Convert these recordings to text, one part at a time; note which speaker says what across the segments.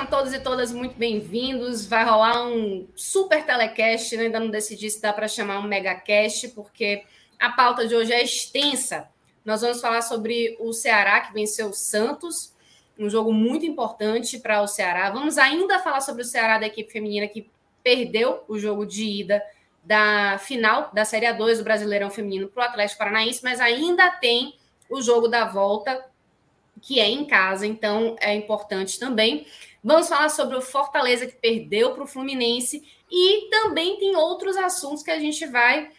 Speaker 1: Sejam todos e todas muito bem-vindos. Vai rolar um super telecast, né? ainda não decidi se dá para chamar um megacast, porque a pauta de hoje é extensa. Nós vamos falar sobre o Ceará que venceu o Santos, um jogo muito importante para o Ceará. Vamos ainda falar sobre o Ceará da equipe feminina que perdeu o jogo de ida da final da Série A2 do Brasileirão Feminino para o Atlético Paranaense, mas ainda tem o jogo da volta que é em casa, então é importante também. Vamos falar sobre o Fortaleza que perdeu para o Fluminense e também tem outros assuntos que a gente vai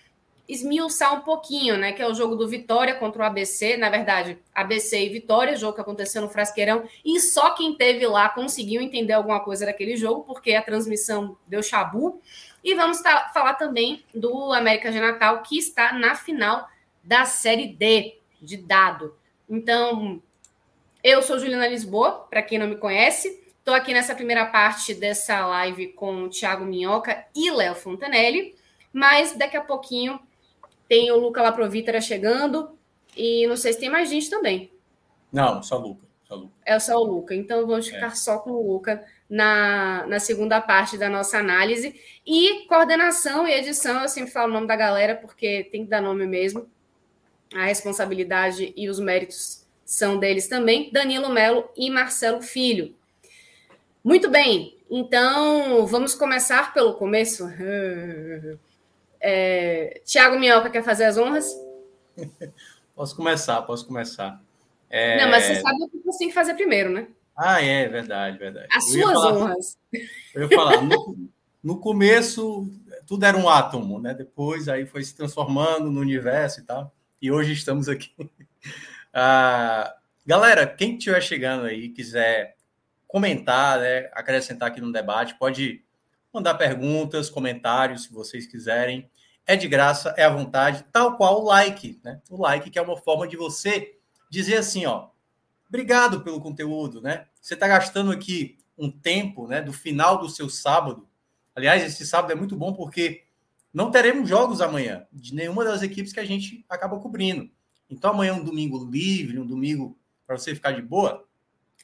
Speaker 1: esmiuçar um pouquinho, né? Que é o jogo do Vitória contra o ABC, na verdade, ABC e Vitória, jogo que aconteceu no Frasqueirão, e só quem teve lá conseguiu entender alguma coisa daquele jogo, porque a transmissão deu chabu. E vamos falar também do América de Natal, que está na final da Série D de dado. Então, eu sou Juliana Lisboa, para quem não me conhece. Estou aqui nessa primeira parte dessa live com o Thiago Minhoca e Léo Fontanelli, mas daqui a pouquinho tem o Luca Laprovítera chegando e não sei se tem mais gente também.
Speaker 2: Não, só o Luca. Só Luca.
Speaker 1: É só o Luca, então vamos ficar é. só com o Luca na, na segunda parte da nossa análise. E coordenação e edição, eu sempre falo o nome da galera, porque tem que dar nome mesmo. A responsabilidade e os méritos são deles também, Danilo Melo e Marcelo Filho. Muito bem, então vamos começar pelo começo. É, Tiago Minhoca quer fazer as honras?
Speaker 2: Posso começar, posso começar.
Speaker 1: É... Não, mas você sabe o que você tem que fazer primeiro, né?
Speaker 2: Ah, é, verdade, verdade.
Speaker 1: As eu suas falar, honras.
Speaker 2: Eu ia falar, no, no começo tudo era um átomo, né? Depois aí foi se transformando no universo e tal. E hoje estamos aqui. Ah, galera, quem estiver chegando aí, quiser comentar, né, acrescentar aqui no debate, pode mandar perguntas, comentários, se vocês quiserem. É de graça, é à vontade, tal qual o like, né? O like que é uma forma de você dizer assim, ó, obrigado pelo conteúdo, né? Você está gastando aqui um tempo, né, do final do seu sábado. Aliás, esse sábado é muito bom porque não teremos jogos amanhã de nenhuma das equipes que a gente acaba cobrindo. Então, amanhã é um domingo livre, um domingo para você ficar de boa.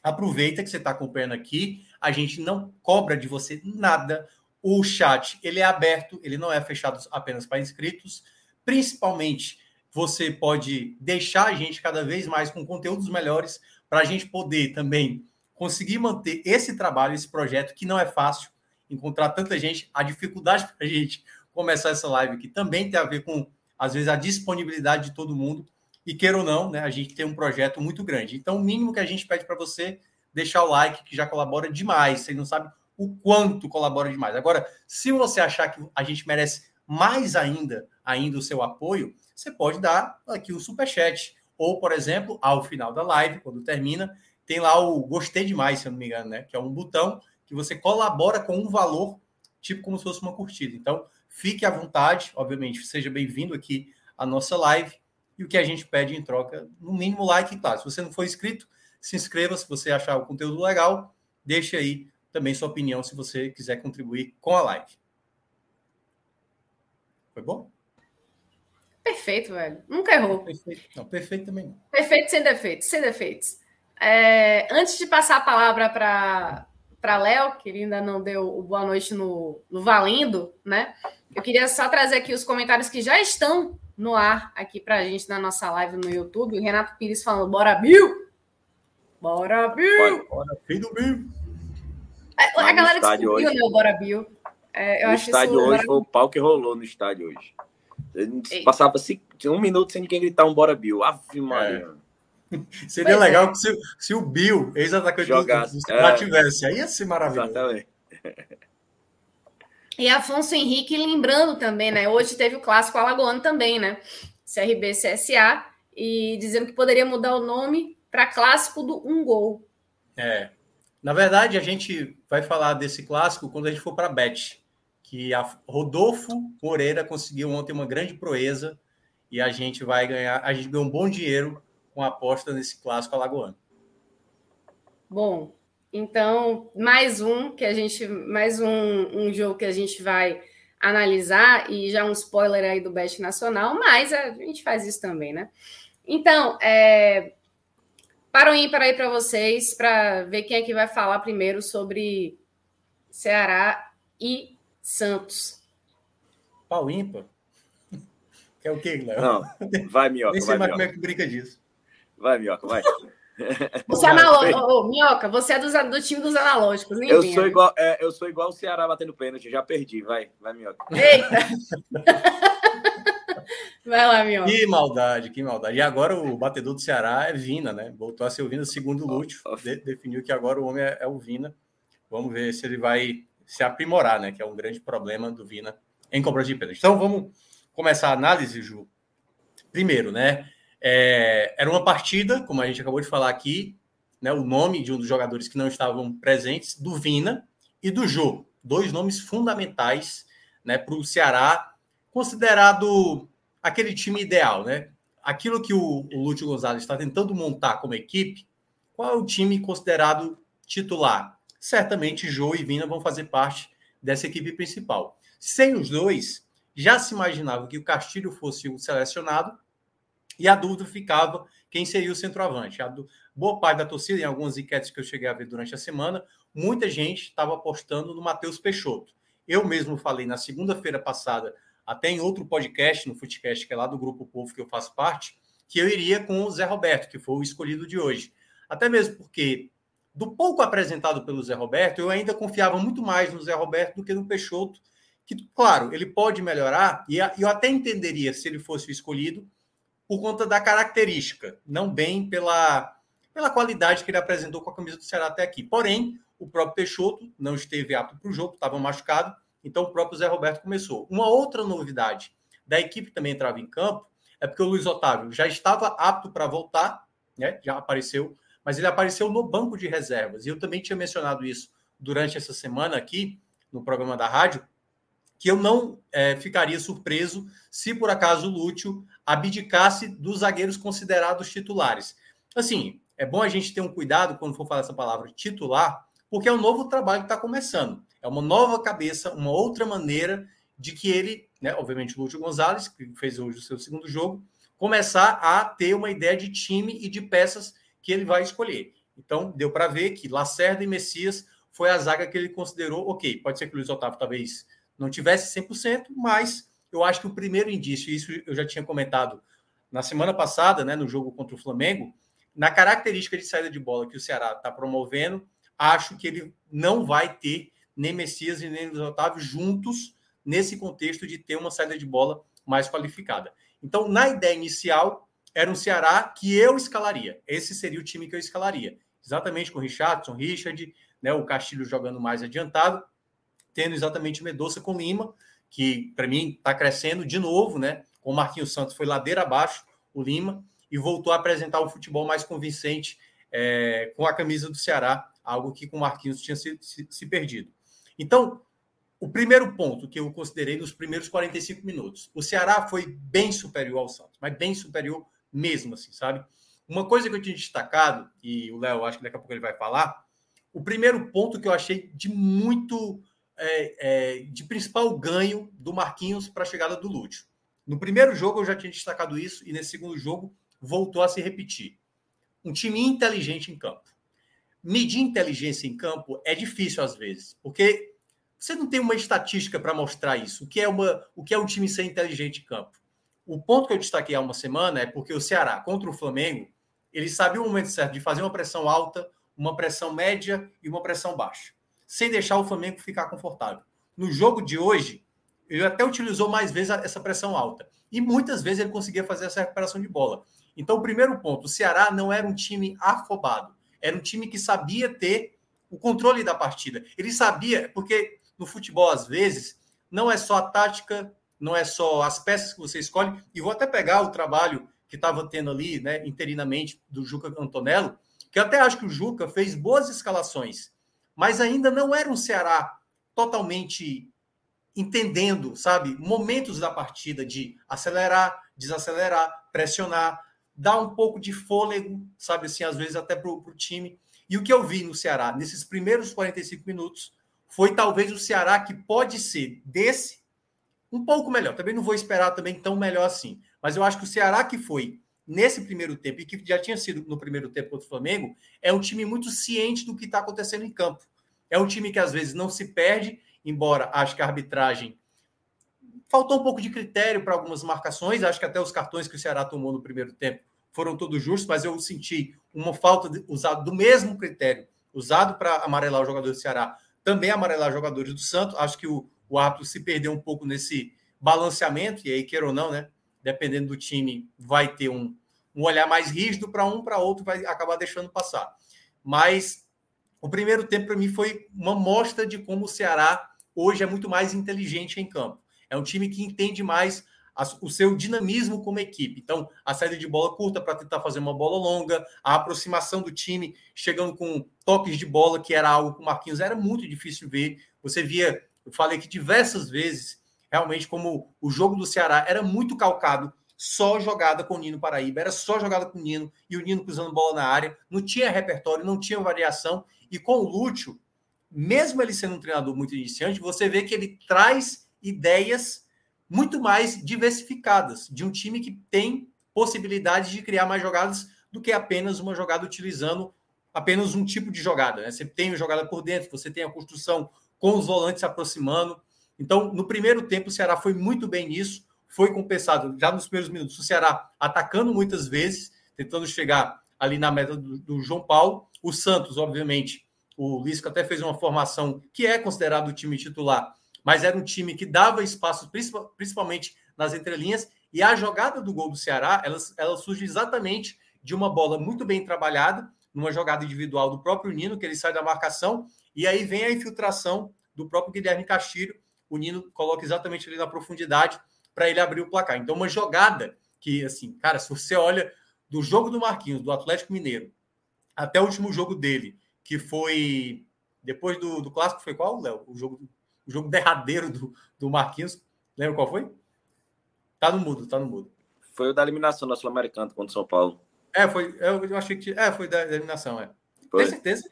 Speaker 2: Aproveita que você está acompanhando aqui. A gente não cobra de você nada. O chat ele é aberto, ele não é fechado apenas para inscritos. Principalmente, você pode deixar a gente cada vez mais com conteúdos melhores para a gente poder também conseguir manter esse trabalho, esse projeto que não é fácil encontrar tanta gente. A dificuldade para a gente começar essa live aqui também tem a ver com, às vezes, a disponibilidade de todo mundo. E queira ou não, né, a gente tem um projeto muito grande. Então, o mínimo que a gente pede para você deixar o like, que já colabora demais. Você não sabe o quanto colabora demais. Agora, se você achar que a gente merece mais ainda, ainda o seu apoio, você pode dar aqui o super chat. Ou, por exemplo, ao final da live, quando termina, tem lá o gostei demais, se eu não me engano, né? Que é um botão que você colabora com um valor, tipo como se fosse uma curtida. Então, fique à vontade, obviamente, seja bem-vindo aqui à nossa live. E o que a gente pede em troca, no mínimo like, claro. Se você não for inscrito, se inscreva. Se você achar o conteúdo legal, deixe aí também sua opinião se você quiser contribuir com a live. Foi bom?
Speaker 1: Perfeito, velho. Nunca errou.
Speaker 2: Perfeito. Não, perfeito também não.
Speaker 1: Perfeito sem defeitos, sem defeitos. É, antes de passar a palavra para Léo, que ainda não deu o boa noite no, no Valendo, né? Eu queria só trazer aqui os comentários que já estão no ar aqui para a gente na nossa live no YouTube. O Renato Pires falando: Bora, Bill! Bora, Bill!
Speaker 2: Bora, filho do Bill!
Speaker 1: É, a galera descobriu, hoje, né, o Bora, Bill.
Speaker 3: É, eu no acho estádio hoje foi o pau que rolou no estádio hoje. Passava um minuto sem ninguém gritar um bora Bill. Ave Maria.
Speaker 2: É. Seria pois legal é. se, se o Bill, ex-atacante do, do é. tivesse. Aí ia ser maravilhoso. Exatamente.
Speaker 1: E Afonso Henrique lembrando também, né? Hoje teve o clássico alagoano também, né? CRB CSA e dizendo que poderia mudar o nome para clássico do um gol.
Speaker 2: É. Na verdade, a gente vai falar desse clássico quando a gente for para a Bet, que a Rodolfo Moreira conseguiu ontem uma grande proeza e a gente vai ganhar, a gente ganhou um bom dinheiro com a aposta nesse clássico alagoano.
Speaker 1: Bom, então, mais um que a gente, mais um, um jogo que a gente vai analisar, e já um spoiler aí do Best Nacional, mas a gente faz isso também, né? Então, é, para o ímpar aí para vocês, para ver quem é que vai falar primeiro sobre Ceará e Santos.
Speaker 2: Pau ímpar? Que é o quê, Léo?
Speaker 3: Não, vai, Minhoca.
Speaker 2: Nem sei mais como é que brinca disso.
Speaker 3: Vai, Minhoca, vai.
Speaker 1: Você é analógico. Ô, Minhoca, você é do, do time dos analógicos,
Speaker 3: eu sou igual é, Eu sou igual o Ceará batendo pênalti, já perdi. Vai, vai, Minhoca.
Speaker 1: Eita! vai lá, Minhoca.
Speaker 2: Que maldade, que maldade. E agora o batedor do Ceará é Vina, né? Voltou a ser o Vina segundo o Lúcio. De, definiu que agora o homem é, é o Vina. Vamos ver se ele vai se aprimorar, né? Que é um grande problema do Vina em cobrança de pênalti. Então vamos começar a análise, Ju. Primeiro, né? É, era uma partida, como a gente acabou de falar aqui, né, o nome de um dos jogadores que não estavam presentes, do Vina e do Jô. Dois nomes fundamentais né, para o Ceará, considerado aquele time ideal. Né? Aquilo que o, o Lúcio Gonzalez está tentando montar como equipe, qual é o time considerado titular? Certamente Jô e Vina vão fazer parte dessa equipe principal. Sem os dois, já se imaginava que o Castilho fosse o selecionado, e a dúvida ficava quem seria o centroavante. A do... Boa parte da torcida, em algumas enquetes que eu cheguei a ver durante a semana, muita gente estava apostando no Matheus Peixoto. Eu mesmo falei na segunda-feira passada, até em outro podcast, no Footcast, que é lá do Grupo Povo que eu faço parte, que eu iria com o Zé Roberto, que foi o escolhido de hoje. Até mesmo porque, do pouco apresentado pelo Zé Roberto, eu ainda confiava muito mais no Zé Roberto do que no Peixoto, que, claro, ele pode melhorar, e eu até entenderia se ele fosse o escolhido, por conta da característica, não bem pela, pela qualidade que ele apresentou com a camisa do Ceará até aqui. Porém, o próprio Peixoto não esteve apto para o jogo, estava machucado, então o próprio Zé Roberto começou. Uma outra novidade da equipe também entrava em campo é porque o Luiz Otávio já estava apto para voltar, né? já apareceu, mas ele apareceu no banco de reservas. E eu também tinha mencionado isso durante essa semana aqui no programa da rádio, que eu não é, ficaria surpreso se por acaso o Lúcio abdicasse dos zagueiros considerados titulares. Assim, é bom a gente ter um cuidado quando for falar essa palavra titular, porque é um novo trabalho que está começando. É uma nova cabeça, uma outra maneira de que ele, né, obviamente o Lúcio Gonzalez, que fez hoje o seu segundo jogo, começar a ter uma ideia de time e de peças que ele vai escolher. Então, deu para ver que Lacerda e Messias foi a zaga que ele considerou, ok, pode ser que o Luiz Otávio talvez não tivesse 100%, mas eu acho que o primeiro indício, isso eu já tinha comentado na semana passada, né, no jogo contra o Flamengo, na característica de saída de bola que o Ceará está promovendo, acho que ele não vai ter nem Messias e nem Luiz Otávio juntos nesse contexto de ter uma saída de bola mais qualificada. Então, na ideia inicial, era um Ceará que eu escalaria. Esse seria o time que eu escalaria. Exatamente com o Richardson, Richard, né, o Castilho jogando mais adiantado, tendo exatamente Medoça com Lima, que para mim está crescendo de novo, né? Com o Marquinhos Santos foi ladeira abaixo, o Lima, e voltou a apresentar o futebol mais convincente é, com a camisa do Ceará, algo que com o Marquinhos tinha se, se, se perdido. Então, o primeiro ponto que eu considerei nos primeiros 45 minutos, o Ceará foi bem superior ao Santos, mas bem superior mesmo, assim, sabe? Uma coisa que eu tinha destacado, e o Léo, acho que daqui a pouco ele vai falar, o primeiro ponto que eu achei de muito é, é, de principal ganho do Marquinhos para a chegada do Lúcio. No primeiro jogo eu já tinha destacado isso, e nesse segundo jogo voltou a se repetir. Um time inteligente em campo. Medir inteligência em campo é difícil às vezes, porque você não tem uma estatística para mostrar isso. O que é uma, o que é um time ser inteligente em campo? O ponto que eu destaquei há uma semana é porque o Ceará contra o Flamengo, ele sabia o momento certo de fazer uma pressão alta, uma pressão média e uma pressão baixa sem deixar o Flamengo ficar confortável. No jogo de hoje, ele até utilizou mais vezes essa pressão alta. E muitas vezes ele conseguia fazer essa recuperação de bola. Então, o primeiro ponto, o Ceará não era um time afobado, era um time que sabia ter o controle da partida. Ele sabia, porque no futebol, às vezes, não é só a tática, não é só as peças que você escolhe, e vou até pegar o trabalho que estava tendo ali, né, interinamente, do Juca Antonello, que eu até acho que o Juca fez boas escalações, mas ainda não era um Ceará totalmente entendendo, sabe, momentos da partida de acelerar, desacelerar, pressionar, dar um pouco de fôlego, sabe assim, às vezes até para o time. E o que eu vi no Ceará nesses primeiros 45 minutos foi talvez o Ceará que pode ser desse um pouco melhor. Também não vou esperar também tão melhor assim, mas eu acho que o Ceará que foi nesse primeiro tempo e que já tinha sido no primeiro tempo contra o Flamengo é um time muito ciente do que está acontecendo em campo. É um time que às vezes não se perde, embora acho que a arbitragem faltou um pouco de critério para algumas marcações. Acho que até os cartões que o Ceará tomou no primeiro tempo foram todos justos, mas eu senti uma falta de, usado do mesmo critério usado para amarelar o jogador do Ceará, também amarelar jogadores do Santos. Acho que o, o árbitro se perdeu um pouco nesse balanceamento, e aí, queira ou não, né? Dependendo do time, vai ter um, um olhar mais rígido para um, para outro, vai acabar deixando passar. Mas o primeiro tempo, para mim, foi uma mostra de como o Ceará hoje é muito mais inteligente em campo. É um time que entende mais o seu dinamismo como equipe. Então, a saída de bola curta para tentar fazer uma bola longa, a aproximação do time chegando com toques de bola, que era algo que o Marquinhos era muito difícil ver. Você via, eu falei que diversas vezes, realmente, como o jogo do Ceará era muito calcado, só jogada com o Nino Paraíba, era só jogada com o Nino e o Nino cruzando bola na área, não tinha repertório, não tinha variação. E com o Lúcio, mesmo ele sendo um treinador muito iniciante, você vê que ele traz ideias muito mais diversificadas, de um time que tem possibilidade de criar mais jogadas do que apenas uma jogada utilizando apenas um tipo de jogada. Né? Você tem a jogada por dentro, você tem a construção com os volantes se aproximando. Então, no primeiro tempo, o Ceará foi muito bem nisso, foi compensado já nos primeiros minutos. O Ceará atacando muitas vezes, tentando chegar ali na meta do, do João Paulo. O Santos, obviamente, o Lisca até fez uma formação que é considerado o time titular, mas era um time que dava espaço, principalmente nas entrelinhas, e a jogada do gol do Ceará, ela, ela surge exatamente de uma bola muito bem trabalhada, numa jogada individual do próprio Nino, que ele sai da marcação, e aí vem a infiltração do próprio Guilherme Castilho, o Nino coloca exatamente ali na profundidade para ele abrir o placar. Então, uma jogada que, assim, cara, se você olha do jogo do Marquinhos, do Atlético Mineiro, até o último jogo dele, que foi depois do, do clássico, foi qual, Léo? O jogo o jogo derradeiro do, do Marquinhos. Lembra qual foi? Tá no mudo, tá no mudo.
Speaker 3: Foi o da eliminação da Sul-Americana contra o São Paulo.
Speaker 2: É, foi. Eu, eu achei que. É, foi da, da eliminação, é. Foi. Tem certeza?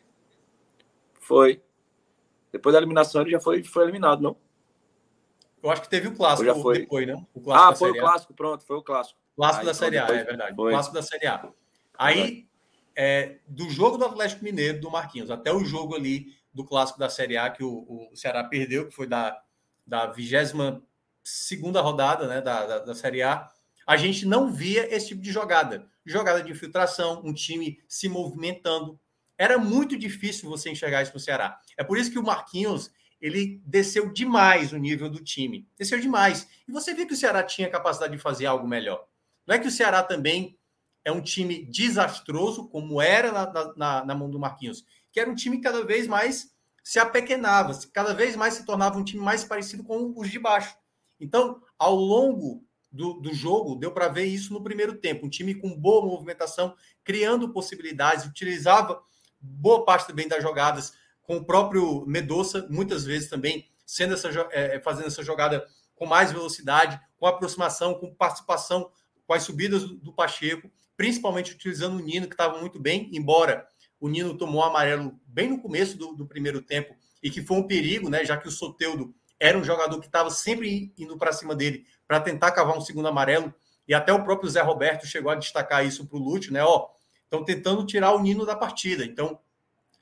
Speaker 3: Foi. Depois da eliminação ele já foi, foi eliminado, não?
Speaker 2: Eu acho que teve o clássico
Speaker 3: já foi.
Speaker 2: depois, né?
Speaker 3: O clássico ah, foi o clássico, pronto, foi o clássico.
Speaker 2: Clássico Aí, da Série A, é verdade. Foi. Clássico da Série A. Aí, é, do jogo do Atlético Mineiro, do Marquinhos, até o jogo ali do clássico da Série A que o, o Ceará perdeu, que foi da, da 22 segunda rodada né, da, da, da, Série A, a gente não via esse tipo de jogada. Jogada de infiltração, um time se movimentando. Era muito difícil você enxergar isso no Ceará. É por isso que o Marquinhos ele desceu demais o nível do time. Desceu demais. E você vê que o Ceará tinha capacidade de fazer algo melhor. Não é que o Ceará também é um time desastroso, como era na, na, na mão do Marquinhos que era um time que cada vez mais se apequenava, cada vez mais se tornava um time mais parecido com os de baixo. Então, ao longo do, do jogo, deu para ver isso no primeiro tempo. Um time com boa movimentação, criando possibilidades, utilizava boa parte também das jogadas com o próprio Medoça, muitas vezes também sendo essa, é, fazendo essa jogada com mais velocidade, com aproximação, com participação, com as subidas do, do Pacheco, principalmente utilizando o Nino, que estava muito bem, embora o Nino tomou amarelo bem no começo do, do primeiro tempo e que foi um perigo, né? Já que o Soteudo era um jogador que estava sempre indo para cima dele para tentar cavar um segundo amarelo. E até o próprio Zé Roberto chegou a destacar isso para o Lúcio, né? Ó, estão tentando tirar o Nino da partida. Então,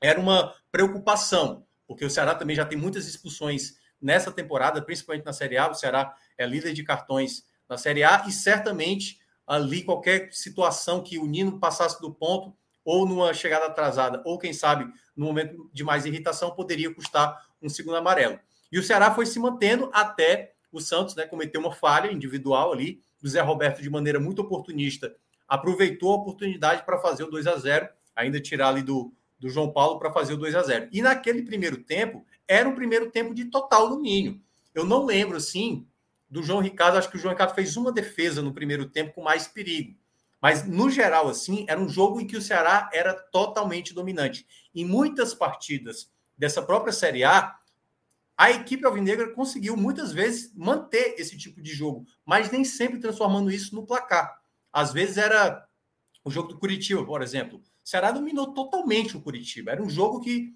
Speaker 2: era uma preocupação, porque o Ceará também já tem muitas expulsões nessa temporada, principalmente na Série A. O Ceará é líder de cartões na Série A e certamente ali qualquer situação que o Nino passasse do ponto ou numa chegada atrasada, ou quem sabe no momento de mais irritação, poderia custar um segundo amarelo. E o Ceará foi se mantendo até o Santos né, uma falha individual ali. O Zé Roberto, de maneira muito oportunista, aproveitou a oportunidade para fazer o 2 a 0 ainda tirar ali do, do João Paulo para fazer o 2 a 0 E naquele primeiro tempo, era um primeiro tempo de total domínio. Eu não lembro, assim, do João Ricardo. Acho que o João Ricardo fez uma defesa no primeiro tempo com mais perigo. Mas, no geral, assim, era um jogo em que o Ceará era totalmente dominante. Em muitas partidas dessa própria Série A, a equipe alvinegra conseguiu muitas vezes manter esse tipo de jogo, mas nem sempre transformando isso no placar. Às vezes era o jogo do Curitiba, por exemplo. O Ceará dominou totalmente o Curitiba. Era um jogo que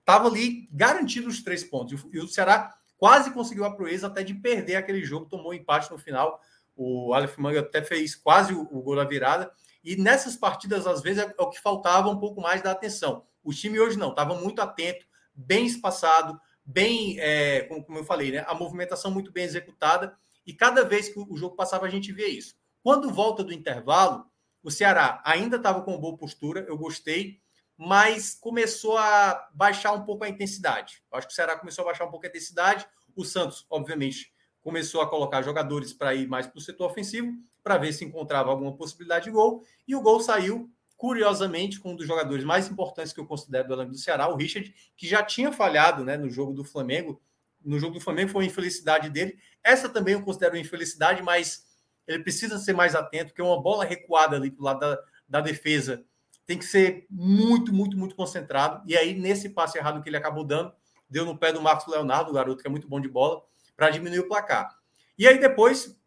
Speaker 2: estava ali garantido os três pontos. E o Ceará quase conseguiu a proeza até de perder aquele jogo, tomou empate no final. O Aleph Manga até fez quase o, o gol da virada. E nessas partidas, às vezes, é, é o que faltava um pouco mais da atenção. O time hoje não, estava muito atento, bem espaçado, bem, é, como, como, eu falei, né, a movimentação muito bem executada. E cada vez que o jogo passava, a gente via isso. Quando volta do intervalo, o Ceará ainda estava com boa postura, eu gostei, mas começou a baixar um pouco a intensidade. Eu acho que o Ceará começou a baixar um pouco a intensidade. O Santos, obviamente, começou a colocar jogadores para ir mais para o setor ofensivo, para ver se encontrava alguma possibilidade de gol. E o gol saiu, curiosamente, com um dos jogadores mais importantes que eu considero do elenco do Ceará, o Richard, que já tinha falhado né, no jogo do Flamengo. No jogo do Flamengo foi uma infelicidade dele. Essa também eu considero uma infelicidade, mas ele precisa ser mais atento, porque uma bola recuada ali para o lado da, da defesa tem que ser muito, muito, muito concentrado. E aí, nesse passe errado que ele acabou dando, deu no pé do Marcos Leonardo, o garoto que é muito bom de bola para diminuir o placar. E aí depois,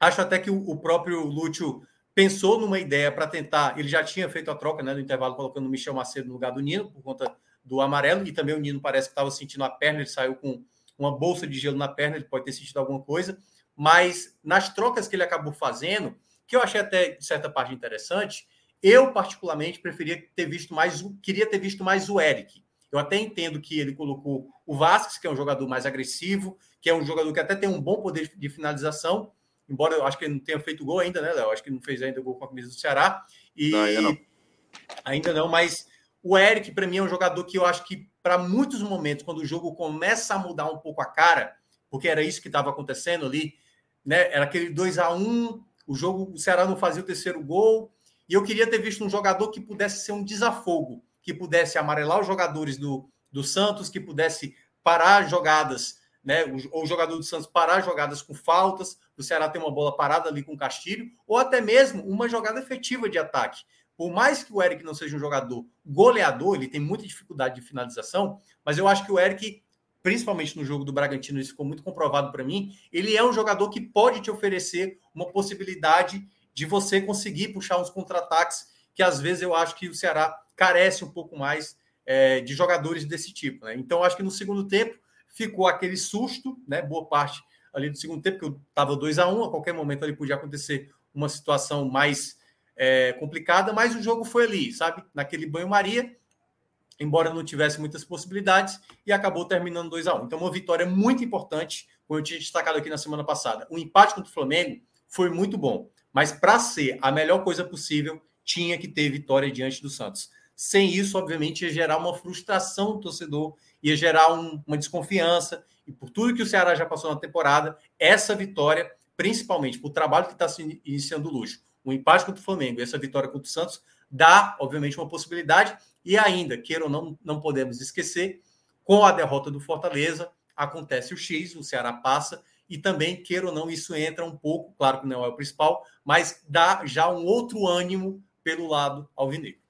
Speaker 2: acho até que o, próprio Lúcio pensou numa ideia para tentar. Ele já tinha feito a troca né, no intervalo, colocando o Michel Macedo no lugar do Nino, por conta do amarelo, e também o Nino parece que estava sentindo a perna, ele saiu com uma bolsa de gelo na perna, ele pode ter sentido alguma coisa. Mas nas trocas que ele acabou fazendo, que eu achei até de certa parte interessante, eu particularmente preferia ter visto mais, queria ter visto mais o Eric. Eu até entendo que ele colocou o Vasquez, que é um jogador mais agressivo, que é um jogador que até tem um bom poder de finalização, embora eu acho que ele não tenha feito gol ainda, né, Léo? Acho que ele não fez ainda gol com a camisa do Ceará. E não, ainda não. Ainda não, mas o Eric, para mim, é um jogador que eu acho que, para muitos momentos, quando o jogo começa a mudar um pouco a cara, porque era isso que estava acontecendo ali, né? Era aquele 2 a 1 o jogo, o Ceará não fazia o terceiro gol, e eu queria ter visto um jogador que pudesse ser um desafogo que pudesse amarelar os jogadores do, do Santos, que pudesse parar jogadas, né? Ou o jogador do Santos parar jogadas com faltas, o Ceará tem uma bola parada ali com o Castilho, ou até mesmo uma jogada efetiva de ataque. Por mais que o Eric não seja um jogador goleador, ele tem muita dificuldade de finalização, mas eu acho que o Eric, principalmente no jogo do Bragantino, isso ficou muito comprovado para mim, ele é um jogador que pode te oferecer uma possibilidade de você conseguir puxar uns contra-ataques que às vezes eu acho que o Ceará carece um pouco mais é, de jogadores desse tipo. Né? Então, acho que no segundo tempo ficou aquele susto, né? boa parte ali do segundo tempo, que eu estava 2 a 1 um, a qualquer momento ali podia acontecer uma situação mais é, complicada, mas o jogo foi ali, sabe? Naquele banho-maria, embora não tivesse muitas possibilidades, e acabou terminando 2 a 1 um. Então, uma vitória muito importante, como eu tinha destacado aqui na semana passada. O empate contra o Flamengo foi muito bom, mas para ser a melhor coisa possível, tinha que ter vitória diante do Santos. Sem isso, obviamente, ia gerar uma frustração do torcedor, ia gerar um, uma desconfiança. E por tudo que o Ceará já passou na temporada, essa vitória, principalmente por trabalho que está se iniciando o luxo, o empate contra o Flamengo e essa vitória contra o Santos, dá, obviamente, uma possibilidade. E ainda, queira ou não, não podemos esquecer, com a derrota do Fortaleza, acontece o X, o Ceará passa, e também, queira ou não, isso entra um pouco, claro que não é o principal, mas dá já um outro ânimo pelo lado alvinegro.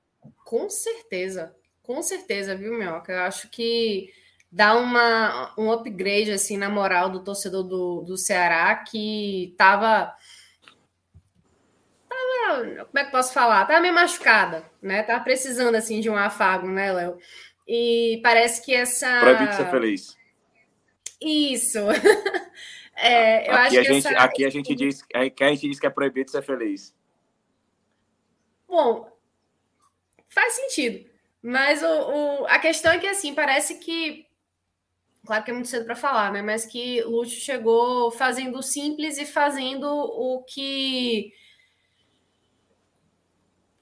Speaker 1: Com certeza, com certeza, viu, Minhoca? Eu acho que dá uma, um upgrade assim na moral do torcedor do, do Ceará que tava, tava. Como é que posso falar? Tava meio machucada, né? Tava precisando assim de um afago, né, Léo? E parece que essa.
Speaker 3: Proibido ser feliz.
Speaker 1: Isso. é, eu
Speaker 3: aqui
Speaker 1: acho
Speaker 3: a gente, essa... aqui a gente diz, aqui a gente diz que é proibido ser feliz.
Speaker 1: Bom, faz sentido. Mas o, o, a questão é que, assim, parece que. Claro que é muito cedo para falar, né? Mas que Lúcio chegou fazendo o simples e fazendo o que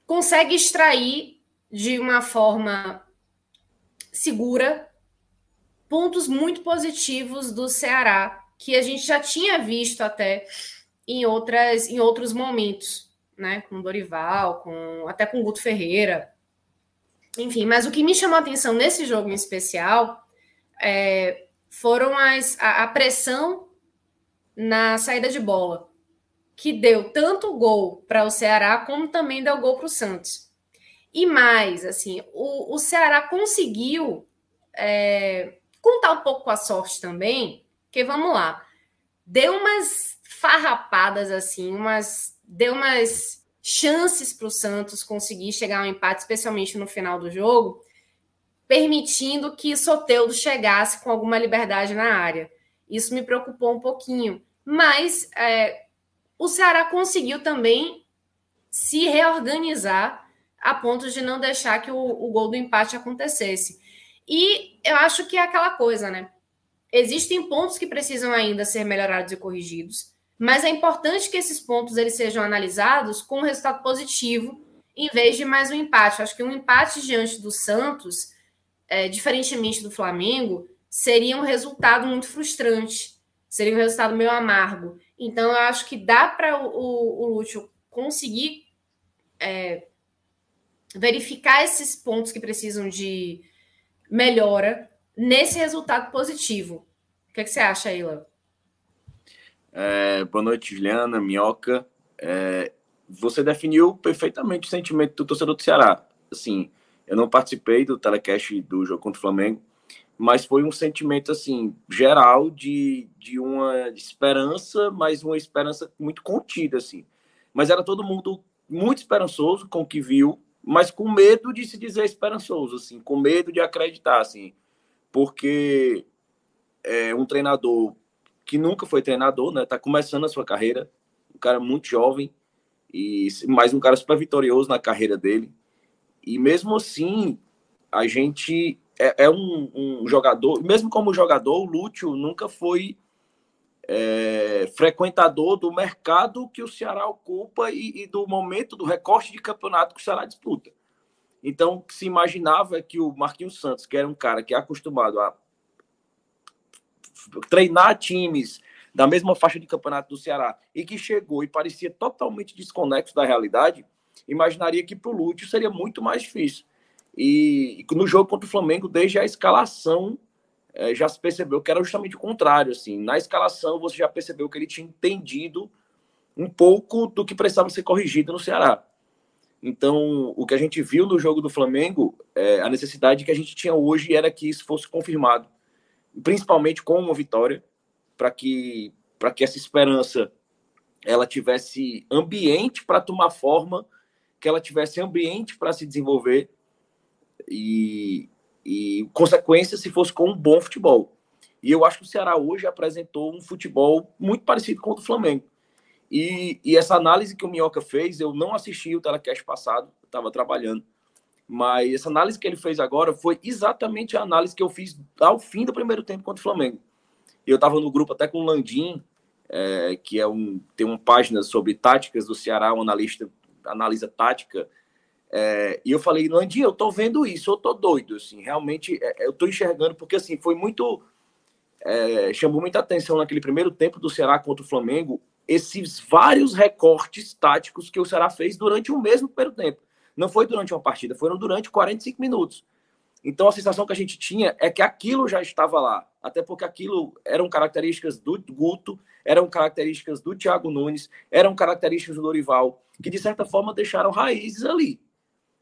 Speaker 1: consegue extrair de uma forma segura pontos muito positivos do Ceará que a gente já tinha visto até em outras em outros momentos, né? Com Dorival, com até com Guto Ferreira. Enfim, mas o que me chamou a atenção nesse jogo em especial é, foram as, a, a pressão na saída de bola, que deu tanto gol para o Ceará como também deu gol para o Santos. E mais, assim, o, o Ceará conseguiu é, contar um pouco com a sorte também, que vamos lá, deu umas farrapadas assim, umas deu umas chances para o Santos conseguir chegar ao empate, especialmente no final do jogo, permitindo que Soteudo chegasse com alguma liberdade na área. Isso me preocupou um pouquinho, mas é, o Ceará conseguiu também se reorganizar a ponto de não deixar que o, o gol do empate acontecesse. E eu acho que é aquela coisa, né? Existem pontos que precisam ainda ser melhorados e corrigidos, mas é importante que esses pontos eles sejam analisados com um resultado positivo, em vez de mais um empate. Eu acho que um empate diante do Santos, é, diferentemente do Flamengo, seria um resultado muito frustrante, seria um resultado meio amargo. Então, eu acho que dá para o, o, Lúcio conseguir é, verificar esses pontos que precisam de melhora nesse resultado positivo. O que, é que você acha Léo?
Speaker 3: É, boa noite, Juliana, Minhoca. É, você definiu perfeitamente o sentimento do torcedor do Ceará. Assim, eu não participei do telecast do jogo contra o Flamengo, mas foi um sentimento assim geral de, de uma esperança, mas uma esperança muito contida assim. Mas era todo mundo muito esperançoso com o que viu, mas com medo de se dizer esperançoso, assim, com medo de acreditar, assim, porque é um treinador que nunca foi treinador, né? Tá começando a sua carreira, um cara muito jovem e mais um cara super vitorioso na carreira dele. E mesmo assim, a gente é, é um, um, jogador, mesmo como jogador, o Lúcio nunca foi é, frequentador do mercado que o Ceará ocupa e, e, do momento do recorte de campeonato que o Ceará disputa. Então, se imaginava que o Marquinhos Santos, que era um cara que é acostumado a treinar times da mesma faixa de campeonato do Ceará e que chegou e parecia totalmente desconexo da realidade, imaginaria que para o Lúcio seria muito mais difícil. E, e no jogo contra o Flamengo, desde a escalação, é, já se percebeu que era justamente o contrário. Assim, na escalação, você já percebeu que ele tinha entendido um pouco do que precisava ser corrigido no Ceará. Então, o que a gente viu no jogo do Flamengo, é, a necessidade que a gente tinha hoje era que isso fosse confirmado, principalmente com uma vitória, para que, que essa esperança ela tivesse ambiente para tomar forma, que ela tivesse ambiente para se desenvolver e, e consequência se fosse com um bom futebol. E eu acho que o Ceará hoje apresentou um futebol muito parecido com o do Flamengo. E, e essa análise que o Minhoca fez, eu não assisti o telecast passado, estava trabalhando. Mas essa análise que ele fez agora foi exatamente a análise que eu fiz ao fim do primeiro tempo contra o Flamengo. Eu estava no grupo até com o Landim, é, que é um, tem uma página sobre táticas do Ceará, um analista analisa tática é, e eu falei, Landim, eu tô vendo isso, eu tô doido, assim, realmente é, eu tô enxergando, porque assim, foi muito. É, chamou muita atenção naquele primeiro tempo do Ceará contra o Flamengo, esses vários recortes táticos que o Ceará fez durante o mesmo primeiro tempo. Não foi durante uma partida, foram durante 45 minutos. Então a sensação que a gente tinha é que aquilo já estava lá, até porque aquilo eram características do Guto, eram características do Thiago Nunes, eram características do Dorival, que de certa forma deixaram raízes ali.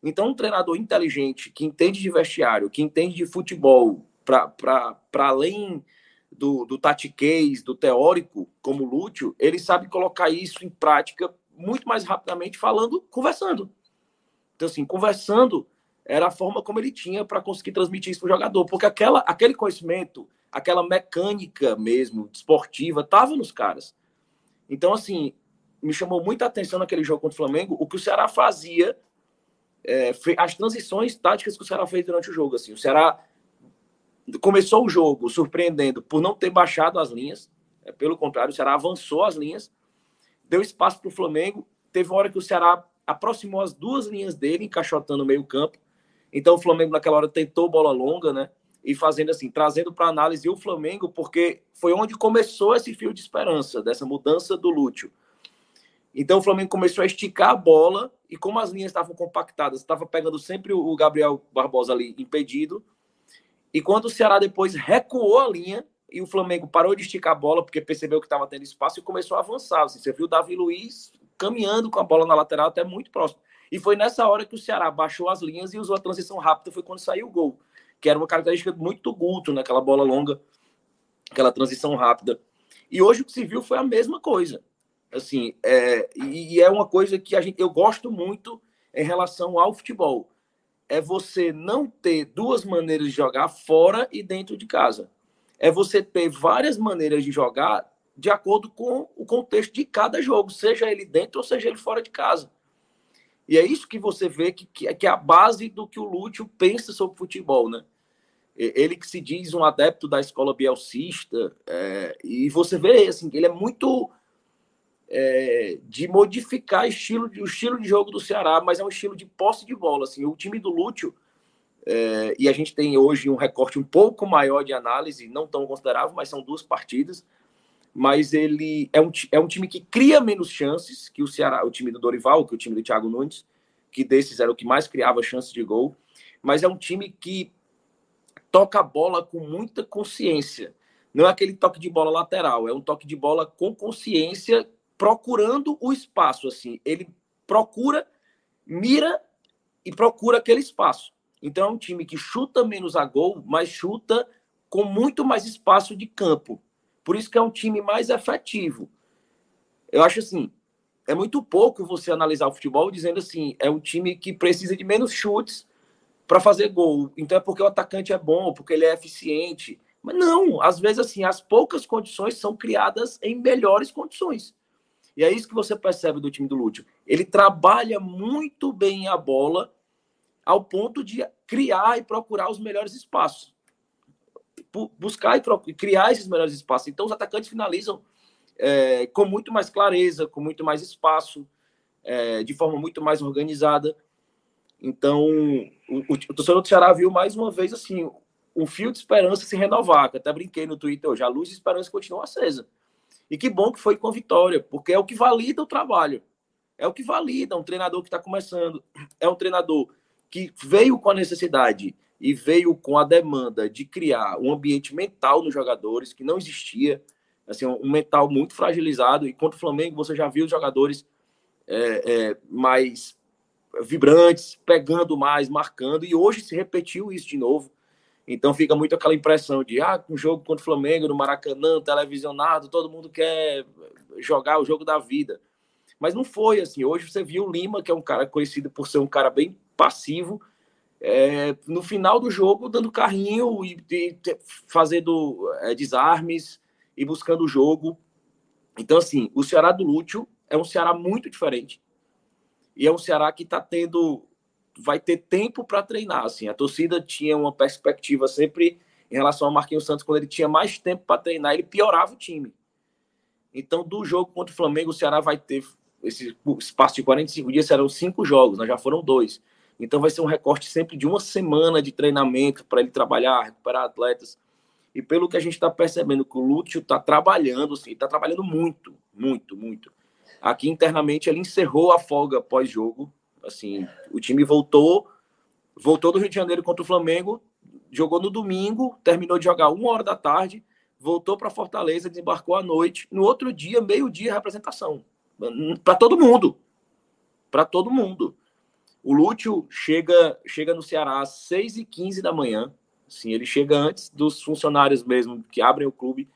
Speaker 3: Então, um treinador inteligente, que entende de vestiário, que entende de futebol, para além do, do tatiquês, do teórico, como Lúcio, ele sabe colocar isso em prática muito mais rapidamente, falando, conversando. Então, assim, conversando era a forma como ele tinha para conseguir transmitir isso para o jogador, porque aquela, aquele conhecimento, aquela mecânica mesmo, esportiva, estava nos caras. Então, assim, me chamou muita atenção naquele jogo contra o Flamengo, o que o Ceará fazia é, as transições táticas que o Ceará fez durante o jogo. Assim, o Ceará começou o jogo surpreendendo por não ter baixado as linhas. É, pelo contrário, o Ceará avançou as linhas, deu espaço para o Flamengo. Teve uma hora que o Ceará aproximou as duas linhas dele, encaixotando o meio campo. Então o Flamengo naquela hora tentou bola longa, né? e fazendo assim, trazendo para análise o Flamengo, porque foi onde começou esse fio de esperança, dessa mudança do Lúcio. Então o Flamengo começou a esticar a bola e como as linhas estavam compactadas, estava pegando sempre o Gabriel Barbosa ali impedido. E quando o Ceará depois recuou a linha e o Flamengo parou de esticar a bola porque percebeu que estava tendo espaço e começou a avançar. Assim, você viu o Davi Luiz caminhando com a bola na lateral até muito próximo. E foi nessa hora que o Ceará baixou as linhas e usou a transição rápida, foi quando saiu o gol, que era uma característica muito Guto, naquela bola longa, aquela transição rápida. E hoje o que se viu foi a mesma coisa. Assim, é, e, e é uma coisa que a gente, eu gosto muito em relação ao futebol. É você não ter duas maneiras de jogar fora e dentro de casa. É você ter várias maneiras de jogar de acordo com o contexto de cada jogo, seja ele dentro ou seja ele fora de casa. E é isso que você vê que, que é a base do que o Lúcio pensa sobre futebol, né? Ele que se diz um adepto da escola bielcista, é, e você vê assim, ele é muito é, de modificar estilo, o estilo de jogo do Ceará, mas é um estilo de posse de bola. Assim, o time do Lúcio, é, e a gente tem hoje um recorte um pouco maior de análise, não tão considerável, mas são duas partidas. Mas ele é um, é um time que cria menos chances que o Ceará, o time do Dorival, que o time do Thiago Nunes, que desses era o que mais criava chances de gol. Mas é um time que toca a bola com muita consciência. Não é aquele toque de bola lateral, é um toque de bola com consciência procurando o espaço, assim. Ele procura, mira e procura aquele espaço. Então é um time que chuta menos a gol, mas chuta com muito mais espaço de campo. Por isso que é um time mais efetivo. Eu acho assim, é muito pouco você analisar o futebol dizendo assim, é um time que precisa de menos chutes para fazer gol. Então é porque o atacante é bom, porque ele é eficiente. Mas não, às vezes assim, as poucas condições são criadas em melhores condições. E é isso que você percebe do time do Lúcio. Ele trabalha muito bem a bola ao ponto de criar e procurar os melhores espaços. Buscar e criar esses melhores espaços. Então, os atacantes finalizam é, com muito mais clareza, com muito mais espaço, é, de forma muito mais organizada. Então, o, o, o torcedor do Ceará viu mais uma vez assim um fio de esperança se renovar. Que até brinquei no Twitter hoje. A luz de esperança continua acesa. E que bom que foi com vitória, porque é o que valida o trabalho. É o que valida um treinador que está começando. É um treinador que veio com a necessidade e veio com a demanda de criar um ambiente mental nos jogadores que não existia, assim, um mental muito fragilizado. E contra o Flamengo, você já viu os jogadores é, é, mais vibrantes, pegando mais, marcando, e hoje se repetiu isso de novo. Então fica muito aquela impressão de ah, um jogo contra o Flamengo no Maracanã, televisionado, todo mundo quer jogar o jogo da vida. Mas não foi assim. Hoje você viu o Lima, que é um cara conhecido por ser um cara bem passivo, é, no final do jogo dando carrinho e, e fazendo é, desarmes e buscando o jogo. Então, assim, o Ceará do Lúcio é um Ceará muito diferente. E é um Ceará que está tendo vai ter tempo para treinar. Assim, a torcida tinha uma perspectiva sempre em relação ao Marquinhos Santos, quando ele tinha mais tempo para treinar, ele piorava o time. Então, do jogo contra o Flamengo, o Ceará vai ter esse espaço de 45 dias, serão cinco jogos, né? já foram dois. Então, vai ser um recorte sempre de uma semana de treinamento para ele trabalhar, recuperar atletas. E pelo que a gente está percebendo, que o Lúcio está trabalhando, assim, está trabalhando muito, muito, muito. Aqui internamente, ele encerrou a folga pós-jogo, Assim, o time voltou, voltou do Rio de Janeiro contra o Flamengo, jogou no domingo, terminou de jogar uma hora da tarde, voltou para Fortaleza, desembarcou à noite. No outro dia, meio-dia, representação. Para todo mundo. Para todo mundo. O Lúcio chega, chega no Ceará às 6h15 da manhã. Assim, ele chega antes dos funcionários mesmo que abrem o clube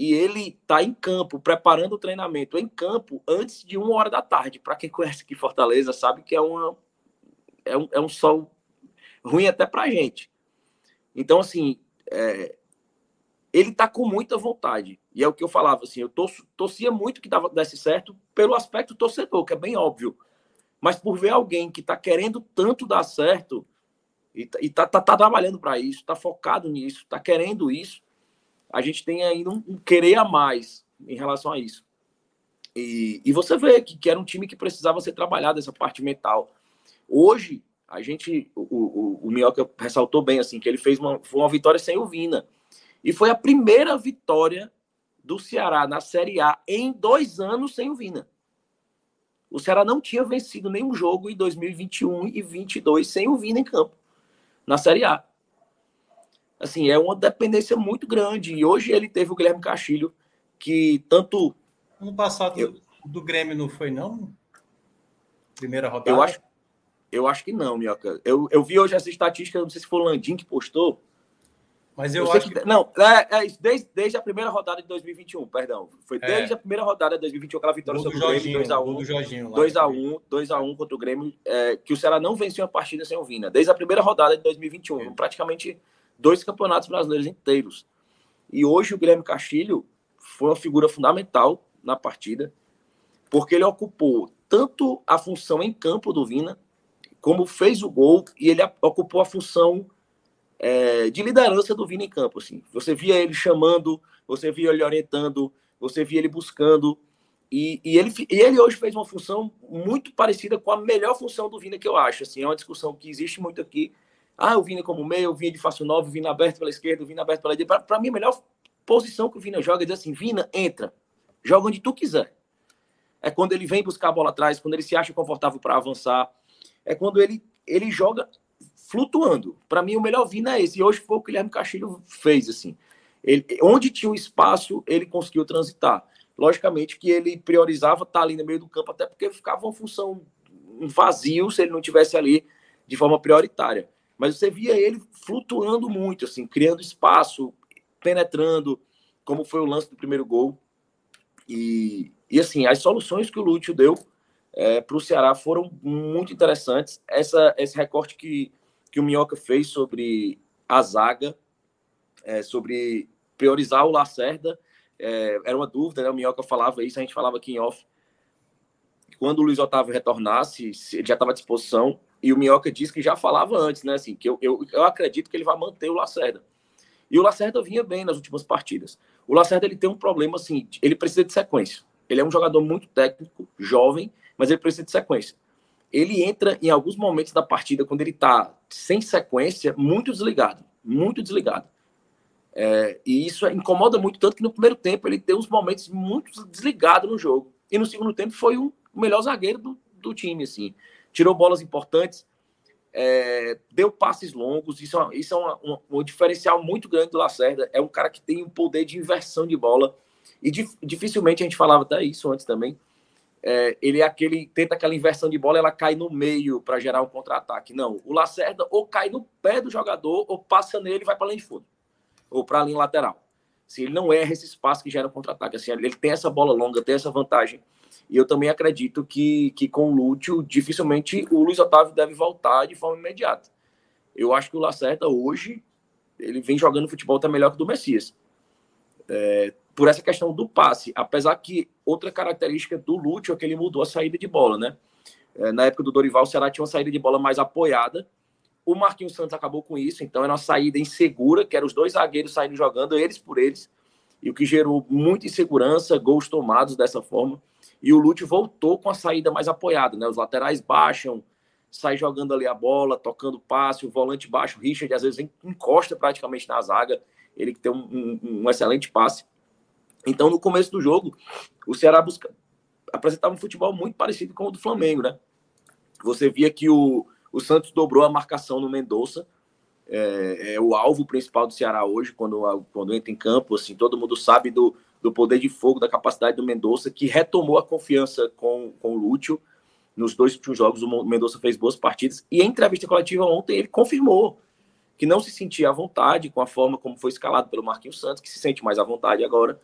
Speaker 3: e ele está em campo, preparando o treinamento em campo antes de uma hora da tarde. Para quem conhece aqui Fortaleza, sabe que é, uma, é, um, é um sol ruim até para a gente. Então, assim, é, ele está com muita vontade. E é o que eu falava, assim, eu torcia muito que dava, desse certo pelo aspecto torcedor, que é bem óbvio. Mas por ver alguém que está querendo tanto dar certo e está tá, tá trabalhando para isso, está focado nisso, está querendo isso, a gente tem ainda um, querer a mais em relação a isso. E, e você vê que, que, era um time que precisava ser trabalhado essa parte mental. Hoje, A gente, o, o, o Minhoca ressaltou bem assim que ele fez uma, foi uma vitória sem o Vina. E foi a primeira vitória do Ceará na Série A em dois anos sem o Vina. O Ceará não tinha vencido nenhum jogo em 2021 e 2022 sem o Vina em campo, na Série A. Assim, é uma dependência muito grande. E hoje ele teve o Guilherme Castilho, que tanto.
Speaker 2: Ano passado eu, do Grêmio não foi, não? Primeira rodada?
Speaker 3: Eu acho, eu acho que não, Minhoca. Eu, eu vi hoje essa estatística, não sei se foi o Landim que postou,
Speaker 2: mas eu, eu acho que...
Speaker 3: Não, é, é desde, desde a primeira rodada de 2021, perdão. Foi é. desde é. a primeira rodada de 2021, aquela vitória sobre o Grêmio, 2x1. 2x1, 2x1 contra o Grêmio, é, que o Ceará não venceu a partida sem o Vina. Desde a primeira rodada de 2021. É. Praticamente dois campeonatos brasileiros inteiros. E hoje o Guilherme Castilho foi uma figura fundamental na partida, porque ele ocupou tanto a função em campo do Vina, como fez o gol, e ele ocupou a função é, de liderança do Vini em campo. Assim. Você via ele chamando, você via ele orientando, você via ele buscando. E, e, ele, e ele hoje fez uma função muito parecida com a melhor função do Vini que eu acho. Assim, é uma discussão que existe muito aqui. Ah, o Vini como meio, o Vini de fácil novo, o Vini aberto pela esquerda, o Vini aberto pela direita. Para mim, a melhor posição que o Vini joga é dizer assim: Vina, entra, joga onde tu quiser. É quando ele vem buscar a bola atrás, quando ele se acha confortável para avançar. É quando ele, ele joga flutuando. Para mim, o melhor Vina é esse. E hoje foi o que o Guilherme Castilho fez, assim. Ele, onde tinha um espaço, ele conseguiu transitar. Logicamente que ele priorizava estar ali no meio do campo, até porque ficava uma função um vazio se ele não tivesse ali de forma prioritária. Mas você via ele flutuando muito, assim, criando espaço, penetrando, como foi o lance do primeiro gol. E, e assim, as soluções que o Lúcio deu é, para o Ceará foram muito interessantes. Essa, esse recorte que que o Minhoca fez sobre a zaga, é, sobre priorizar o Lacerda. É, era uma dúvida, né? O Minhoca falava isso, a gente falava aqui em off. Quando o Luiz Otávio retornasse, ele já estava à disposição. E o Minhoca disse que já falava antes, né? Assim, que eu, eu, eu acredito que ele vai manter o Lacerda. E o Lacerda vinha bem nas últimas partidas. O Lacerda ele tem um problema assim, ele precisa de sequência. Ele é um jogador muito técnico, jovem, mas ele precisa de sequência ele entra em alguns momentos da partida, quando ele está sem sequência, muito desligado. Muito desligado. É, e isso incomoda muito, tanto que no primeiro tempo ele tem uns momentos muito desligado no jogo. E no segundo tempo foi o melhor zagueiro do, do time, assim. Tirou bolas importantes, é, deu passes longos. Isso é, isso é uma, uma, um diferencial muito grande do Lacerda. É um cara que tem um poder de inversão de bola. E dificilmente a gente falava até isso antes também é, ele é aquele tenta aquela inversão de bola, ela cai no meio para gerar um contra-ataque. Não, o Lacerda ou cai no pé do jogador ou passa nele e vai para a linha de fundo ou para a linha lateral. Se ele não erra esse espaço que gera um contra-ataque, assim, ele tem essa bola longa, tem essa vantagem. E eu também acredito que, que com o Lúcio, dificilmente o Luiz Otávio deve voltar de forma imediata. Eu acho que o Lacerda hoje ele vem jogando futebol até melhor que o do Messias. É, por essa questão do passe. Apesar que outra característica do Lúcio é que ele mudou a saída de bola, né? É, na época do Dorival, o Ceará tinha uma saída de bola mais apoiada. O Marquinhos Santos acabou com isso, então era uma saída insegura, que eram os dois zagueiros saindo jogando, eles por eles, e o que gerou muita insegurança, gols tomados dessa forma. E o Lúcio voltou com a saída mais apoiada, né? Os laterais baixam, sai jogando ali a bola, tocando passe, o volante baixo, o Richard às vezes encosta praticamente na zaga, ele que tem um, um, um excelente passe. Então, no começo do jogo, o Ceará busca, apresentava um futebol muito parecido com o do Flamengo, né? Você via que o, o Santos dobrou a marcação no Mendonça, é, é, o alvo principal do Ceará hoje, quando, quando entra em campo, assim, todo mundo sabe do, do poder de fogo, da capacidade do Mendonça, que retomou a confiança com, com o Lúcio. Nos dois últimos jogos, o Mendonça fez boas partidas. E em entrevista coletiva ontem, ele confirmou que não se sentia à vontade com a forma como foi escalado pelo Marquinhos Santos, que se sente mais à vontade agora.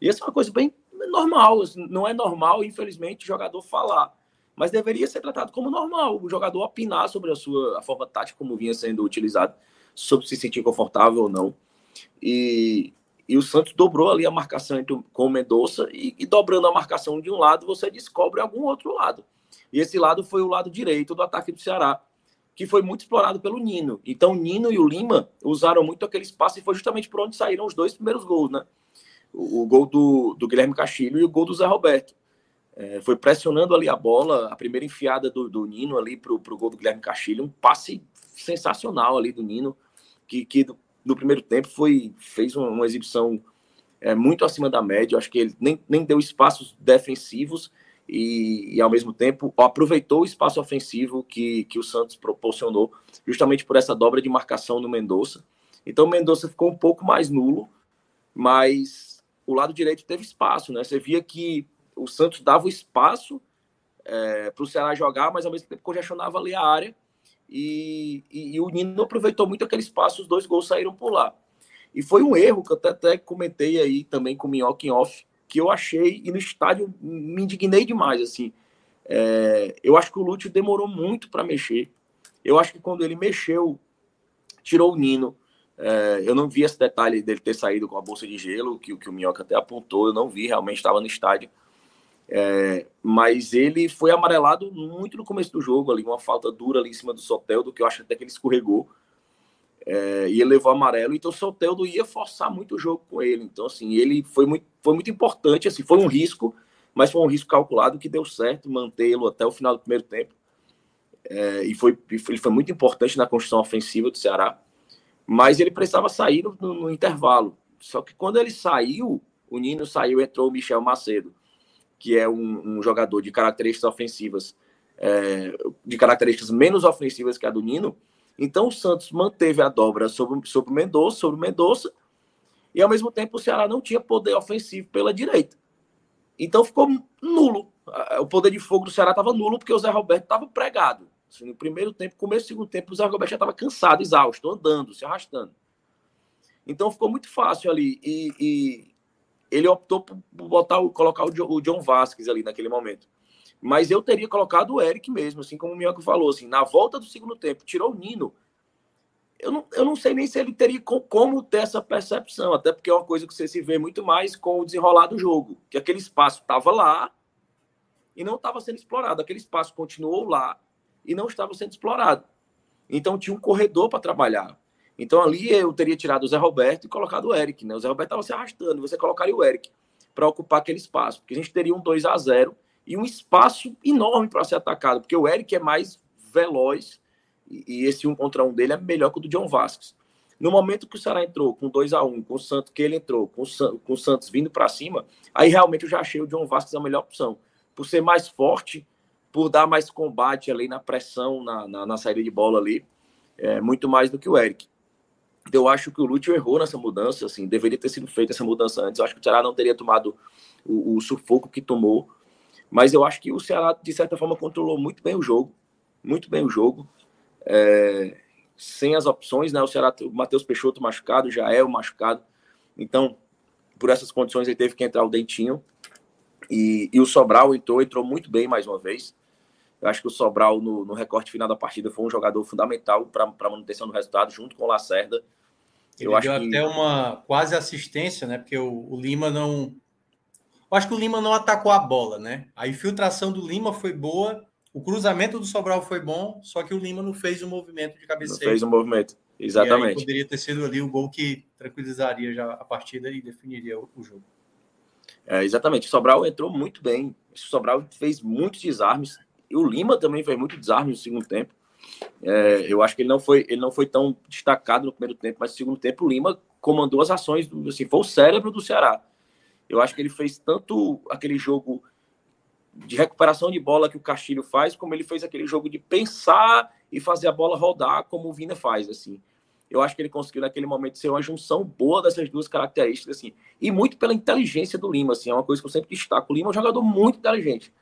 Speaker 3: E essa é uma coisa bem normal. Não é normal, infelizmente, o jogador falar. Mas deveria ser tratado como normal. O jogador opinar sobre a sua a forma tática como vinha sendo utilizado, sobre se sentir confortável ou não. E, e o Santos dobrou ali a marcação entre, com o Mendonça e, e dobrando a marcação de um lado, você descobre algum outro lado. E esse lado foi o lado direito do ataque do Ceará, que foi muito explorado pelo Nino. Então, o Nino e o Lima usaram muito aquele espaço e foi justamente por onde saíram os dois primeiros gols, né? o, gol do, do Guilherme Castilho e o gol do Zé Roberto. é, foi pressionando ali a bola, a primeira enfiada do, do Nino ali para o gol do Guilherme Castilho, um passe sensacional ali do Nino, que, que no primeiro tempo foi fez uma, uma exibição é, muito acima da média, acho que ele nem, nem deu espaços defensivos e, e, ao mesmo tempo aproveitou o espaço ofensivo que, que o Santos proporcionou, justamente por essa dobra de marcação no Mendonça. Então o Mendonça ficou um pouco mais nulo, mas o lado direito teve espaço, né? Você via que o Santos dava o espaço é, para o Ceará jogar, mas ao mesmo tempo congestionava ali a área. E, e, e, o Nino aproveitou muito aquele espaço, os dois gols saíram por lá. E foi um erro que eu até, até comentei aí também com o Minhoca em off, que eu achei, e no estádio me indignei demais, assim. É, eu acho que o Lúcio demorou muito para mexer. Eu acho que quando ele mexeu, tirou o Nino. É, eu não vi esse detalhe dele ter saído com a bolsa de gelo, que, que o Minhoca até apontou, eu não vi, realmente estava no estádio. É, mas ele foi amarelado muito no começo do jogo, ali, uma falta dura ali em cima do Soteldo, que eu acho até que ele escorregou. É, e ele levou amarelo, então o Soteldo ia forçar muito o jogo com ele. Então, assim, ele foi muito, foi muito importante, assim, foi um risco, mas foi um risco calculado que deu certo mantê-lo até o final do primeiro tempo. É, e foi, ele foi muito importante na construção ofensiva do Ceará. Mas ele precisava sair no, no, no intervalo. Só que quando ele saiu, o Nino saiu, entrou o Michel Macedo que é um, um jogador de características ofensivas, é, de características menos ofensivas que a do Nino. Então o Santos manteve a dobra sobre, sobre o Mendonça, sobre o Mendonça, e ao mesmo tempo o Ceará não tinha poder ofensivo pela direita. Então ficou nulo. O poder de fogo do Ceará estava nulo porque o Zé Roberto estava pregado. Assim, no primeiro tempo, começo do segundo tempo, o Zé Roberto já estava cansado, exausto, andando, se arrastando. Então ficou muito fácil ali. E, e, ele optou por botar, colocar o John Vasquez ali naquele momento. Mas eu teria colocado o Eric mesmo, assim como o Minhoca falou, assim, na volta do segundo tempo, tirou o Nino. Eu não, eu não sei nem se ele teria como ter essa percepção, até porque é uma coisa que você se vê muito mais com o desenrolar do jogo, que aquele espaço estava lá e não estava sendo explorado. Aquele espaço continuou lá e não estava sendo explorado. Então tinha um corredor para trabalhar. Então ali eu teria tirado o Zé Roberto e colocado o Eric, né? O Zé Roberto estava se arrastando, você colocaria o Eric para ocupar aquele espaço, porque a gente teria um 2 a 0 e um espaço enorme para ser atacado, porque o Eric é mais veloz e esse um contra um dele é melhor que o do John Vasquez. No momento que o Ceará entrou com 2 a 1 com o Santos que ele entrou, com o, com o Santos vindo para cima, aí realmente eu já achei o John Vasquez a melhor opção, por ser mais forte, por dar mais combate ali na pressão, na, na, na saída de bola ali, é, muito mais do que o Eric. Eu acho que o Lúcio errou nessa mudança, assim, deveria ter sido feita essa mudança antes. Eu acho que o Ceará não teria tomado o, o, sufoco que tomou, mas eu acho que o Ceará, de certa forma, controlou muito bem o jogo, muito bem o jogo, é, sem as opções, né? O Ceará, o Matheus Peixoto machucado, já é o machucado, então, por essas condições, ele teve que entrar o Dentinho, e, e o Sobral entrou, entrou muito bem mais uma vez. Eu acho que o Sobral, no, no recorte final da partida, foi um jogador fundamental para a manutenção do resultado, junto com o Lacerda.
Speaker 2: Ele eu deu que... até uma quase assistência, né? Porque o, o, Lima não. Eu acho que o Lima não atacou a bola, né? A infiltração do Lima foi boa, o cruzamento do Sobral foi bom, só que o Lima não fez o movimento de cabeceio.
Speaker 3: Não fez o movimento, exatamente.
Speaker 2: poderia ter sido ali o gol que tranquilizaria já a partida e definiria o, o jogo.
Speaker 3: É, exatamente. O Sobral entrou muito bem. O Sobral fez muitos desarmes. E o Lima também fez muito desarme no segundo tempo. É, eu acho que ele não foi ele não foi tão destacado no primeiro tempo, mas no segundo tempo o Lima comandou as ações, do, assim, foi o cérebro do Ceará. Eu acho que ele fez tanto aquele jogo de recuperação de bola que o Castilho faz, como ele fez aquele jogo de pensar e fazer a bola rodar, como o Vina faz, assim. Eu acho que ele conseguiu naquele momento ser uma junção boa dessas duas características, assim, e muito pela inteligência do Lima, assim, é uma coisa que eu sempre destaco. O Lima é um jogador muito inteligente.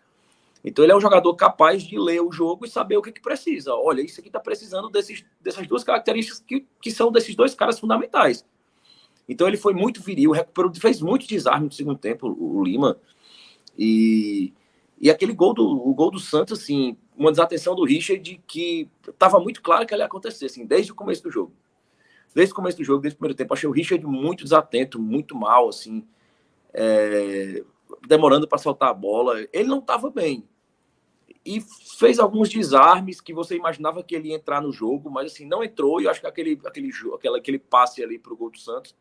Speaker 3: Então ele é um jogador capaz de ler o jogo e saber o que, que precisa. Olha, isso aqui está precisando desses, dessas duas características que, que são desses dois caras fundamentais. Então ele foi muito viril, recuperou, fez muito desarme no segundo tempo, o, o Lima. E, e aquele gol do, o gol do Santos, assim, uma desatenção do Richard que estava muito claro que ele ia acontecer, assim, desde o começo do jogo. Desde o começo do jogo, desde o primeiro tempo, achei o Richard muito desatento, muito mal, assim, é, demorando para soltar a bola. Ele não estava bem e fez alguns desarmes que você imaginava que ele ia entrar no jogo, mas assim, não entrou, e eu acho que aquele, aquele, aquele, aquele passe ali para o gol do Santos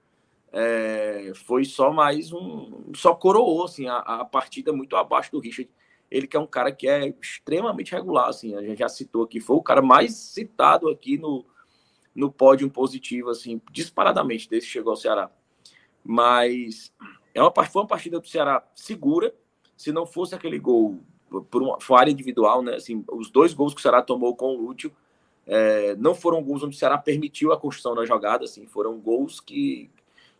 Speaker 3: é, foi só mais um. Só coroou assim, a, a partida muito abaixo do Richard. ele que é um cara que é extremamente regular, assim, a gente já citou aqui, foi o cara mais citado aqui no, no pódio positivo, assim, disparadamente, desde que chegou ao Ceará. Mas é uma, foi uma partida do Ceará segura, se não fosse aquele gol por uma falha individual, né, assim, os dois gols que o Ceará tomou com o Lúcio, é, não foram gols onde o Ceará permitiu a construção da jogada, assim, foram gols que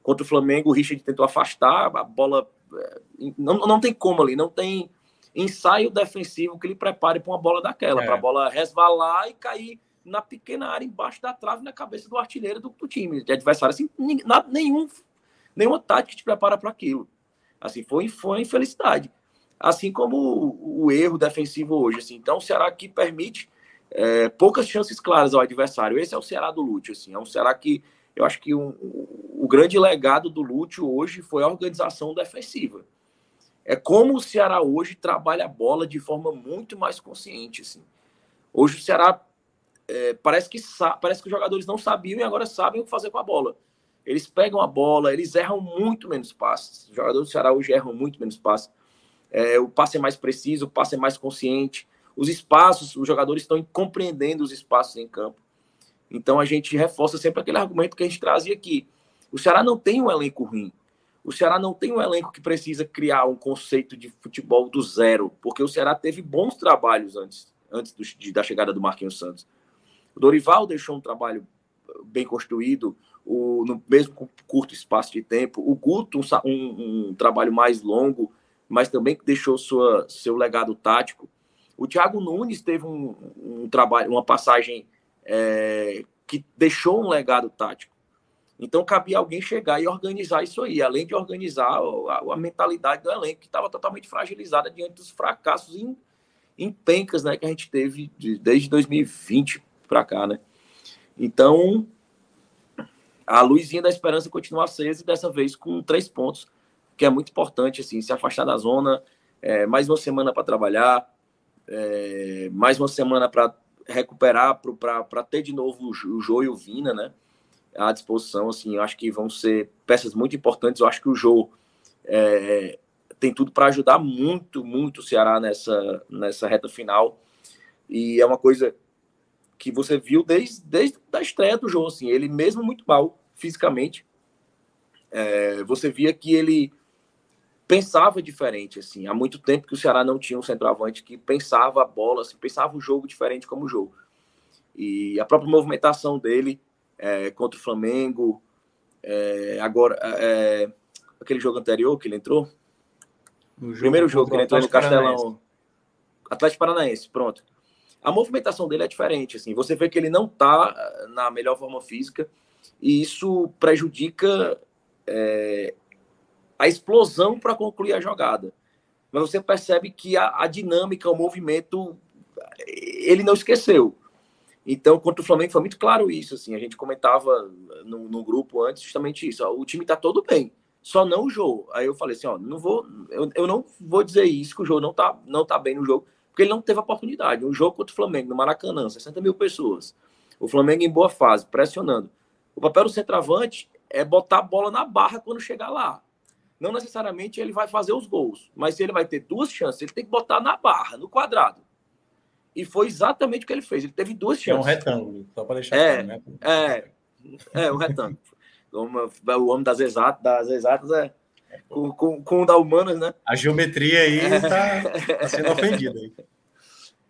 Speaker 3: contra o Flamengo o Richard tentou afastar, a bola é, não, não tem como ali, não tem ensaio defensivo que ele prepare para uma bola daquela, é. para a bola resvalar e cair na pequena área embaixo da trave na cabeça do artilheiro do, do time, de adversário. Assim, nenhum, nenhuma tática te prepara para aquilo. Assim, foi, foi infelicidade. Assim como o, o, erro defensivo hoje. Assim. Então, o Ceará que permite é, poucas chances claras ao adversário. Esse é o Ceará do Lúcio. Assim. É um Ceará que eu acho que um, o grande legado do Lúcio hoje foi a organização defensiva é como o Ceará hoje trabalha a bola de forma muito mais consciente. Assim. Hoje o Ceará é, parece, que parece que os jogadores não sabiam e agora sabem o que fazer com a bola. Eles pegam a bola, eles erram muito menos passes. Os jogadores do Ceará hoje erram muito menos passes. É, o passe é mais preciso, o passe é mais consciente. Os espaços, os jogadores estão compreendendo os espaços em campo. Então a gente reforça sempre aquele argumento que a gente trazia aqui. O Ceará não tem um elenco ruim. O Ceará não tem um elenco que precisa criar um conceito de futebol do zero, porque o Ceará teve bons trabalhos antes, antes do, de, da chegada do Marquinhos Santos. O Dorival deixou um trabalho bem construído, o, no mesmo curto espaço de tempo. O Guto, um, um, um trabalho mais longo, mas também deixou sua, seu legado tático. O Thiago Nunes teve um, um trabalho, uma passagem é, que deixou um legado tático. Então cabia alguém chegar e organizar isso aí, além de organizar a, a mentalidade do elenco, que estava totalmente fragilizada diante dos fracassos em, em pencas né, que a gente teve de, desde 2020 para cá. Né? Então, a luzinha da esperança continua acesa e dessa vez com três pontos, que é muito importante, assim, se afastar da zona, é, mais uma semana para trabalhar, é, mais uma semana para recuperar, para ter de novo o, Jô e o Vina, né? à disposição. Assim, eu acho que vão ser peças muito importantes. Eu acho que o jogo é, tem tudo para ajudar muito, muito o Ceará nessa, nessa reta final. E é uma coisa que você viu desde, desde a estreia do jogo. Assim, ele mesmo muito mal fisicamente, é, você via que ele pensava diferente. assim Há muito tempo que o Ceará não tinha um centroavante que pensava a bola, assim, pensava o jogo diferente como o jogo. E a própria movimentação dele é, contra o Flamengo. É, agora, é, aquele jogo anterior que ele entrou. Jogo Primeiro jogo que ele entrou no Castelão. Paranaense. Atlético Paranaense, pronto. A movimentação dele é diferente, assim. Você vê que ele não está eh, na melhor forma física e isso prejudica é, a explosão para concluir a jogada. Mas você percebe que a, a dinâmica, o movimento, ele não esqueceu. Então, contra o Flamengo foi muito claro isso, assim, a gente comentava no, no grupo antes justamente isso, ó, o time tá todo bem, só não o jogo. Aí eu falei assim, ó, não vou, eu, eu não vou dizer isso, que o jogo não tá, não tá bem no jogo, porque ele não teve oportunidade. Um jogo contra o Flamengo, no Maracanã, 60 mil pessoas, o Flamengo em boa fase, pressionando. O papel do centroavante é botar a bola na barra quando chegar lá. Não necessariamente ele vai fazer os gols, mas se ele vai ter duas chances, ele tem que botar na barra, no quadrado. E foi exatamente o que ele fez. Ele teve duas chances. É
Speaker 2: um retângulo, só para deixar
Speaker 3: é, claro, né? É, é um retângulo. o homem das exatas, das exatas é com, com, com o da humanas, né?
Speaker 2: A geometria aí está tá sendo ofendida. Aí.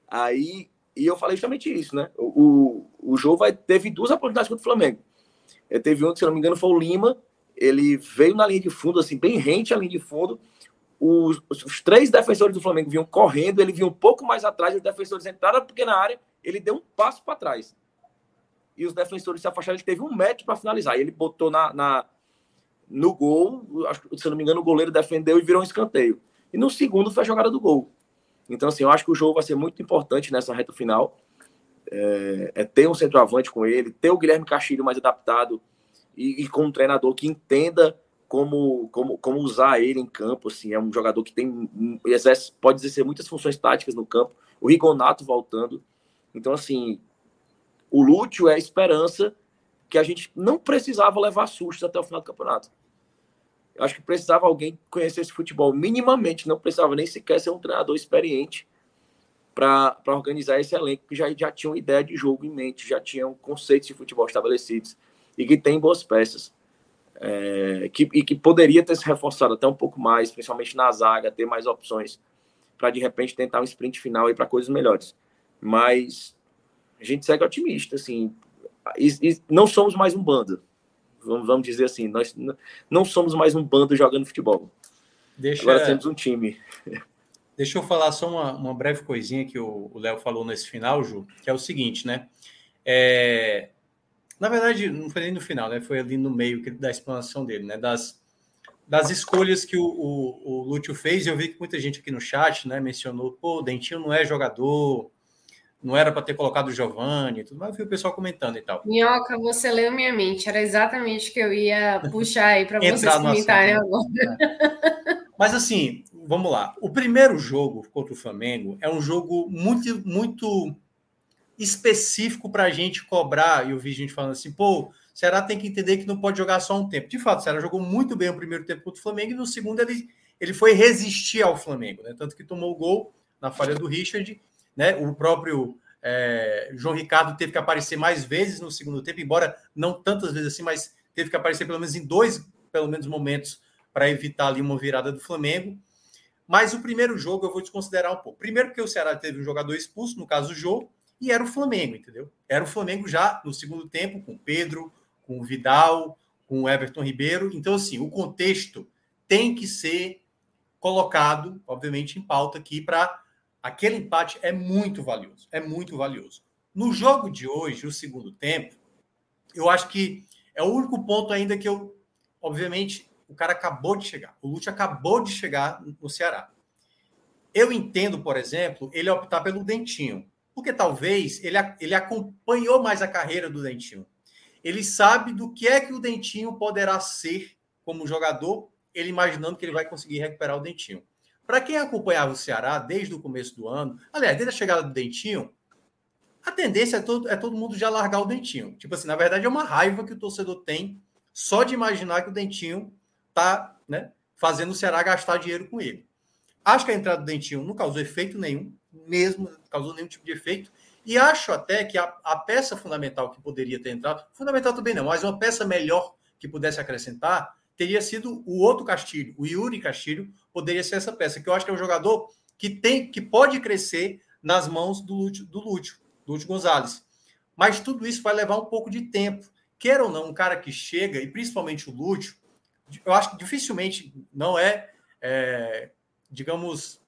Speaker 3: aí, e eu falei justamente isso, né? O, o, o jogo vai, teve duas oportunidades contra o Flamengo. Ele teve um, se não me engano, foi o Lima. Ele veio na linha de fundo, assim, bem rente à linha de fundo os, os, três defensores do Flamengo vinham correndo, ele vinha um pouco mais atrás, os defensores entraram na pequena área, ele deu um passo para trás. E os defensores se afastaram, ele teve um metro para finalizar. E ele botou na, na, no gol, se eu não me engano, o goleiro defendeu e virou um escanteio. E no segundo foi a jogada do gol. Então, assim, eu acho que o jogo vai ser muito importante nessa reta final. É, é ter um centroavante com ele, ter o Guilherme Castilho mais adaptado e, e com um treinador que entenda como, como, como usar ele em campo. Assim, é um jogador que tem exerce, pode exercer muitas funções táticas no campo. O Rigonato voltando. Então, assim, o Lúcio é a esperança que a gente não precisava levar sustos até o final do campeonato. Eu acho que precisava alguém conhecer esse futebol minimamente, não precisava nem sequer ser um treinador experiente para organizar esse elenco que já, já tinha uma ideia de jogo em mente, já tinham conceitos de futebol estabelecidos e que tem boas peças. É, que, e que poderia ter se reforçado até um pouco mais, principalmente na zaga, ter mais opções para de repente tentar um sprint final e para coisas melhores. Mas a gente segue otimista, assim, e, e não somos mais um bando, vamos, vamos dizer assim, nós não somos mais um bando jogando futebol. Deixa... Agora temos um time.
Speaker 2: Deixa eu falar só uma, uma breve coisinha que o Léo falou nesse final, Ju, que é o seguinte, né? É, na verdade, não foi nem no final, né? Foi ali no meio da explanação dele, né? Das, das escolhas que o, o, o Lúcio fez, eu vi que muita gente aqui no chat, né, mencionou, pô, o Dentinho não é jogador, não era para ter colocado o Giovanni, tudo mais, eu vi o pessoal comentando e tal.
Speaker 1: Minhoca, você leu minha mente, era exatamente o que eu ia puxar aí para vocês comentarem né? agora.
Speaker 2: É. Mas assim, vamos lá. O primeiro jogo contra o Flamengo é um jogo muito, muito específico para a gente cobrar. E eu vi gente falando assim, pô, o Ceará tem que entender que não pode jogar só um tempo. De fato, o Ceará jogou muito bem o primeiro tempo contra o Flamengo e no segundo ele, ele foi resistir ao Flamengo, né? Tanto que tomou o gol na falha do Richard, né? O próprio é, João Ricardo teve que aparecer mais vezes no segundo tempo, embora não tantas vezes assim, mas teve que aparecer pelo menos em dois, pelo menos momentos para evitar ali uma virada do Flamengo. Mas o primeiro jogo eu vou desconsiderar um pouco. Primeiro porque o Ceará teve um jogador expulso, no caso do jogo, e era o Flamengo, entendeu? Era o Flamengo já no segundo tempo, com Pedro, com Vidal, com o Everton Ribeiro. Então, assim, o contexto tem que ser colocado, obviamente, em pauta aqui para aquele empate é muito valioso, é muito valioso. No jogo de hoje, o segundo tempo, eu acho que é o único ponto ainda que eu, obviamente, o cara acabou de chegar. O Lute acabou de chegar no Ceará. Eu entendo, por exemplo, ele optar pelo Dentinho, porque talvez ele, ele acompanhou mais a carreira do Dentinho. Ele sabe do que é que o Dentinho poderá ser como jogador, ele imaginando que ele vai conseguir recuperar o Dentinho. Para quem acompanhava o Ceará desde o começo do ano, aliás, desde a chegada do Dentinho, a tendência é todo, é todo mundo já largar o Dentinho. Tipo assim, na verdade é uma raiva que o torcedor tem só de imaginar que o Dentinho tá, né, fazendo o Ceará gastar dinheiro com ele. Acho que a entrada do Dentinho não causou efeito nenhum, mesmo não causou nenhum tipo de efeito. E acho até que a, a peça fundamental que poderia ter entrado, fundamental também não, mas uma peça melhor que pudesse acrescentar, teria sido o outro Castilho, o Yuri Castilho, poderia ser essa peça, que eu acho que é um jogador que tem, que pode crescer nas mãos do Lúcio, do Lúcio, Lúcio Gonzalez. Mas tudo isso vai levar um pouco de tempo. Quer ou não, um cara que chega, e principalmente o Lúcio, eu acho que dificilmente não é, é digamos,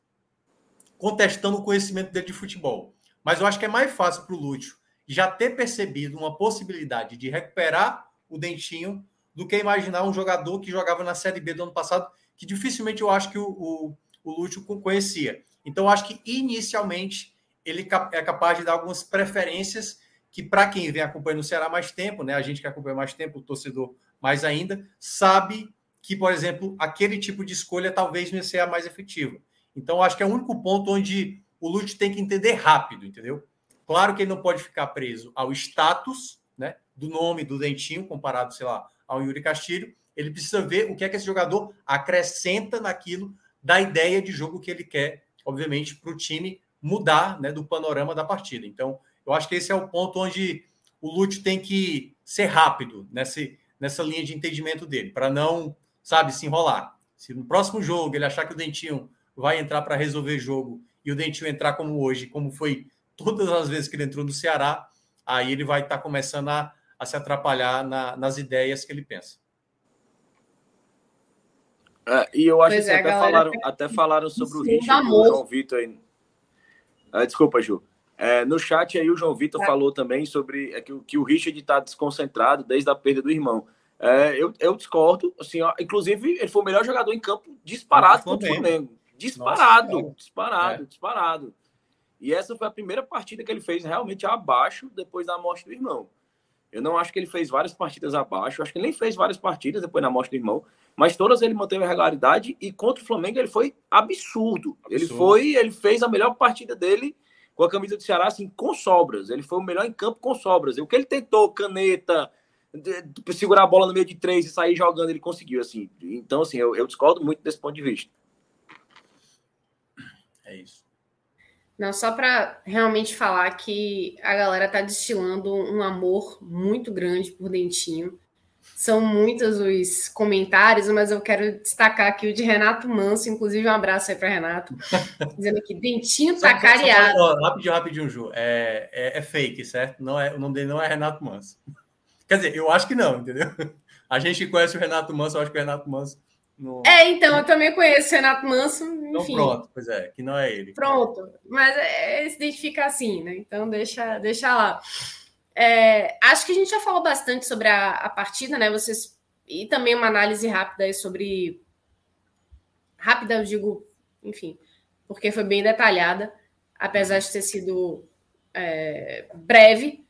Speaker 2: contestando o conhecimento dele de futebol. Mas eu acho que é mais fácil para o Lúcio já ter percebido uma possibilidade de recuperar o dentinho do que imaginar um jogador que jogava na Série B do ano passado, que dificilmente eu acho que o, o, o Lúcio conhecia. Então, eu acho que inicialmente ele é capaz de dar algumas preferências que, para quem vem acompanhando o Ceará mais tempo, né, a gente que acompanha mais tempo, o torcedor mais ainda, sabe que, por exemplo, aquele tipo de escolha talvez não seja a mais efetiva. Então, acho que é o único ponto onde o Lute tem que entender rápido, entendeu? Claro que ele não pode ficar preso ao status né, do nome do Dentinho, comparado, sei lá, ao Yuri Castilho. Ele precisa ver o que é que esse jogador acrescenta naquilo da ideia de jogo que ele quer, obviamente, para o time mudar né, do panorama da partida. Então, eu acho que esse é o ponto onde o Lute tem que ser rápido nessa, nessa linha de entendimento dele, para não, sabe, se enrolar. Se no próximo jogo ele achar que o Dentinho vai entrar para resolver jogo e o Dentinho entrar como hoje, como foi todas as vezes que ele entrou no Ceará, aí ele vai estar tá começando a, a, se atrapalhar na, nas ideias que ele pensa.
Speaker 3: É, e eu acho pois que é, até, falaram, até falaram sobre o Richard, o João Vitor aí. Ah, desculpa, Ju. É, no chat aí o João Vitor é. falou também sobre é, que, que o Richard está desconcentrado desde a perda do irmão. É, eu, eu discordo, assim, ó, inclusive ele foi o melhor jogador em campo disparado contra o Flamengo. Disparado, Nossa, disparado, é. disparado. E essa foi a primeira partida que ele fez realmente abaixo depois da morte do irmão. Eu não acho que ele fez várias partidas abaixo, acho que ele nem fez várias partidas depois da morte do irmão, mas todas ele manteve a regularidade e contra o Flamengo ele foi absurdo. absurdo. Ele foi, ele fez a melhor partida dele com a camisa do Ceará assim com sobras. Ele foi o melhor em campo com sobras. E o que ele tentou, caneta, segurar a bola no meio de três e sair jogando, ele conseguiu, assim. Então, assim, eu, eu discordo muito desse ponto de vista.
Speaker 2: É isso.
Speaker 1: Não, só para realmente falar que a galera tá destilando um amor muito grande por Dentinho. São muitos os comentários, mas eu quero destacar aqui o de Renato Manso, inclusive um abraço aí para Renato, dizendo que Dentinho tá cariado.
Speaker 2: rapidinho, rapidinho, Ju. É, é, é, fake, certo? Não é, o nome dele não é Renato Manso. Quer dizer, eu acho que não, entendeu? A gente que conhece o Renato Manso, eu acho que o Renato Manso.
Speaker 1: No... É, então, eu também conheço o Renato Manso. Então, enfim.
Speaker 2: Então, pronto, pois é, que não é ele.
Speaker 1: Pronto, mas é, ele se identifica assim, né? Então, deixa, deixa lá. É, acho que a gente já falou bastante sobre a, a partida, né? Vocês e também uma análise rápida sobre rápida, eu digo, enfim, porque foi bem detalhada, apesar de ter sido é, breve,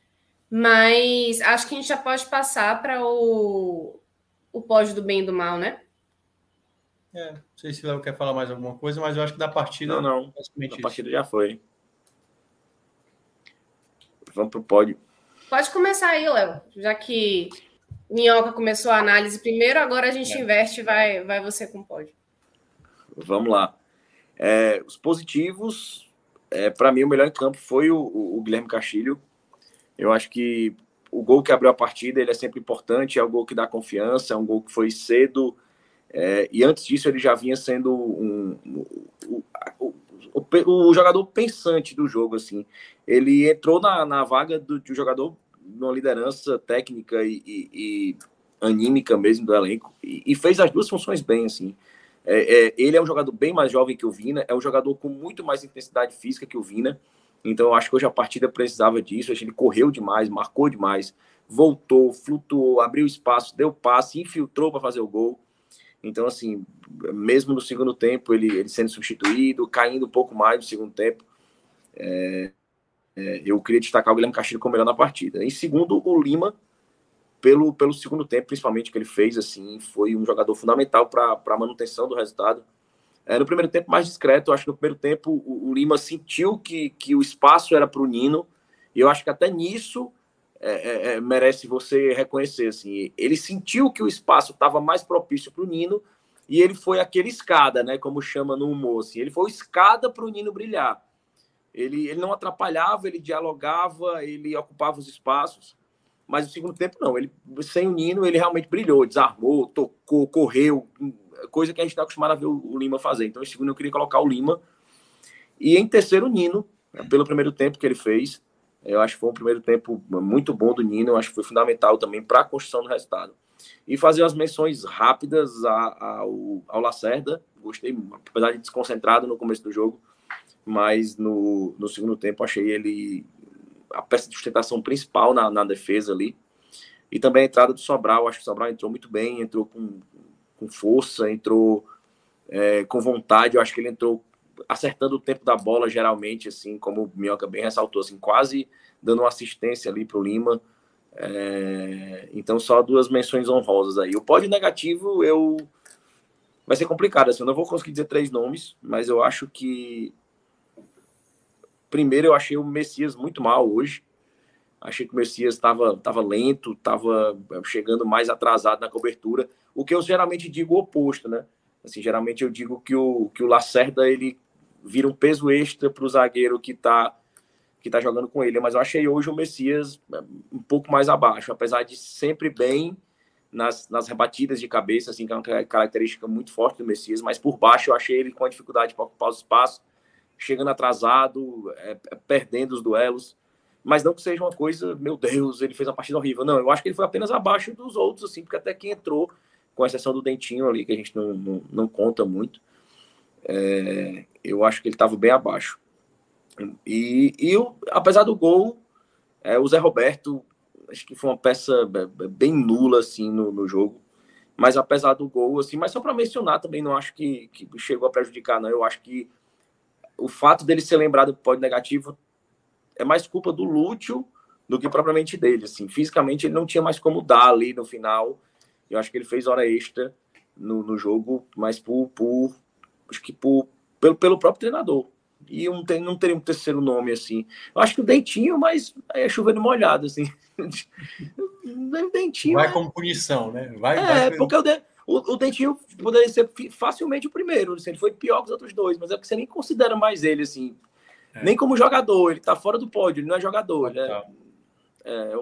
Speaker 1: mas acho que a gente já pode passar para o, o pós do bem e do mal, né?
Speaker 2: É, não sei se o Léo quer falar mais alguma coisa, mas eu acho que da partida.
Speaker 3: Não, não. A partida já foi. Vamos para o pódio.
Speaker 1: Pode começar aí, Léo, já que Minhoca começou a análise primeiro, agora a gente é. investe vai, vai você com o pódio.
Speaker 3: Vamos lá. É, os positivos, é, para mim, o melhor em campo foi o, o, Guilherme Castilho. Eu acho que o gol que abriu a partida ele é sempre importante, é o gol que dá confiança, é um gol que foi cedo. É, e antes disso, ele já vinha sendo um, um, o, jogador pensante do jogo. assim ele entrou na, na vaga do, de um jogador numa liderança técnica e, e, e anímica mesmo do elenco e, e, fez as duas funções bem assim é, é, ele é um jogador bem mais jovem que o Vina é um jogador com muito mais intensidade física que o Vina então eu acho que hoje a partida precisava disso ele correu demais marcou demais voltou flutuou abriu espaço deu passe infiltrou para fazer o gol então assim mesmo no segundo tempo ele, ele sendo substituído caindo um pouco mais no segundo tempo é, é, eu queria destacar o Guilherme Castilho como melhor na partida. Em segundo, o Lima, pelo, pelo segundo tempo, principalmente, que ele fez, assim, foi um jogador fundamental para a manutenção do resultado. É, no primeiro tempo, mais discreto, eu acho que no primeiro tempo o, o Lima sentiu que, que o espaço era para o Nino, e eu acho que até nisso é, é, é merece você reconhecer. Assim, ele sentiu que o espaço estava mais propício para o Nino, e ele foi aquele escada, né, como chama no humor. Assim, ele foi escada para o Nino brilhar. Ele, ele não atrapalhava, ele dialogava, ele ocupava os espaços. Mas no segundo tempo, não. Ele, sem o Nino, ele realmente brilhou, desarmou, tocou, correu, coisa que a gente está acostumado a ver o, Lima fazer. Então, em segundo, eu queria colocar o Lima. E em terceiro, o Nino, pelo primeiro tempo que ele fez. Eu acho que foi um primeiro tempo muito bom do Nino. Eu acho que foi fundamental também para a construção do resultado. E fazer as menções rápidas ao, ao Lacerda. Gostei, apesar de desconcentrado no começo do jogo mas no, no segundo tempo achei ele a peça de sustentação principal na, na defesa ali. E também a entrada do Sobral, acho que o Sobral entrou muito bem, entrou com, com força, entrou é, com vontade, eu acho que ele entrou acertando o tempo da bola, geralmente, assim, como o Minhoca bem ressaltou, assim, quase dando uma assistência ali para o Lima. É, então, só duas menções honrosas aí. O pódio negativo, eu. Vai ser complicado, assim, eu não vou conseguir dizer três nomes, mas eu acho que Primeiro, eu achei o Messias muito mal hoje. Achei que o Messias estava tava lento, estava chegando mais atrasado na cobertura. O que eu geralmente digo o oposto, né? Assim, geralmente eu digo que o, que o Lacerda ele vira um peso extra para o zagueiro que está que tá jogando com ele. Mas eu achei hoje o Messias é, um pouco mais abaixo, apesar de sempre bem nas, nas rebatidas de cabeça, assim, que é uma característica muito forte do Messias, mas por baixo eu achei ele com a dificuldade para ocupar os espaços chegando atrasado, é, é, perdendo os duelos. Mas não que seja uma coisa, meu Deus, ele fez uma partida horrível. Não, eu acho que ele foi apenas abaixo dos outros, assim, porque até quem entrou, com exceção do Dentinho ali, que a gente não, não, não conta muito, é, eu acho que ele estava bem abaixo. E, e apesar do gol, é, o Zé Roberto, acho que foi uma peça bem nula, assim, no, no jogo. Mas apesar do gol, assim, mas só para mencionar também, não acho que, que chegou a prejudicar, não. Eu acho que o fato dele ser lembrado pódio negativo é mais culpa do Lúcio do que propriamente dele. Assim, fisicamente ele não tinha mais como dar ali no final. Eu acho que ele fez hora extra no, no jogo, mas por, por acho que por, pelo, pelo próprio treinador. E um, tem, não teria um terceiro nome assim. Eu acho que o Dentinho, mas aí é chovendo molhado, assim.
Speaker 2: Dentinho. Vai é... como punição, né? Vai,
Speaker 3: é, vai... porque o, de... o, o, Dentinho poderia ser facilmente o primeiro. Assim, ele foi pior que os outros dois, mas é porque você nem considera mais ele, assim. É. Nem como jogador, ele tá fora do pódio, ele não é jogador. Ele é, é,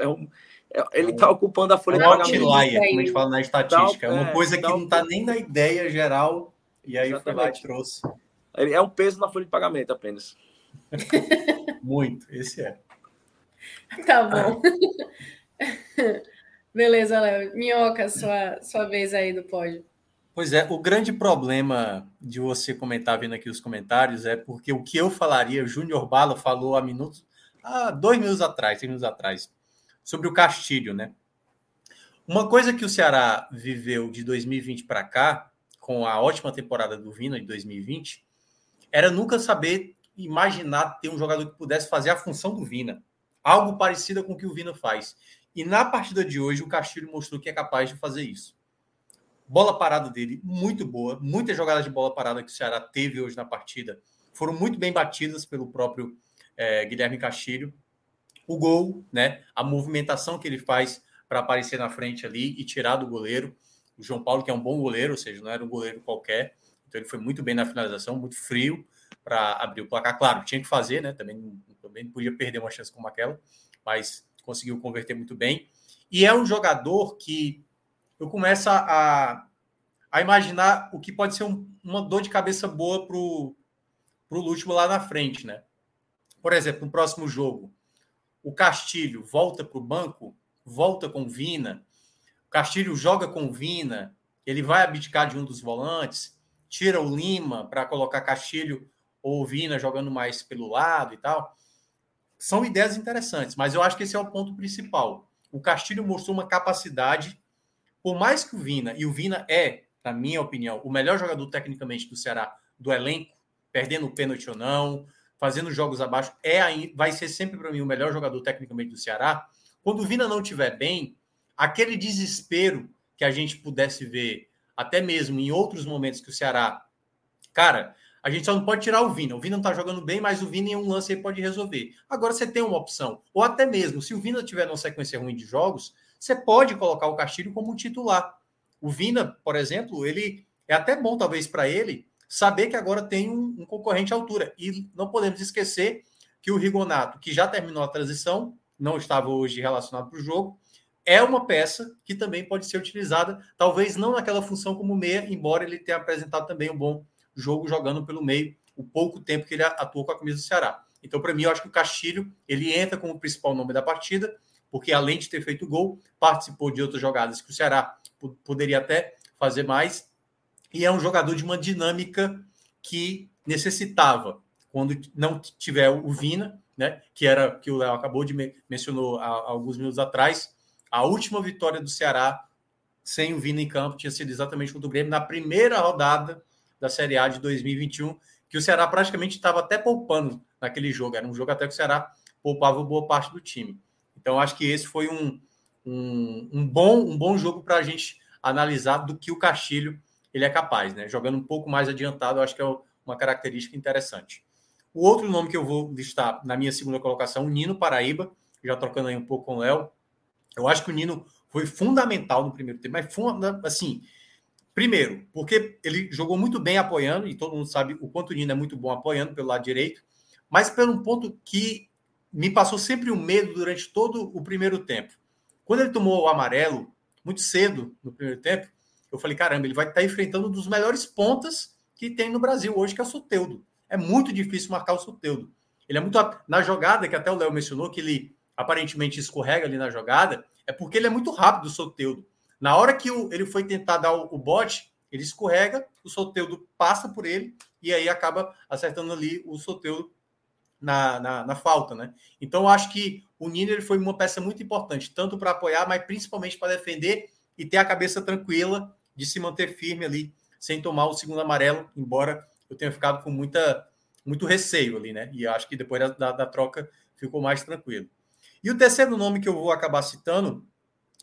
Speaker 3: é, um, é ele está ocupando a folha
Speaker 2: de pagamento. Outlier, como a gente fala na estatística. é uma coisa que não está nem na ideia geral, e aí Exatamente. foi lá e trouxe.
Speaker 3: É um peso na folha de pagamento apenas.
Speaker 2: Muito, esse é.
Speaker 1: Tá bom. Beleza, Léo. Minhoca, sua, sua vez aí do pódio.
Speaker 2: Pois é, o grande problema de você comentar vendo aqui os comentários é porque o que eu falaria, o Júnior Bala falou há minutos, há dois minutos atrás, três minutos atrás, sobre o Castilho, né? Uma coisa que o Ceará viveu de 2020 para cá, com a ótima temporada do Vina de 2020, era nunca saber imaginar ter um jogador que pudesse fazer a função do Vina. Algo parecido com o que o Vina faz. E na partida de hoje, o Castilho mostrou que é capaz de fazer isso. Bola parada dele, muito boa. Muitas jogadas de bola parada que o Ceará teve hoje na partida foram muito bem batidas pelo próprio é, Guilherme Castilho. O gol, né? A movimentação que ele faz para aparecer na frente ali e tirar do goleiro. O João Paulo, que é um bom goleiro, ou seja, não era um goleiro qualquer. Então ele foi muito bem na finalização, muito frio para abrir o placar. Claro, tinha que fazer, né? Também, também podia perder uma chance como aquela, mas conseguiu converter muito bem. E é um jogador que eu começo a, a imaginar o que pode ser um, uma dor de cabeça boa para o Lúcio lá na frente, né? Por exemplo, no próximo jogo, o Castilho volta para o banco, volta com Vina, Castilho joga com Vina, ele vai abdicar de um dos volantes, tira o Lima para colocar Castilho ou Vina jogando mais pelo lado e tal. São ideias interessantes, mas eu acho que esse é o ponto principal. O Castilho mostrou uma capacidade, por mais que o Vina, e o Vina é, na minha opinião, o melhor jogador tecnicamente do Ceará, do elenco, perdendo o pênalti ou não, fazendo jogos abaixo, é vai ser sempre para mim o melhor jogador tecnicamente do Ceará. Quando o Vina não estiver bem, aquele desespero que a gente pudesse ver, até mesmo em outros momentos que o Ceará. Cara, a gente só não pode tirar o Vina. O Vina não está jogando bem, mas o Vina em um lance aí pode resolver. Agora você tem uma opção. Ou até mesmo, se o Vina tiver numa sequência ruim de jogos, você pode colocar o Castilho como titular. O Vina, por exemplo, ele é até bom, talvez, para ele saber que agora tem um, um, concorrente à altura. E não podemos esquecer que o Rigonato, que já terminou a transição, não estava hoje relacionado para o jogo, é uma peça que também pode ser utilizada, talvez não naquela função como meia, embora ele tenha apresentado também um bom jogo jogando pelo meio, o pouco tempo que ele atuou com a camisa do Ceará. Então, para mim, eu acho que o Castilho ele entra como o principal nome da partida, porque além de ter feito gol, participou de outras jogadas que o Ceará poderia até fazer mais, e é um jogador de uma dinâmica que necessitava quando não tiver o Vina, né, que era que o Léo acabou de me mencionou há, há alguns minutos atrás, a última vitória do Ceará sem o Vina em campo tinha sido exatamente contra o Grêmio na primeira rodada da Série A de 2021, que o Ceará praticamente estava até poupando naquele jogo. Era um jogo até que o Ceará poupava boa parte do time. Então, acho que esse foi um, um, um bom, um bom jogo para a gente analisar do que o Castilho ele é capaz, né? Jogando um pouco mais adiantado, acho que é uma característica interessante. O outro nome que eu vou listar na minha segunda colocação, o Nino Paraíba, já trocando aí um pouco com o Léo. Eu acho que o Nino foi fundamental no primeiro tempo, mas assim, Primeiro, porque ele jogou muito bem apoiando, e todo mundo sabe o quanto o Nino é muito bom apoiando pelo lado direito, mas pelo ponto que me passou sempre o um medo durante todo o primeiro tempo. Quando ele tomou o amarelo, muito cedo no primeiro tempo, eu falei: caramba, ele vai estar enfrentando um dos melhores pontas que tem no Brasil hoje, que é o Soteudo. É muito difícil marcar o Soteudo. Ele é muito. Na jogada, que até o Léo mencionou, que ele aparentemente escorrega ali na jogada, é porque ele é muito rápido, o Soteudo. Na hora que o, ele foi tentar dar o, o bote, ele escorrega, o Soteudo passa por ele e aí acaba acertando ali o Soteudo na, na, na, falta, né? Então, acho que o Nino foi uma peça muito importante, tanto para apoiar, mas principalmente para defender e ter a cabeça tranquila de se manter firme ali, sem tomar o segundo amarelo, embora eu tenha ficado com muita, muito receio ali, né? E acho que depois da, da, da troca ficou mais tranquilo. E o terceiro nome que eu vou acabar citando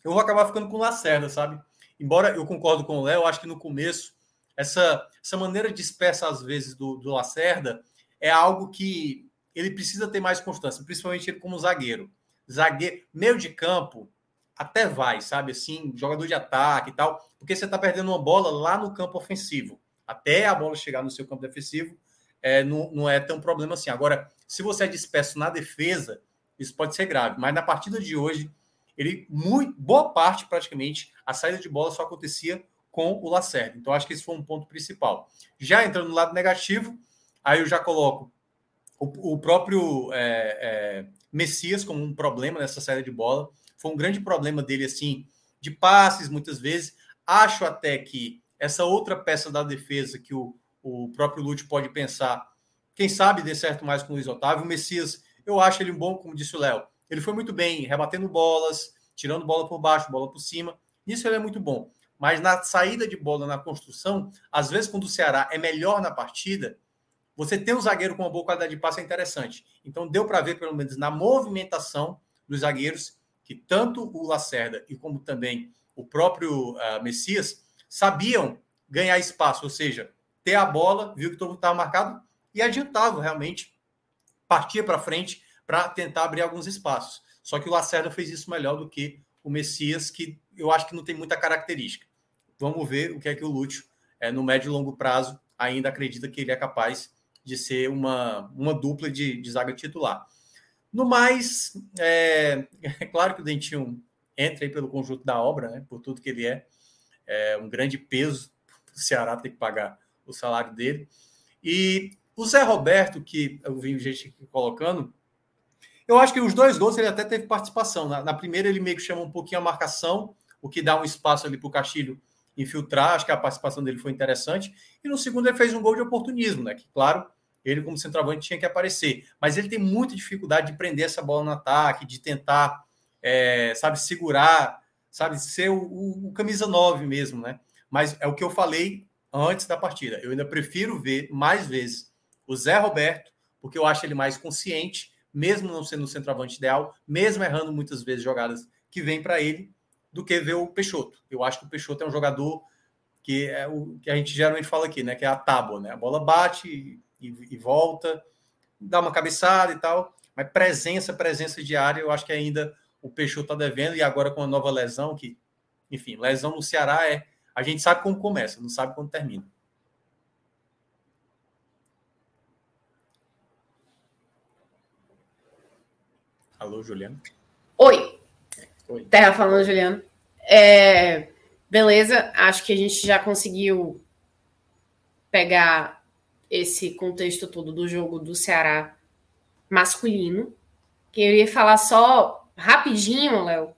Speaker 2: eu vou acabar ficando com o Lacerda, sabe? Embora eu concordo com o Léo, acho que no começo, essa, essa maneira dispersa, às vezes, do, do Lacerda é algo que ele precisa ter mais constância, principalmente ele como zagueiro. Zagueiro, meio de campo, até vai, sabe? Assim, jogador de ataque e tal, porque você está perdendo uma bola lá no campo ofensivo. Até a bola chegar no seu campo defensivo, é, não, não é tão problema assim. Agora, se você é disperso na defesa, isso pode ser grave. Mas na partida de hoje, ele muito boa parte praticamente a saída de bola só acontecia com o Lacerda. Então acho que esse foi um ponto principal. Já entrando no lado negativo, aí eu já coloco o, o próprio é, é, Messias como um problema nessa saída de bola. Foi um grande problema dele assim de passes muitas vezes. Acho até que essa outra peça da defesa que o, o próprio Lute pode pensar, quem sabe dê certo mais com o Luiz Otávio. O Messias, eu acho ele um bom, como disse o Léo, ele foi muito bem, rebatendo bolas, tirando bola por baixo, bola por cima. Isso ele é muito bom. Mas na saída de bola, na construção, às vezes quando o Ceará é melhor na partida, você ter um zagueiro com uma boa qualidade de passe é interessante. Então deu para ver, pelo menos na movimentação dos zagueiros, que tanto o Lacerda e como também o próprio uh, Messias sabiam ganhar espaço, ou seja, ter a bola, viu que todo mundo estava marcado e adiantava realmente, partia para frente para tentar abrir alguns espaços. Só que o Lacerda fez isso melhor do que o Messias, que eu acho que não tem muita característica. Vamos ver o que é que o Lúcio, é, no médio e longo prazo, ainda acredita que ele é capaz de ser uma, uma dupla de, de zaga titular. No mais, é, é, claro que o Dentinho entra aí pelo conjunto da obra, né, por tudo que ele é. É um grande peso o Ceará ter que pagar o salário dele. E o Zé Roberto, que eu vi gente colocando, eu acho que os dois gols ele até teve participação. Na, na, primeira, ele meio que chama um pouquinho a marcação, o que dá um espaço ali para o Castilho infiltrar. Acho que a participação dele foi interessante. E no segundo, ele fez um gol de oportunismo, né? Que, claro, ele, como centroavante, tinha que aparecer. Mas ele tem muita dificuldade de prender essa bola no ataque, de tentar, é, sabe, segurar, sabe, ser o, o, o camisa 9 mesmo, né? Mas é o que eu falei antes da partida. Eu ainda prefiro ver mais vezes o Zé Roberto, porque eu acho ele mais consciente mesmo não sendo o centroavante ideal, mesmo errando muitas vezes jogadas que vêm para ele, do que ver o Peixoto. Eu acho que o Peixoto é um jogador que é o que a gente geralmente fala aqui, né? Que é a tábua, né? A bola bate e, e, volta, dá uma cabeçada e tal, mas presença, presença diária, eu acho que ainda o Peixoto está devendo, e agora com a nova lesão, que, enfim, lesão no Ceará é. A gente sabe como começa, não sabe quando termina. Alô, Juliano?
Speaker 1: Oi. Oi. Terra falando, Juliano. É, beleza, acho que a gente já conseguiu pegar esse contexto todo do jogo do Ceará masculino. Queria falar só rapidinho, Léo,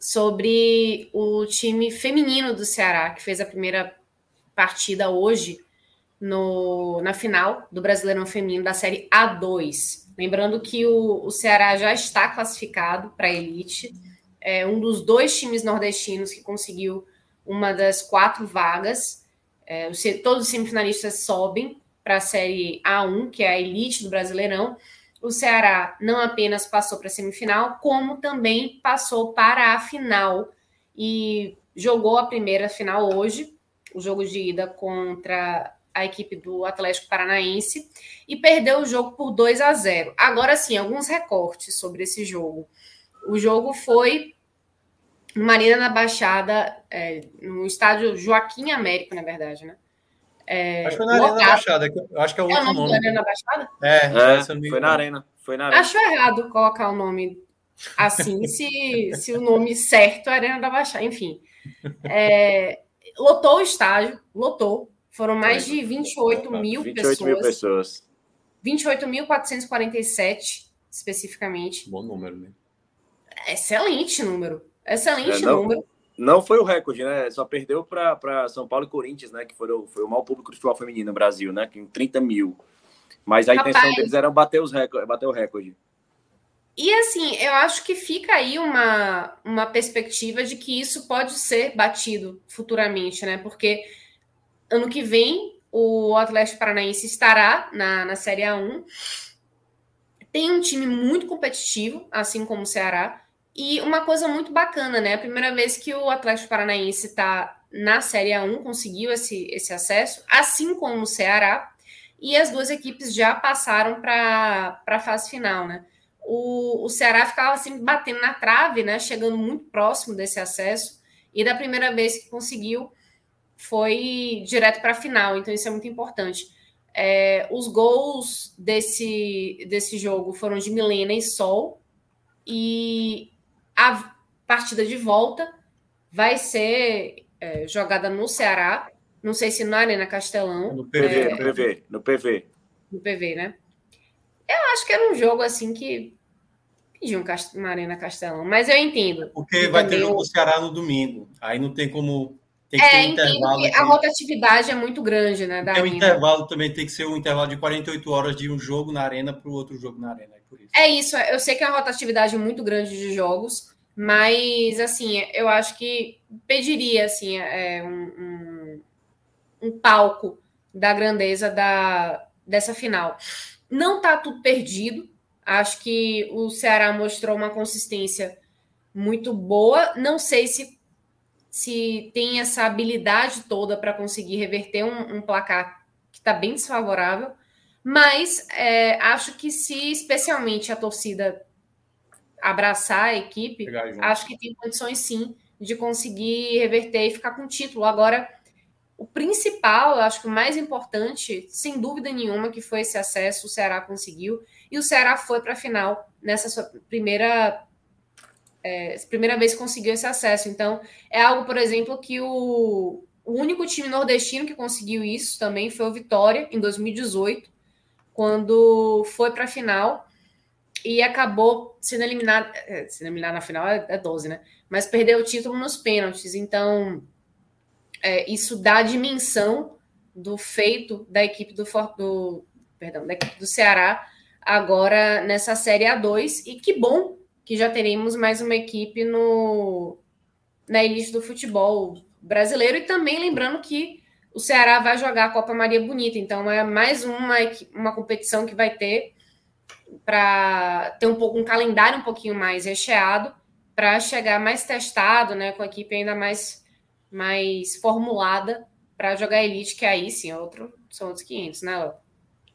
Speaker 1: sobre o time feminino do Ceará, que fez a primeira partida hoje no, na final do Brasileirão Feminino da Série A2. Lembrando que o, o Ceará já está classificado para a elite, é um dos dois times nordestinos que conseguiu uma das quatro vagas. É, os, todos os semifinalistas sobem para a Série A1, que é a elite do Brasileirão. O Ceará não apenas passou para a semifinal, como também passou para a final e jogou a primeira final hoje, o jogo de ida contra a equipe do Atlético Paranaense e perdeu o jogo por 2 a 0. Agora sim, alguns recortes sobre esse jogo. O jogo foi no Marina na Baixada, é, no estádio Joaquim Américo, na verdade, né?
Speaker 2: É, acho que foi na Arena da Baixada, acho que é o outro é o nome.
Speaker 1: Arena da Baixada?
Speaker 3: É, é foi na Arena. Foi na arena.
Speaker 1: Acho errado colocar o nome assim, se, se o nome certo é Arena da Baixada. Enfim, é, lotou o estádio, lotou, foram mais de 28 mil 28 pessoas. Mil pessoas. 28.447, especificamente.
Speaker 2: Bom número, né?
Speaker 1: Excelente número. Excelente é, não, número.
Speaker 3: Não foi o recorde, né? Só perdeu para São Paulo e Corinthians, né? Que foram, foi o maior público do futebol feminino no Brasil, né? Com 30 mil. Mas a Rapaz, intenção deles era bater, os recorde, bater o recorde.
Speaker 1: E assim, eu acho que fica aí uma, uma perspectiva de que isso pode ser batido futuramente, né? Porque ano que vem o Atlético Paranaense estará na, na Série A1. Tem um time muito competitivo, assim como o Ceará. E uma coisa muito bacana, né? A primeira vez que o Atlético Paranaense está na Série A1, conseguiu esse, esse acesso, assim como o Ceará. E as duas equipes já passaram para a fase final, né? o, o Ceará ficava assim batendo na trave, né? Chegando muito próximo desse acesso. E da primeira vez que conseguiu, foi direto para a final. Então, isso é muito importante. É, os gols desse, desse jogo foram de Milena e Sol. E a partida de volta vai ser é, jogada no Ceará. Não sei se na Arena Castelão.
Speaker 3: No PV, é, no PV, no PV.
Speaker 1: No PV, né? Eu acho que era um jogo assim que pediu uma Arena Castelão, mas eu entendo.
Speaker 2: Porque vai ter jogo do Ceará no domingo. Aí não tem como. Tem que
Speaker 1: é, ter um intervalo. A rotatividade é muito grande, né?
Speaker 2: Da o intervalo também tem que ser um intervalo de 48 horas de um jogo na arena para o outro jogo na arena.
Speaker 1: É, isso. é isso, eu sei que é uma rotatividade muito grande de jogos, mas assim, eu acho que pediria assim, é, um, um, um palco da grandeza da, dessa final. Não está tudo perdido, Acho que o Ceará mostrou uma consistência muito boa. Não sei se, se tem essa habilidade toda para conseguir reverter um, um, placar que está bem desfavorável, mas é, acho que se especialmente a torcida abraçar a equipe, acho que tem condições sim de conseguir reverter e ficar com o título. Agora, o principal, eu acho que o mais importante, sem dúvida nenhuma, que foi esse acesso, o Ceará conseguiu. E o Ceará foi para a final nessa sua primeira é, primeira vez conseguiu esse acesso. Então, é algo, por exemplo, que o, o único time nordestino que conseguiu isso também foi o Vitória, em 2018, quando foi para a final e acabou sendo eliminado. É, sendo eliminado na final é, é 12, né? Mas perdeu o título nos pênaltis. Então, é, isso dá a dimensão do feito da equipe do, do, perdão, da equipe do Ceará agora nessa Série A2. E que bom que já teremos mais uma equipe no, na elite do futebol brasileiro. E também lembrando que o Ceará vai jogar a Copa Maria Bonita. Então é mais uma, uma competição que vai ter para ter um pouco um calendário um pouquinho mais recheado para chegar mais testado, né, com a equipe ainda mais mais formulada para jogar elite, que aí sim, é outro, são outros 500, né, Léo?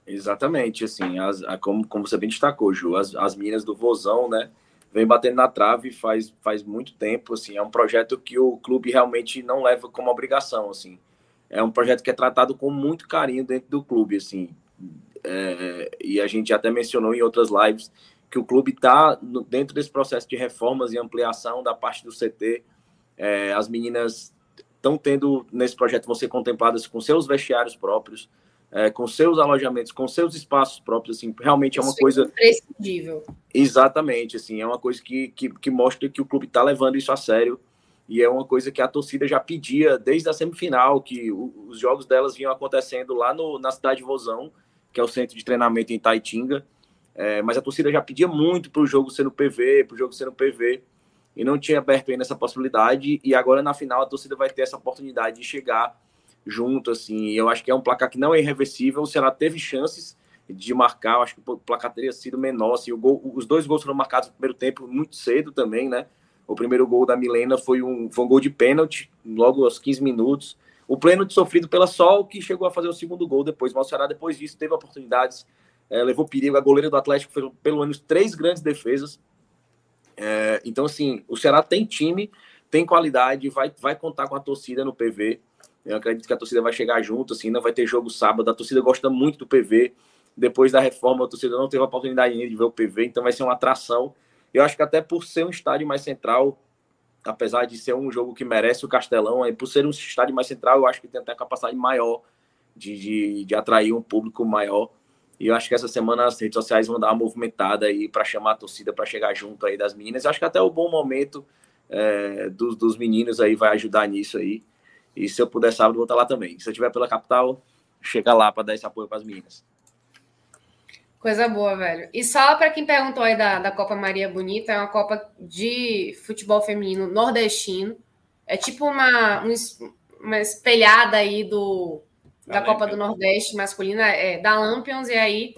Speaker 3: Exatamente, assim, as, a, como, como você bem destacou, Ju, as, as minas do Vozão, né, vem batendo na trave faz, faz muito tempo, assim, é um projeto que o clube realmente não leva como obrigação, assim, é um projeto que é tratado com muito carinho dentro do clube, assim, é, e a gente até mencionou em outras lives que o clube está dentro desse processo de reformas e ampliação da parte do CT, é, as meninas estão tendo nesse projeto vão ser contempladas com seus vestiários próprios, é, com seus alojamentos, com seus espaços próprios, assim, realmente é uma isso coisa
Speaker 1: imprescindível.
Speaker 3: Exatamente, assim, é uma coisa que, que, que mostra que o clube está levando isso a sério e é uma coisa que a torcida já pedia desde a semifinal, que o, os jogos delas vinham acontecendo lá no, na cidade de Vozão, que é o centro de treinamento em Taitinga, é, mas a torcida já pedia muito para o jogo ser no PV, para o jogo ser no PV, e não tinha aberto ainda essa possibilidade, e agora na final a torcida vai ter essa oportunidade de chegar junto, assim. Eu acho que é um placar que não é irreversível. O Ceará teve chances de marcar, eu acho que o placar teria sido menor. Assim, o gol, os dois gols foram marcados no primeiro tempo muito cedo também, né? O primeiro gol da Milena foi um, foi um gol de pênalti, logo aos 15 minutos. O pênalti sofrido pela Sol, que chegou a fazer o segundo gol depois. Mas o Ceará, depois disso, teve oportunidades, é, levou perigo. A goleira do Atlético fez pelo menos três grandes defesas. É, então, assim, o Ceará tem time, tem qualidade, vai, vai contar com a torcida no PV. Eu acredito que a torcida vai chegar junto, assim, não vai ter jogo sábado. A torcida gosta muito do PV. Depois da reforma, a torcida não teve a oportunidade de ver o PV, então vai ser uma atração. Eu acho que até por ser um estádio mais central, apesar de ser um jogo que merece o Castelão, é por ser um estádio mais central, eu acho que tem até capacidade maior de, de, de atrair um público maior. E eu acho que essa semana as redes sociais vão dar uma movimentada aí para chamar a torcida para chegar junto aí das meninas. Eu acho que até o bom momento é, dos, dos meninos aí vai ajudar nisso aí. E se eu puder sábado, vou estar lá também. Se eu estiver pela capital, chega lá para dar esse apoio para as meninas.
Speaker 1: Coisa boa, velho. E só para quem perguntou aí da, da Copa Maria Bonita, é uma Copa de futebol feminino nordestino. É tipo uma, uma espelhada aí do, da, da Copa do Nordeste masculina, é, da Lampions, e aí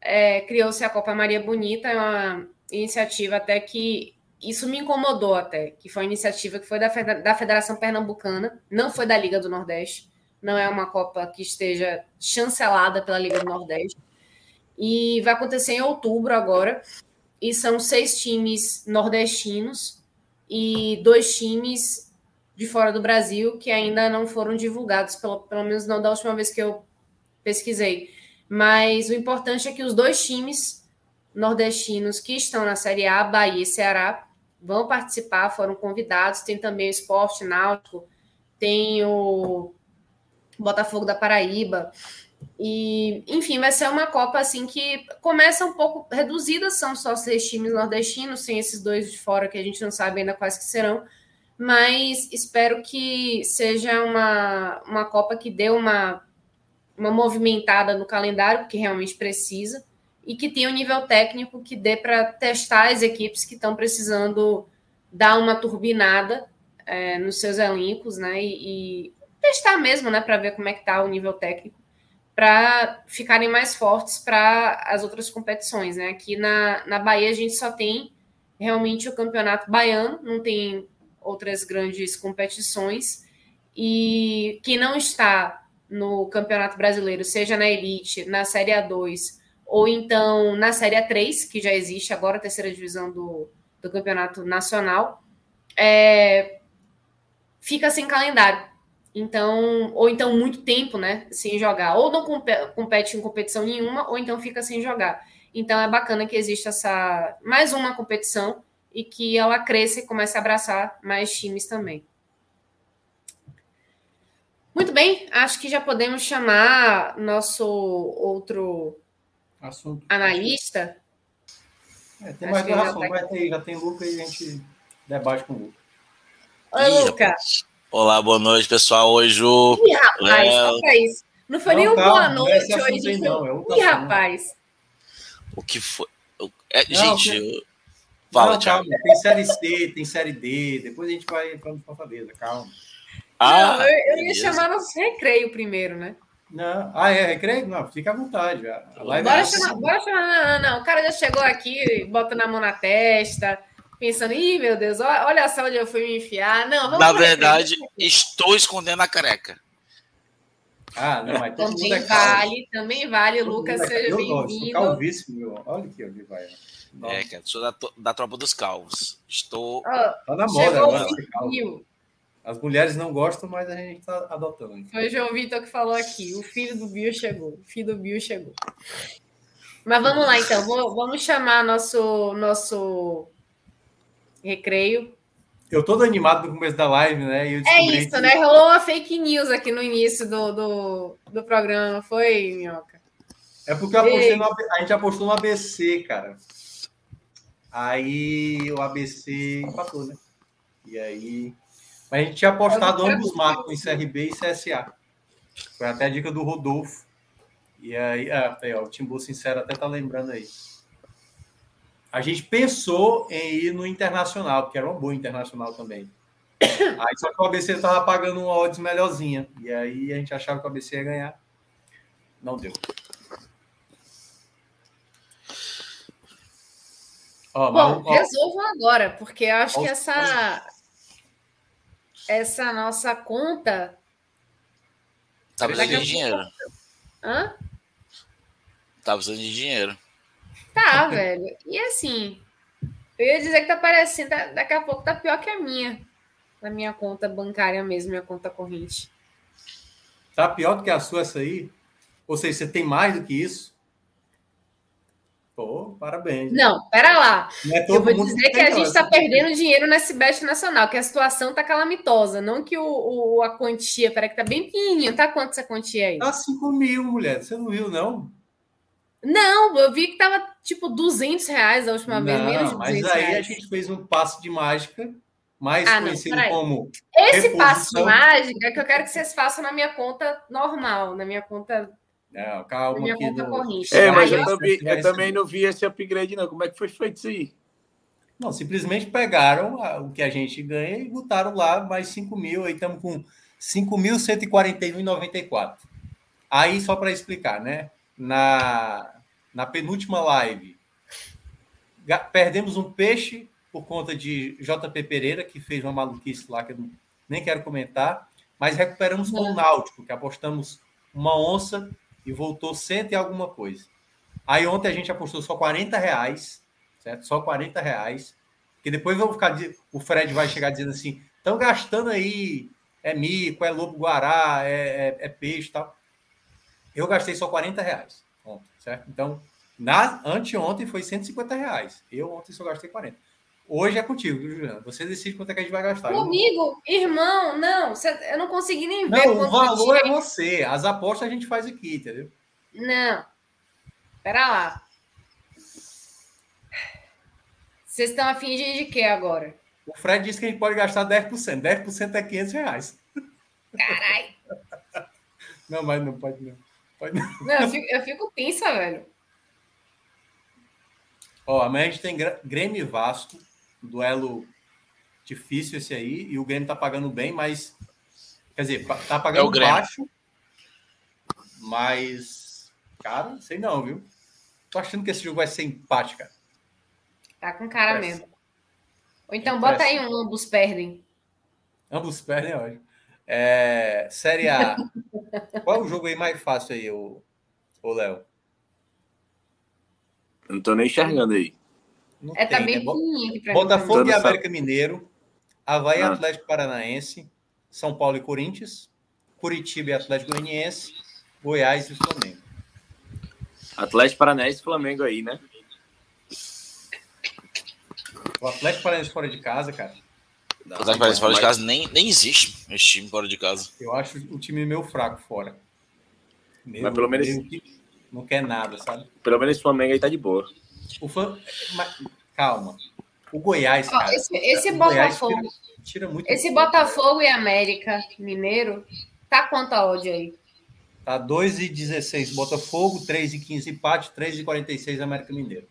Speaker 1: é, criou-se a Copa Maria Bonita, é uma iniciativa até que isso me incomodou até, que foi uma iniciativa que foi da, da Federação Pernambucana, não foi da Liga do Nordeste, não é uma Copa que esteja chancelada pela Liga do Nordeste. E vai acontecer em outubro agora. e são seis times nordestinos e dois times de fora do Brasil que ainda não foram divulgados, pelo, pelo menos não da última vez que eu pesquisei. Mas o importante é que os dois times nordestinos que estão na Série A, Bahia e Ceará, vão participar, foram convidados. Tem também o Esporte Náutico, tem o Botafogo da Paraíba. E, enfim, vai ser uma Copa assim que começa um pouco reduzida, são só seis times nordestinos, sem esses dois de fora que a gente não sabe ainda quais que serão, mas espero que seja uma, uma Copa que dê uma, uma movimentada no calendário, porque realmente precisa, e que tenha um nível técnico que dê para testar as equipes que estão precisando dar uma turbinada é, nos seus elencos, né? E, e testar mesmo, né? Para ver como é que está o nível técnico para ficarem mais fortes para as outras competições. Né? Aqui na, na Bahia a gente só tem realmente o campeonato baiano, não tem outras grandes competições. E quem não está no Campeonato Brasileiro, seja na Elite, na Série A2 ou então na Série A3, que já existe agora, a terceira divisão do, do Campeonato Nacional, é, fica sem calendário. Então, ou então muito tempo, né, sem jogar, ou não compete em competição nenhuma, ou então fica sem jogar. Então é bacana que exista essa mais uma competição e que ela cresça e comece a abraçar mais times também. Muito bem, acho que já podemos chamar nosso outro
Speaker 2: assunto
Speaker 1: analista.
Speaker 2: É, tem mais dois assuntos, tá... ter, já tem Luca e a gente debate com o Luca.
Speaker 1: Oi, Lucas.
Speaker 4: Olá, boa noite, pessoal. Hoje o.
Speaker 1: Ih, rapaz. Não foi não, nem um boa noite hoje. Aí, não, é Ih, rapaz.
Speaker 4: O que foi. É, não, gente,
Speaker 2: eu... fala, não, calma. Tem série C, tem série D. Depois a gente vai com Fortaleza, calma.
Speaker 1: Ah, não, eu, eu ia chamar no recreio primeiro, né?
Speaker 2: Não. Ah, é recreio? Não, fica à vontade. A
Speaker 1: live bora, é chamar, bora chamar. Não, não, não. O cara já chegou aqui, bota na mão na testa pensando, ih, meu Deus, olha só onde eu fui me enfiar. Não, vamos
Speaker 4: Na verdade, estou escondendo a careca.
Speaker 2: Ah, não, mas
Speaker 1: também é vale, também vale, todo Lucas, é seja bem-vindo.
Speaker 2: Calvíssimo, meu. Olha aqui onde vai.
Speaker 4: É, cara, sou da, da tropa dos calvos. Estou. Oh,
Speaker 2: tá na moda agora. As mulheres não gostam, mas a gente está adotando.
Speaker 1: Foi o João Vitor que falou aqui. O filho do Bill chegou. O filho do Bill chegou. Mas vamos lá, então. Vamos chamar nosso, nosso recreio.
Speaker 2: Eu todo animado no começo da live, né?
Speaker 1: é isso, que... né? Rolou uma fake news aqui no início do, do, do programa, foi, Minhoca?
Speaker 2: É porque no, a gente apostou no ABC, cara. Aí o ABC empatou, né? E aí. A gente tinha apostado ambos marcos em CRB e CSA. Foi até a dica do Rodolfo. E aí, ah, aí ó, o Timbu Sincero até tá lembrando aí a gente pensou em ir no Internacional, porque era uma boa Internacional também. Aí só que o ABC estava pagando uma odds melhorzinha. E aí a gente achava que o ABC ia ganhar. Não deu.
Speaker 1: Ó, Bom, mas, resolvam agora, porque eu acho que essa, essa nossa conta.
Speaker 4: Tá precisando de dinheiro.
Speaker 1: Hã?
Speaker 4: Tá precisando de dinheiro.
Speaker 1: Tá, velho. E assim, eu ia dizer que tá parecendo, tá, daqui a pouco tá pior que a minha. Na minha conta bancária mesmo, minha conta corrente.
Speaker 2: Tá pior do que a sua essa aí? Ou seja, você tem mais do que isso? Pô, parabéns.
Speaker 1: Não, pera lá. Não é eu vou dizer que, a gente está perdendo dinheiro nesse Bet Nacional, que a situação tá calamitosa. Não que o, o a quantia, peraí que tá bem pequenininho. Tá quanto essa quantia aí?
Speaker 2: Tá 5 mil, mulher. Você não viu, não?
Speaker 1: Não, eu vi que tava tipo 200 reais a última vez, não, menos de 200
Speaker 2: Mas aí reais. a gente fez um passe de mágica, mais ah, conhecido não, como.
Speaker 1: Esse reposição. passe de mágica é que eu quero que vocês façam na minha conta normal, na minha conta.
Speaker 2: Não, calma,
Speaker 1: do... corrente.
Speaker 3: É, mas eu, também, eu também não vi esse upgrade, não. Como é que foi feito isso aí?
Speaker 2: Não, simplesmente pegaram o que a gente ganha e botaram lá mais 5 mil. Aí estamos com 5.141,94. Aí, só para explicar, né? Na, na penúltima live, perdemos um peixe por conta de JP Pereira, que fez uma maluquice lá que eu nem quero comentar, mas recuperamos com o Náutico, que apostamos uma onça e voltou cento e alguma coisa. Aí ontem a gente apostou só 40 reais, certo? Só 40 reais. Porque depois vão ficar, o Fred vai chegar dizendo assim, estão gastando aí, é mico, é lobo guará, é, é, é peixe e tal. Eu gastei só 40 reais ontem, certo? Então, na, anteontem foi 150 reais. Eu ontem só gastei 40. Hoje é contigo, Juliana? Você decide quanto é que a gente vai gastar.
Speaker 1: Comigo, irmão, não, eu não consegui nem ver.
Speaker 2: Não, o valor é você. As apostas a gente faz aqui, entendeu?
Speaker 1: Não. Pera lá. Vocês estão afim de, de quê agora?
Speaker 2: O Fred disse que a gente pode gastar 10%. 10% é 500 reais.
Speaker 1: Caralho.
Speaker 2: Não, mas não pode não. Pode não.
Speaker 1: não eu, fico, eu fico pinça, velho.
Speaker 2: Ó, amanhã a gente tem Grêmio e Vasco, duelo difícil esse aí, e o Grêmio tá pagando bem, mas quer dizer, tá pagando é baixo, mas cara, sei não, viu? Tô achando que esse jogo vai ser empate, cara.
Speaker 1: Tá com cara Parece. mesmo. Ou então bota aí um ambos perdem.
Speaker 2: Ambos perdem, ótimo. É, série A. Qual é o jogo aí mais fácil aí, o, o Léo?
Speaker 3: Não tô nem enxergando aí.
Speaker 1: Não é, tá tem, tá bem
Speaker 2: né? Botafogo e América Mineiro, Havaí ah. Atlético Paranaense, São Paulo e Corinthians, Curitiba e Atlético Goianiense, Goiás e Flamengo.
Speaker 3: Atlético Paranaense e Flamengo aí, né?
Speaker 2: O Atlético Paranaense fora de casa, cara.
Speaker 4: o Atlético Paranaense fora de casa nem, nem existe esse time fora de casa.
Speaker 2: Eu acho o time meio fraco fora.
Speaker 3: Meu, Mas pelo menos.
Speaker 2: Não quer nada, sabe?
Speaker 3: Pelo menos o Flamengo aí tá de boa.
Speaker 2: O Flam... Calma. O Goiás, cara.
Speaker 1: esse, esse Botafogo. Tira, tira, muito esse Botafogo e América Mineiro, tá quanto a ódio aí?
Speaker 2: Tá 2,16 Botafogo, 3,15 empate, 3,46 América Mineiro.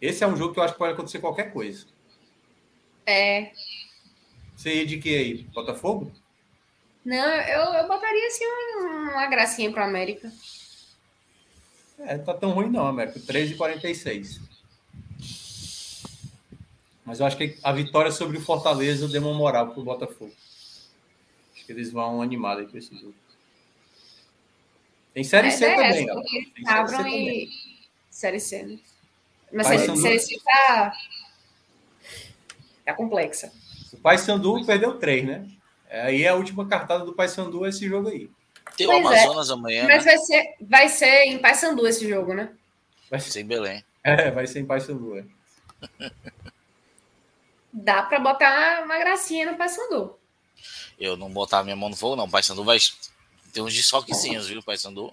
Speaker 2: Esse é um jogo que eu acho que pode acontecer qualquer coisa.
Speaker 1: É.
Speaker 2: Você ia de que aí? Botafogo?
Speaker 1: Não, eu, eu botaria assim uma gracinha para América.
Speaker 2: É, não tá tão ruim não, América. 3,46. Mas eu acho que a vitória sobre o Fortaleza deu uma moral pro Botafogo. Acho que eles vão animar aí com esse jogo. Tem Série é, C é também,
Speaker 1: essa, Tem série C, e... série C, né? Mas a série tá, tá complexa.
Speaker 2: O Paysandu perdeu três, né? Aí é a última cartada do Paysandu esse jogo aí.
Speaker 4: Tem o pois é. Amazonas é. amanhã.
Speaker 1: Mas né? vai, ser, vai ser em Paysandu esse jogo, né?
Speaker 4: Vai ser em Belém.
Speaker 2: É, vai ser em Paysandu. É.
Speaker 1: Dá para botar uma gracinha no Paysandu.
Speaker 4: Eu não botar minha mão no fogo, não. O Paysandu vai ter uns desfoquezinhos, viu, Paysandu?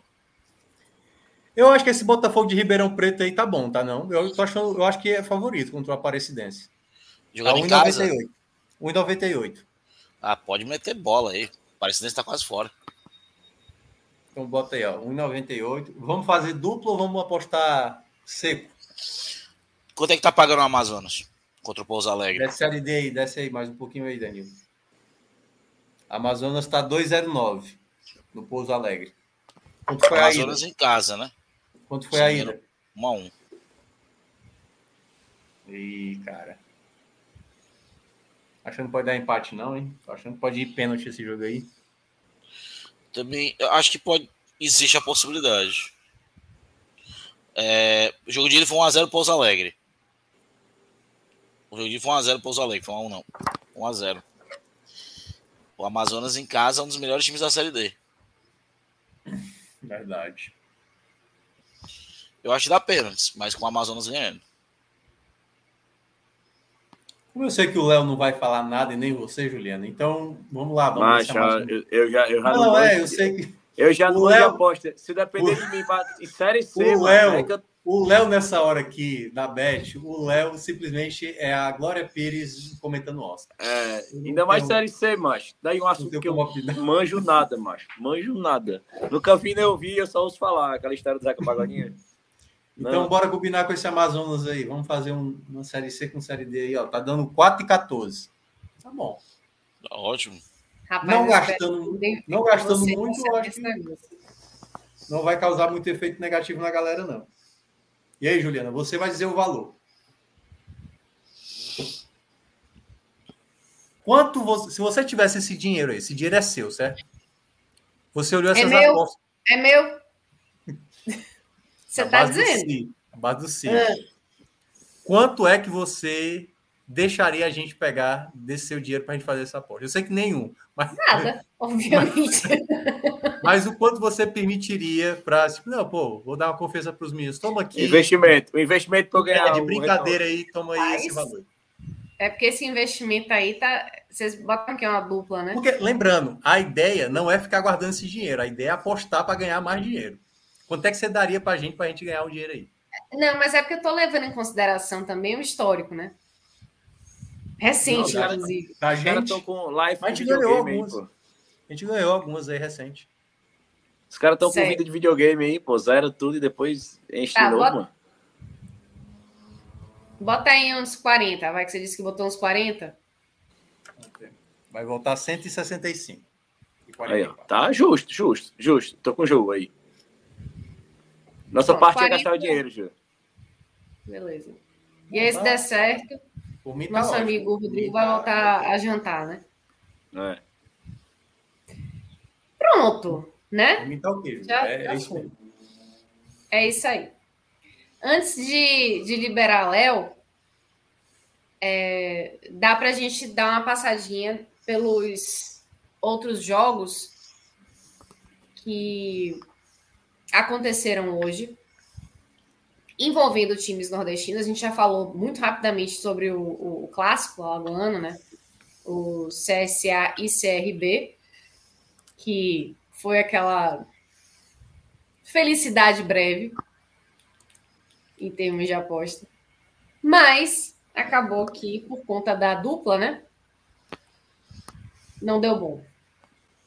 Speaker 2: Eu acho que esse Botafogo de Ribeirão Preto aí tá bom, tá não? Eu, tô achando, eu acho que é favorito contra o Aparecidense.
Speaker 4: Jogando tá em casa?
Speaker 2: 1,98.
Speaker 4: Ah, pode meter bola aí. O Aparecidense tá quase fora.
Speaker 2: Então bota aí, ó, 1,98. Vamos fazer duplo ou vamos apostar seco?
Speaker 4: Quanto é que tá pagando o Amazonas contra o Pouso Alegre?
Speaker 2: Desce a aí, desce aí mais um pouquinho aí, Danilo. Amazonas tá 2,09 no Pouso Alegre.
Speaker 4: Quanto foi Amazonas em casa, né?
Speaker 2: Quanto foi a ida?
Speaker 4: 1 a 1.
Speaker 2: Ih, cara. Achando que pode dar empate, não, hein? Tô achando que pode ir pênalti esse jogo aí.
Speaker 4: Também, eu acho que pode. Existe a possibilidade. É, o jogo de ele foi 1x0 Pouso Alegre. O jogo de ele foi 1x0 Pouso Alegre, foi 1x1 não. 1x0. O Amazonas em casa é um dos melhores times da Série D.
Speaker 2: Verdade.
Speaker 4: Eu acho que dá pênaltis, mas com o Amazonas ganhando.
Speaker 2: Como eu sei que o Léo não vai falar nada e nem você, Juliana, então vamos lá. Vamos
Speaker 3: mas, já, eu, eu, já, eu já
Speaker 2: não, não é, eu sei que.
Speaker 3: Eu já não Léo, aposta. Se depender o, de mim, em série C,
Speaker 2: o Léo, é eu... o Léo nessa hora aqui da Bet, o Léo simplesmente é a Glória Pires comentando Oscar.
Speaker 3: É, ainda mais tenho... série C, macho. Daí um assunto que eu manjo nada, macho. Manjo nada. Nunca vi nem ouvi, eu só ouço falar aquela história do Zeca Pagodinha.
Speaker 2: Então, Não. bora combinar com esse Amazonas aí. Vamos fazer um, uma série C com série D aí, ó. Tá dando 4 e 14. Tá bom.
Speaker 4: Tá ótimo.
Speaker 2: Rapaz, não gastando, não gastando muito, eu acho que não vai causar muito efeito negativo na galera, não. E aí, Juliana, você vai dizer o valor. Quanto você, se você tivesse esse dinheiro aí, esse dinheiro é seu, certo? Você olhou é essas
Speaker 1: é meu,
Speaker 2: apostas.
Speaker 1: É meu. Você está dizendo?
Speaker 2: Si, base do Cid. É. Quanto é que você deixaria a gente pegar desse seu dinheiro para a gente fazer essa aposta? Eu sei que nenhum.
Speaker 1: Mas... Nada, obviamente.
Speaker 2: mas o quanto você permitiria para. Tipo, não, pô, vou dar uma confiança para os meninos. Toma aqui.
Speaker 3: Investimento. O investimento para ganhar. É,
Speaker 2: de brincadeira aí, toma aí ah, esse valor.
Speaker 1: É porque esse investimento aí tá. Vocês botam aqui uma dupla, né?
Speaker 2: Porque, lembrando, a ideia não é ficar guardando esse dinheiro, a ideia é apostar para ganhar mais dinheiro. Quanto é que você daria para a gente para a gente ganhar um dinheiro aí?
Speaker 1: Não, mas é porque eu estou levando em consideração também o histórico, né? Recente, não, inclusive.
Speaker 2: A gente, com live a gente ganhou algumas. Aí, a gente ganhou algumas aí recente.
Speaker 3: Os caras estão com vida de videogame aí, pô. Zero tudo e depois enche tá, de novo, mano.
Speaker 1: Bota aí uns 40, vai que você disse que botou uns 40.
Speaker 2: Vai voltar 165.
Speaker 3: Aí, ó, tá justo, justo, justo. Tô com o jogo aí. Nossa Bom, parte 40... é gastar o dinheiro, Ju.
Speaker 1: Beleza. E aí, se der certo, tá nosso amigo Rodrigo vai voltar a jantar, né?
Speaker 3: É.
Speaker 1: Pronto, né?
Speaker 2: Tá okay. Já, é, já é, isso
Speaker 1: é isso aí. Antes de, de liberar Léo, é, dá para a gente dar uma passadinha pelos outros jogos que aconteceram hoje, envolvendo times nordestinos. A gente já falou muito rapidamente sobre o, o, clássico alagoano, né? O CSA e CRB, que foi aquela felicidade breve em termos de aposta. Mas acabou que, por conta da dupla, né? Não deu bom.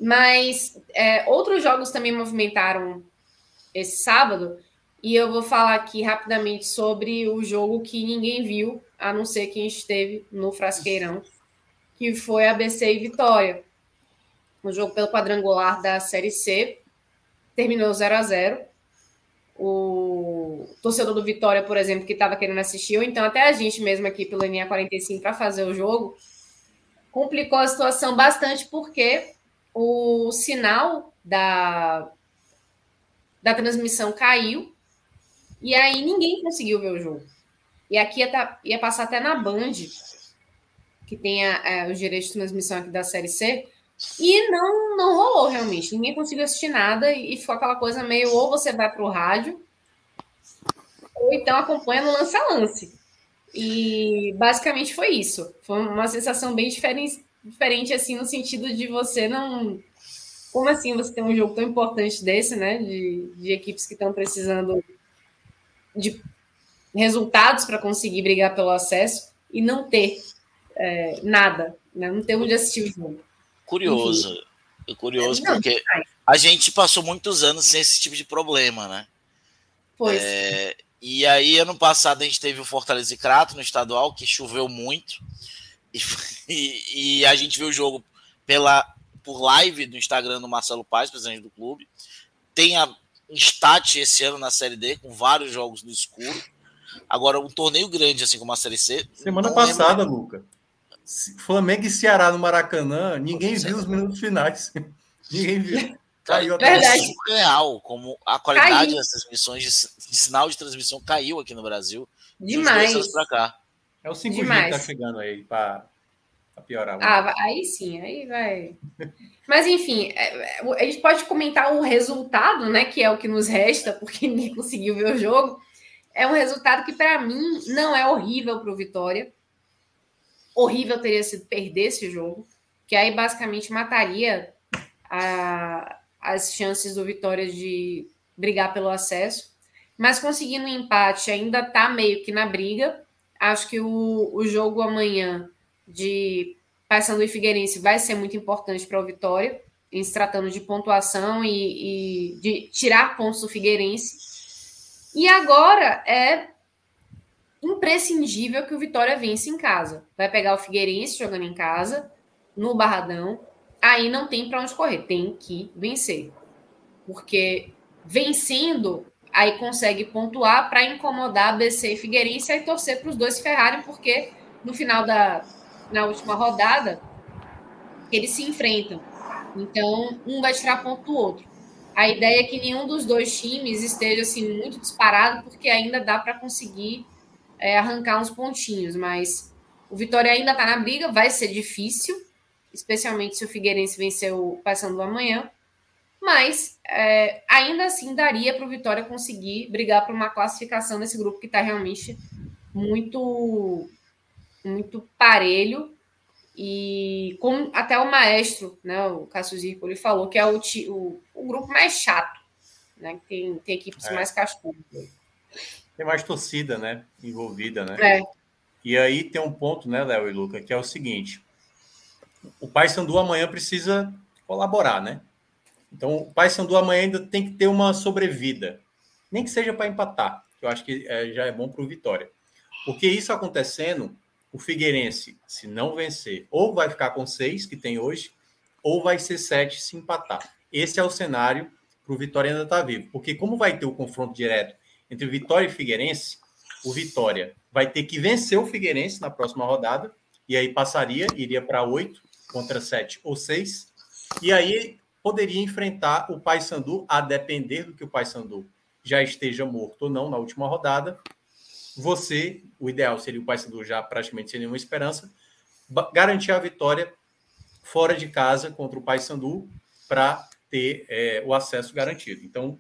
Speaker 1: Mas é, outros jogos também movimentaram esse sábado. E eu vou falar aqui rapidamente sobre o jogo que ninguém viu, a não ser quem esteve no Frasqueirão, que foi ABC e Vitória. O jogo pelo quadrangular da Série C terminou 0 a 0 o torcedor do Vitória, por exemplo, que estava querendo assistir, ou então até a gente mesmo aqui pelo NA 45 para fazer o jogo, complicou a situação bastante porque o sinal da, da transmissão caiu e aí ninguém conseguiu ver o jogo. E aqui ia, tá, ia passar até na Band, que tem a, a, os direitos de transmissão aqui da Série C, e não, não rolou realmente. Ninguém conseguiu assistir nada e ficou aquela coisa meio ou você vai para o rádio, ou então acompanha no lance a lance. E basicamente foi isso. Foi uma sensação bem diferente, diferente assim, no sentido de você não. Como assim você tem um jogo tão importante desse, né? De, de equipes que estão precisando de resultados para conseguir brigar pelo acesso e não ter é, nada, né? não ter onde assistir o jogo
Speaker 4: curioso. Enfim. Curioso, não, porque a gente passou muitos anos sem esse tipo de problema, né?
Speaker 1: Pois. É,
Speaker 4: e aí, ano passado, a gente teve o Fortaleza e Crato no estadual, que choveu muito. E, e, e, a gente viu o jogo pela, por live do Instagram do Marcelo Paz, presidente do clube. Tem a stat esse ano na Série D, com vários jogos no escuro. Agora, um torneio grande, assim como a Série C.
Speaker 2: Semana passada, lembro... Luca. Flamengo e Ceará no Maracanã, ninguém viu os minutos finais. ninguém viu.
Speaker 4: Caiu até Verdade. real, como a qualidade caiu. das transmissões de, de, sinal de transmissão caiu aqui no Brasil.
Speaker 1: Demais.
Speaker 4: De cá.
Speaker 2: É o 5G Demais. que tá chegando aí para piorar.
Speaker 1: Ah, aí sim, aí vai. Mas enfim, é, é, a gente pode comentar o resultado, né? Que é o que nos resta, porque ninguém conseguiu ver o jogo. É um resultado que, para mim, não é horrível para o Vitória horrível teria sido perder esse jogo, que aí basicamente mataria a, as chances do Vitória de brigar pelo acesso. Mas conseguindo um empate, ainda está meio que na briga. Acho que o, o jogo amanhã de Paysandu e Figueirense vai ser muito importante para o Vitória, em se tratando de pontuação e, e de tirar pontos do Figueirense. E agora é imprescindível que o Vitória vence em casa. Vai pegar o Figueirense jogando em casa, no Barradão. Aí não tem para onde correr, tem que vencer. Porque vencendo, aí consegue pontuar para incomodar BC e Figueirense e torcer para os dois se ferrarem, porque no final da na última rodada eles se enfrentam. Então, um vai tirar ponto do outro. a ideia é que nenhum dos dois times esteja assim muito disparado, porque ainda dá para conseguir é, arrancar uns pontinhos, mas o Vitória ainda está na briga, vai ser difícil, especialmente se o Figueirense vencer o Paysandu amanhã, mas é, ainda assim daria para o Vitória conseguir brigar por uma classificação nesse grupo que está realmente muito muito parelho e como até o maestro, né, o Cássio Zirpoli falou que é o, o, o, grupo mais chato, né, tem, tem equipes é. mais cascudas.
Speaker 2: Tem mais torcida, né, envolvida, né?
Speaker 1: É.
Speaker 2: E aí tem um ponto, né, Léo e Luca, que é o seguinte, o Paysandu amanhã precisa colaborar, né? Então, o Paysandu amanhã ainda tem que ter uma sobrevida, nem que seja para empatar, que eu acho que é, já é bom para o Vitória. Porque isso acontecendo, o Figueirense, se não vencer, ou vai ficar com seis, que tem hoje, ou vai ser sete se empatar. Esse é o cenário para o Vitória ainda estar tá vivo. Porque como vai ter o confronto direto entre Vitória e Figueirense, o Vitória vai ter que vencer o Figueirense na próxima rodada, e aí passaria, iria para oito contra sete ou seis, e aí poderia enfrentar o Paysandu, a depender do que o Paysandu já esteja morto ou não na última rodada, você, o ideal seria o Paysandu já praticamente sem nenhuma esperança, garantir a vitória fora de casa contra o Paysandu para ter é, o acesso garantido. Então,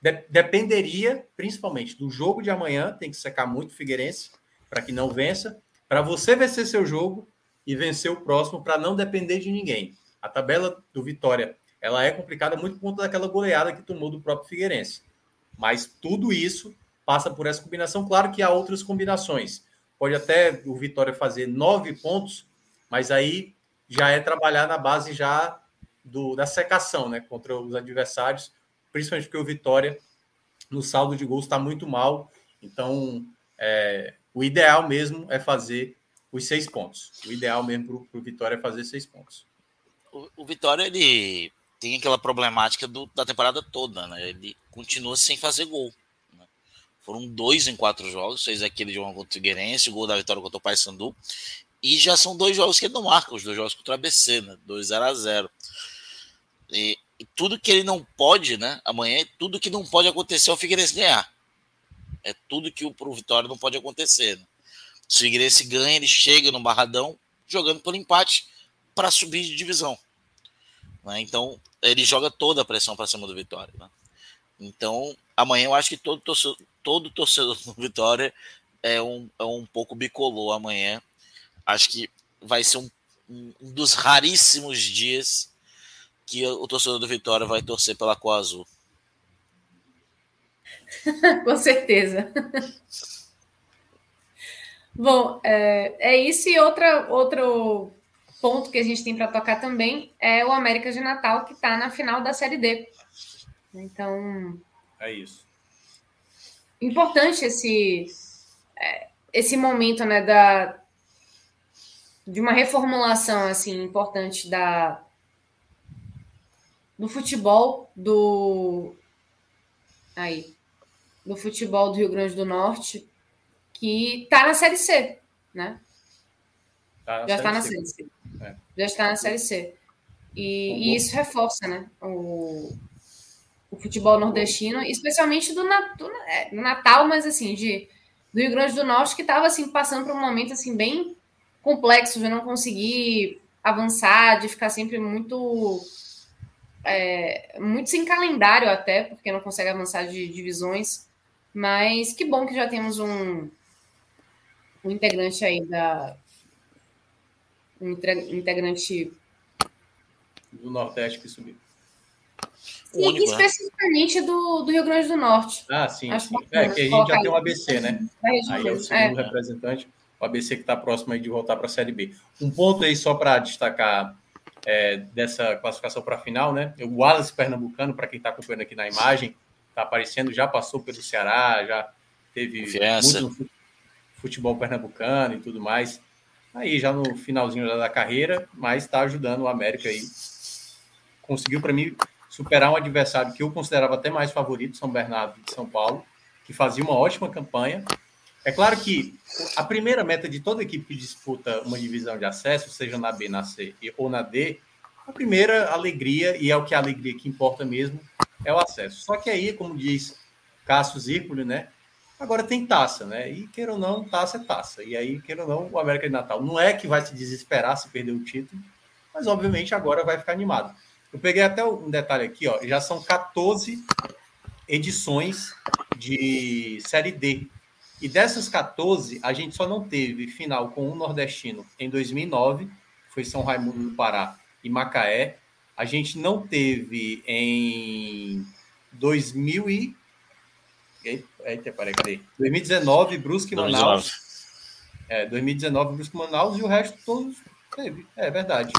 Speaker 2: de dependeria principalmente do jogo de amanhã, tem que secar muito o Figueirense para que não vença, para você vencer seu jogo e vencer o próximo para não depender de ninguém. A tabela do Vitória ela é complicada muito por conta daquela goleada que tomou do próprio Figueirense. Mas tudo isso passa por essa combinação. Claro que há outras combinações. Pode até o Vitória fazer nove pontos, mas aí já é trabalhar na base já do, da secação, né? Contra os adversários, principalmente porque o Vitória no saldo de gols está muito mal. Então, é, o ideal mesmo é fazer os seis pontos. O ideal mesmo para o Vitória é fazer seis pontos.
Speaker 4: O, o, Vitória ele tem aquela problemática do, da temporada toda, né? Ele continua sem fazer gol. Foram dois em quatro jogos, fez aquele jogo contra o Figueirense, o gol da vitória contra o Paysandu. E já são dois jogos que ele não marca, os dois jogos contra o ABC, né? 2 0 a 0 e, e, tudo que ele não pode, né? Amanhã, tudo que não pode acontecer é o Figueirense ganhar. É tudo que o pro Vitória não pode acontecer. Né? Se o Figueirense ganha, ele chega no Barradão jogando pelo empate para subir de divisão. Né? Então, ele joga toda a pressão para cima do Vitória. Né? Então, amanhã eu acho que todo torcedor, todo torcedor do Vitória é um, é um pouco bicolor amanhã. Acho que vai ser um, um dos raríssimos dias que o torcedor do Vitória vai torcer pela cor azul.
Speaker 1: Com certeza. Bom, é, é, isso e outra, outro ponto que a gente tem para tocar também é o América de Natal, que está na final da Série D. Então.
Speaker 2: É isso.
Speaker 1: Importante esse, é, esse momento, né, da, de uma reformulação, assim, importante da, do futebol do. Aí. Do futebol do Rio Grande do Norte, que está na Série C, né? Tá Já está na Série C. É. Já está na Série C. E, e, isso reforça, né? O, o futebol nordestino, especialmente do, do, é, do, Natal, mas assim, de, do Rio Grande do Norte, que estava assim, passando por um momento assim, bem complexo de não conseguir avançar, de ficar sempre muito. É, muito sem calendário até, porque não consegue avançar de divisões. Mas que bom que já temos um, um integrante aí da. Um integrante.
Speaker 2: Do Nordeste que subiu.
Speaker 1: E único, né? especificamente né? do, do Rio Grande do Norte.
Speaker 2: Ah, sim. sim. É, que a gente já tem o ABC, né? Aí é o segundo é. representante, o ABC que está próximo aí de voltar para a Série B. Um ponto aí só para destacar é, dessa classificação para a final, né? O Wallace Pernambucano, para quem está acompanhando aqui na imagem, está aparecendo, já passou pelo Ceará, já teve Confiança. muito futebol pernambucano e tudo mais. Aí já no finalzinho da carreira, mas está ajudando o América aí. Conseguiu para mim superar um adversário que eu considerava até mais favorito, São Bernardo de São Paulo, que fazia uma ótima campanha. É claro que a primeira meta de toda equipe que disputa uma divisão de acesso, seja na B, na C ou na D, a primeira alegria, e é o que a alegria que importa mesmo, é o acesso. Só que aí, como diz Cássio Zirpoli, né? Agora tem taça, né? E queira ou não, taça é taça. E aí, queira ou não, o América de Natal não é que vai se desesperar se perder o título, mas obviamente agora vai ficar animado. Eu peguei até um detalhe aqui, ó. Já são 14 edições de Série D. E dessas 14, a gente só não teve final com um nordestino em 2009, foi São Raimundo do Pará e Macaé. A gente não teve em 2000 e Eita, peraí, cadê? 2019, Brusque e Manaus. É, 2019, Brusque e Manaus, e o resto todos teve. É verdade.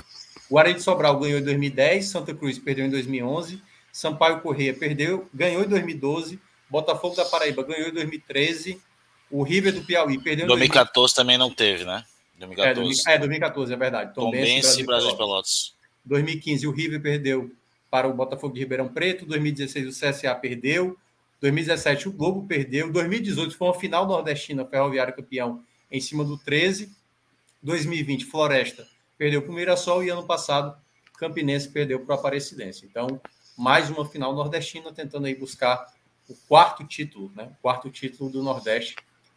Speaker 2: Guarani de Sobral ganhou em 2010, Santa Cruz perdeu em 2011, Sampaio Correia perdeu, ganhou em 2012, Botafogo da Paraíba ganhou em 2013, o River do Piauí perdeu em
Speaker 3: 2014 também não teve, né?
Speaker 2: 2014. É, 2014, é verdade.
Speaker 3: Tom, Tom Benz e Brasil Pelotas.
Speaker 2: 2015, o River perdeu para o Botafogo de Ribeirão Preto, 2016 o CSA perdeu, 2017 o Globo perdeu. 2018 foi uma final nordestina, Ferroviário campeão em cima do 13. 2020 Floresta perdeu para o Mirassol e ano passado Campinense perdeu para o Aparecidense. Então, mais uma final nordestina tentando aí buscar o quarto título, né? O quarto título do Nordeste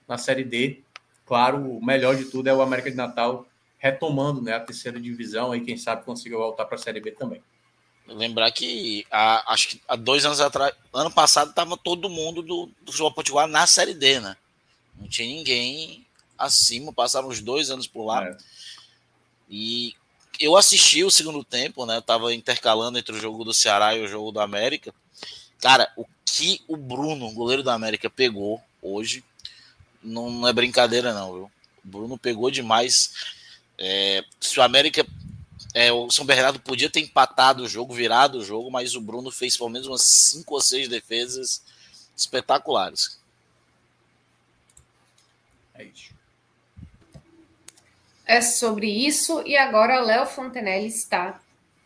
Speaker 2: na Série D. Claro, o melhor de tudo é o América de Natal retomando, né, a terceira divisão aí quem sabe consiga voltar para a Série B também.
Speaker 3: Lembrar que há, acho que há dois anos atrás, ano passado, estava todo mundo do, do futebol potiguar na Série D, né? Não tinha ninguém acima, passaram uns dois anos por lá. É. E eu assisti o segundo tempo, né? Eu tava intercalando entre o jogo do Ceará e o jogo do América. Cara, o que o Bruno, goleiro do América, pegou hoje não, não é brincadeira, não, viu? O Bruno pegou demais. É, se o América é, o São Bernardo podia ter empatado o jogo, virado o jogo, mas o Bruno fez pelo menos umas cinco ou seis defesas espetaculares.
Speaker 1: É isso. É sobre isso, e agora Léo Fontenelle está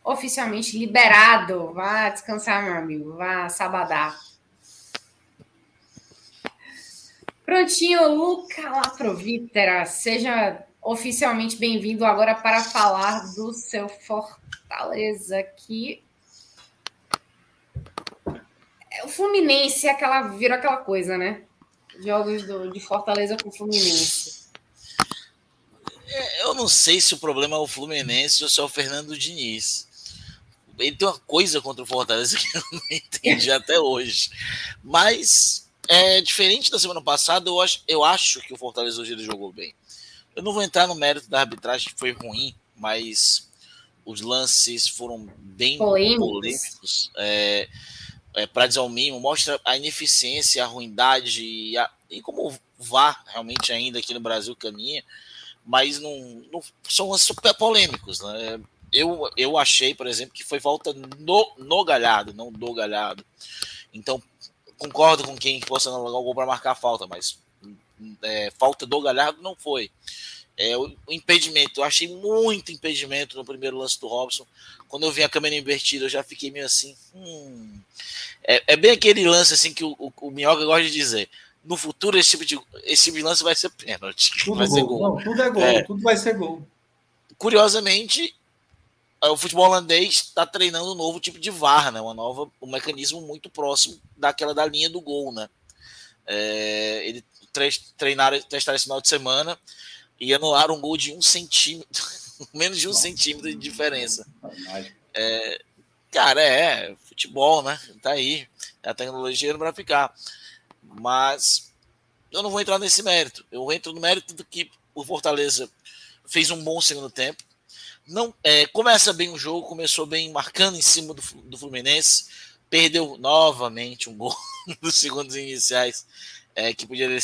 Speaker 1: oficialmente liberado. Vá descansar, meu amigo. Vá sabadar. Prontinho, Luca Laprovítera. Seja oficialmente bem-vindo agora para falar do seu Fortaleza que é, o Fluminense é aquela virou aquela coisa, né? Jogos do, de Fortaleza com o Fluminense.
Speaker 3: É, eu não sei se o problema é o Fluminense ou se é o Fernando Diniz. Ele tem uma coisa contra o Fortaleza que eu não entendi até hoje. Mas é diferente da semana passada, eu acho, eu acho que o Fortaleza hoje ele jogou bem. Eu não vou entrar no mérito da arbitragem, que foi ruim, mas os lances foram bem polêmicos. polêmicos é, é, para dizer o mínimo, mostra a ineficiência, a ruindade e, a, e como o VAR realmente ainda aqui no Brasil caminha, mas não, não são super polêmicos. Né? Eu, eu achei, por exemplo, que foi falta no, no Galhardo, não do Galhardo. Então, concordo com quem fosse não o gol para marcar a falta, mas é, falta do Galhardo não foi. É, o, o, impedimento, eu achei muito impedimento no primeiro lance do Robson. Quando eu vi a câmera invertida, eu já fiquei meio assim. Hum. É, é, bem aquele lance assim que o, o, o Minhoca gosta de dizer. No futuro, esse tipo de, esse tipo de lance vai ser pênalti.
Speaker 2: Tudo vai gol. gol. Não, tudo é gol, é. tudo vai ser gol.
Speaker 3: Curiosamente, o futebol holandês está treinando um novo tipo de VAR, né? Uma nova, um mecanismo muito próximo daquela da linha do gol, né? É, ele treinaram, testaram esse final de semana e anularam um gol de um centímetro, menos de um centímetro de diferença. É, cara, é, futebol, né? Tá aí. A tecnologia não vai ficar. Mas eu não vou entrar nesse mérito. Eu entro no mérito do que o Fortaleza fez um bom segundo tempo. Não é, começa bem o jogo, começou bem marcando em cima do, do Fluminense, perdeu novamente um gol nos segundos iniciais é, que podia ter,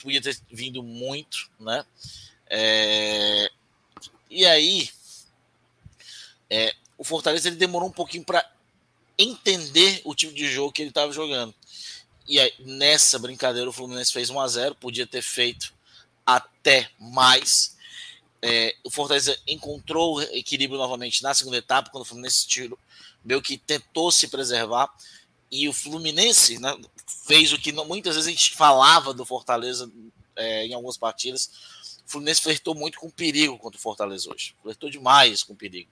Speaker 3: podia ter vindo muito, né? É, e aí, é, o Fortaleza ele demorou um pouquinho para entender o tipo de jogo que ele estava jogando. E aí, nessa brincadeira, o Fluminense fez 1 a 0 podia ter feito até mais. É, o Fortaleza encontrou equilíbrio novamente na segunda etapa, quando o Fluminense tirou, meio que tentou se preservar. E o Fluminense né, fez o que não, muitas vezes a gente falava do Fortaleza é, em algumas partidas. O Fluminense flertou muito com perigo contra o Fortaleza hoje. Flertou demais com perigo.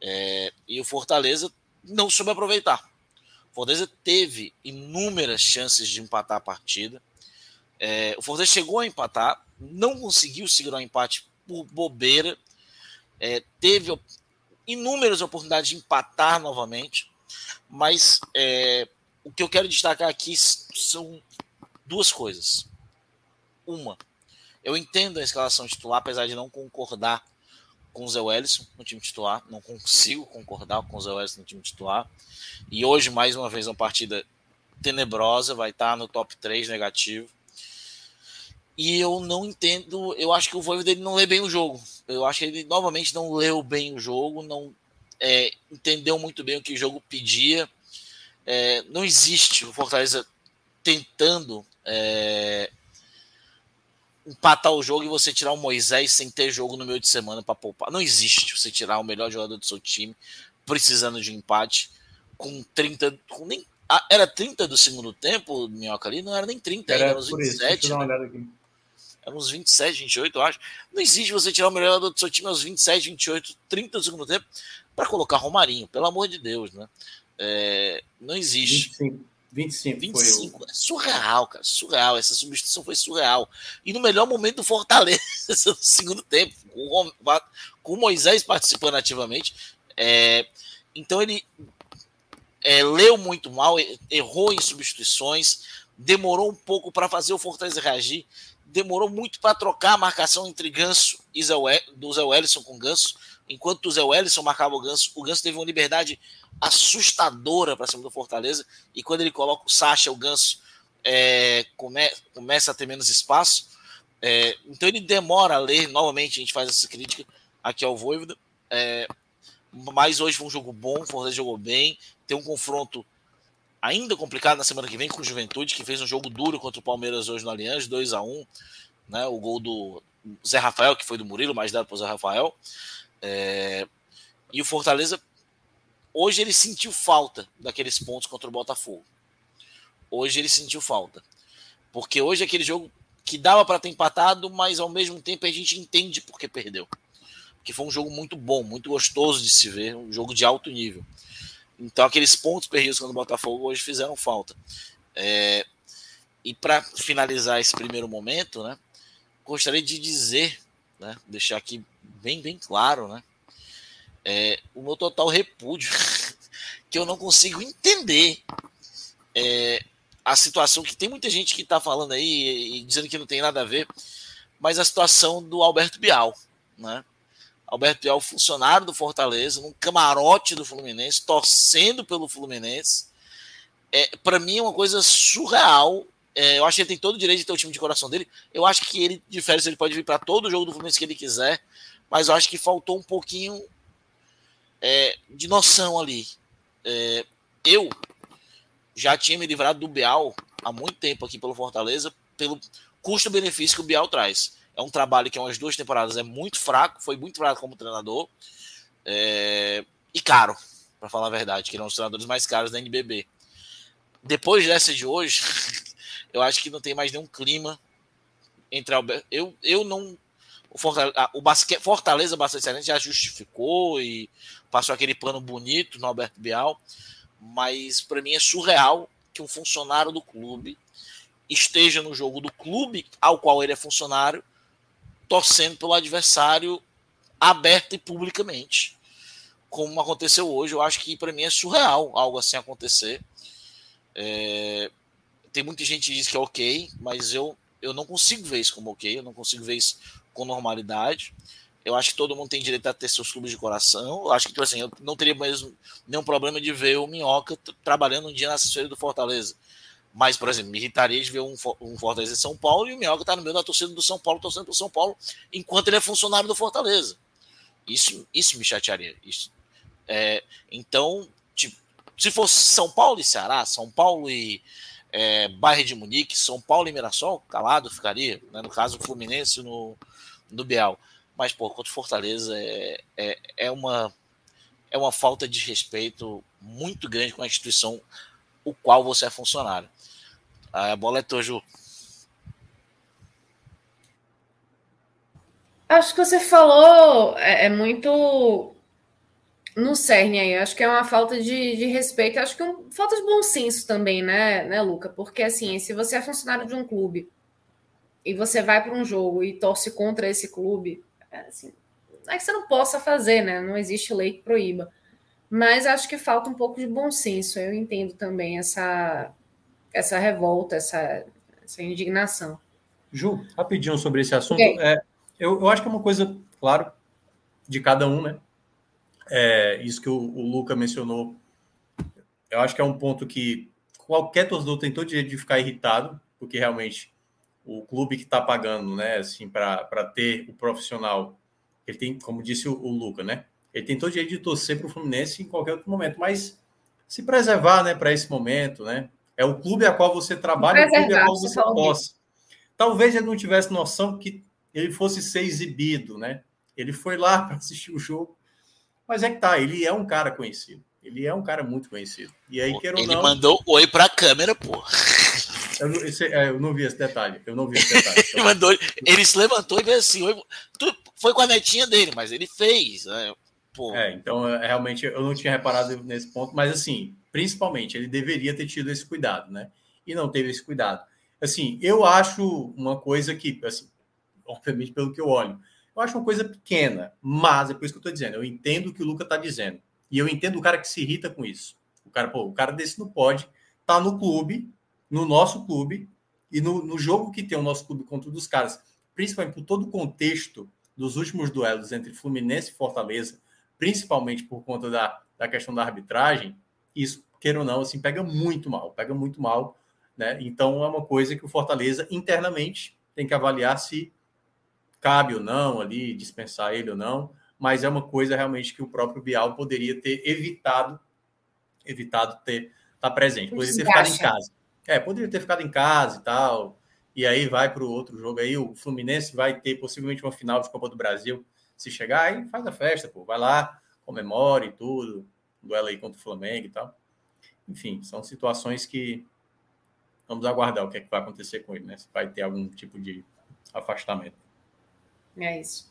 Speaker 3: É, e o Fortaleza não soube aproveitar. Fortaleza teve inúmeras chances de empatar a partida. É, o Fortaleza chegou a empatar, não conseguiu segurar o empate por bobeira. É, teve inúmeras oportunidades de empatar novamente, mas é, o que eu quero destacar aqui são duas coisas. Uma, eu entendo a escalação titular, apesar de não concordar com o Zé Wellison no time titular. Não consigo concordar com o Zé Wellison no time titular. E hoje, mais uma vez, uma partida tenebrosa, vai estar no top 3 negativo. E eu não entendo, eu acho que o Voivoda dele não lê bem o jogo. Eu acho que ele novamente não leu bem o jogo, não é, entendeu muito bem o que o jogo pedia. É, não existe o Fortaleza tentando é, empatar o jogo e você tirar o Moisés sem ter jogo no meio de semana para poupar. Não existe você tirar o melhor jogador do seu time precisando de empate com 30. Com nem, ah, era 30 do segundo tempo, Minhoca ali? Não era nem 30, era, era uns 27. Isso, né? Era uns 27, 28, eu acho. Não existe você tirar o melhor jogador do seu time aos 27, 28, 30 do segundo tempo para colocar Romarinho, pelo amor de Deus, né? É, não existe.
Speaker 2: 25. 25, 25 foi
Speaker 3: é surreal, cara, surreal. Essa substituição foi surreal. E no melhor momento do Fortaleza, no segundo tempo, com, com o Moisés participando ativamente. É, então ele é, leu muito mal, errou em substituições, demorou um pouco para fazer o Fortaleza reagir, demorou muito para trocar a marcação entre Ganso e Zé, do Zé Wellison com Ganso. Enquanto o Zé Wellison marcava o Ganso, o Ganso teve uma liberdade assustadora para cima do Fortaleza. E quando ele coloca o Sacha, o Ganso é, come, começa a ter menos espaço. É, então ele demora a ler. Novamente, a gente faz essa crítica aqui ao Voivoda. É, mas hoje foi um jogo bom, o Fortaleza jogou bem. Tem um confronto ainda complicado na semana que vem com o Juventude, que fez um jogo duro contra o Palmeiras hoje no Allianz, 2 a 1 né? O gol do Zé Rafael, que foi do Murilo, mais dado para o Zé Rafael. É, e o Fortaleza Hoje ele sentiu falta daqueles pontos contra o Botafogo. Hoje ele sentiu falta. Porque hoje é aquele jogo que dava para ter empatado, mas ao mesmo tempo a gente entende porque perdeu. Porque foi um jogo muito bom, muito gostoso de se ver, um jogo de alto nível. Então aqueles pontos perdidos contra o Botafogo hoje fizeram falta. É, e para finalizar esse primeiro momento, né, gostaria de dizer, né, deixar aqui bem, bem claro, né, é, o meu total repúdio, que eu não consigo entender é, a situação que tem muita gente que está falando aí e, e, dizendo que não tem nada a ver, mas a situação do Alberto Bial, né? Alberto Bial, funcionário do Fortaleza, num camarote do Fluminense, torcendo pelo Fluminense. É, para mim é uma coisa surreal. É, eu acho que ele tem todo o direito de ter o time de coração dele. Eu acho que ele, de férias, ele pode vir para todo jogo do Fluminense que ele quiser. Mas eu acho que faltou um pouquinho é, de noção ali. É, eu já tinha me livrado do Bial há muito tempo aqui pelo Fortaleza, pelo custo-benefício que o Bial traz. É um trabalho que, há umas duas temporadas, é muito fraco, foi muito fraco como treinador é, e caro, para falar a verdade, que um dos treinadores mais caros da NBB. Depois dessa de hoje, eu acho que não tem mais nenhum clima entre Alberto. Eu, eu não. O Fortaleza, o basque, Fortaleza Bastante já justificou e passou aquele pano bonito no Alberto Bial, mas para mim é surreal que um funcionário do clube esteja no jogo do clube ao qual ele é funcionário, torcendo pelo adversário aberto e publicamente. Como aconteceu hoje, eu acho que para mim é surreal algo assim acontecer. É... Tem muita gente que diz que é ok, mas eu, eu não consigo ver isso como ok, eu não consigo ver isso com normalidade. Eu acho que todo mundo tem direito a ter seus clubes de coração. Eu acho que, tipo assim, eu não teria mesmo nenhum problema de ver o Minhoca trabalhando um dia na assessoria do Fortaleza. Mas, por exemplo, me irritaria de ver um, um Fortaleza em São Paulo e o Minhoca tá no meio da torcida do São Paulo, torcendo pro São Paulo, enquanto ele é funcionário do Fortaleza. Isso, isso me chatearia. Isso. É, então, tipo, se fosse São Paulo e Ceará, São Paulo e é, de Munique, São Paulo e Mirassol, calado ficaria. Né? No caso, o Fluminense no, no Bial. Mas, pô, contra o Fortaleza é, é, é, uma, é uma falta de respeito muito grande com a instituição o qual você é funcionário. A bola é tua, Ju.
Speaker 1: Acho que você falou é, é muito no cerne aí. Acho que é uma falta de, de respeito, acho que é um, falta de bom senso também, né, né, Luca? Porque assim, se você é funcionário de um clube e você vai para um jogo e torce contra esse clube, é, assim, não é que você não possa fazer, né? Não existe lei que proíba. Mas acho que falta um pouco de bom senso. Eu entendo também essa, essa revolta, essa, essa indignação.
Speaker 2: Ju, rapidinho sobre esse assunto. Okay. É, eu, eu acho que é uma coisa, claro, de cada um, né? É, isso que o, o Luca mencionou, eu acho que é um ponto que qualquer torcedor tem todo direito de ficar irritado, porque realmente o clube que está pagando, né, assim, para ter o profissional, ele tem, como disse o, o Luca, né, ele tem todo o direito de torcer para o Fluminense em qualquer outro momento, mas se preservar, né, para esse momento, né, é o clube a qual você trabalha, o clube a qual você possa. Talvez ele não tivesse noção que ele fosse ser exibido, né? Ele foi lá para assistir o jogo, mas é que tá, ele é um cara conhecido. Ele é um cara muito conhecido. E aí,
Speaker 4: queira ou não. Ele mandou oi para a câmera, pô.
Speaker 2: Eu, esse, é, eu, não vi esse detalhe. Eu não vi esse detalhe.
Speaker 4: Ele, mandou, ele se levantou e veio assim. Foi com a netinha dele, mas ele fez. Né?
Speaker 2: É, então é, realmente eu não tinha reparado nesse ponto, mas assim, principalmente, ele deveria ter tido esse cuidado, né? E não teve esse cuidado. Assim, eu acho uma coisa que, assim, obviamente, pelo que eu olho, eu acho uma coisa pequena, mas é por isso que eu estou dizendo. Eu entendo o que o Luca está dizendo. E eu entendo o cara que se irrita com isso. O cara, pô, o cara desse não pode tá no clube, no nosso clube, e no, no jogo que tem o nosso clube contra um dos caras, principalmente por todo o contexto dos últimos duelos entre Fluminense e Fortaleza, principalmente por conta da, da questão da arbitragem, isso, queira ou não, assim, pega muito mal, pega muito mal. Né? Então é uma coisa que o Fortaleza internamente tem que avaliar se cabe ou não ali, dispensar ele ou não, mas é uma coisa realmente que o próprio Bial poderia ter evitado, evitado ter estar tá presente, poderia ter ficado em casa. É, poderia ter ficado em casa e tal, e aí vai para o outro jogo aí, o Fluminense vai ter possivelmente uma final de Copa do Brasil, se chegar aí faz a festa, pô, vai lá, comemore e tudo, duelo aí contra o Flamengo e tal. Enfim, são situações que vamos aguardar o que, é que vai acontecer com ele, né? Se vai ter algum tipo de afastamento.
Speaker 1: É isso.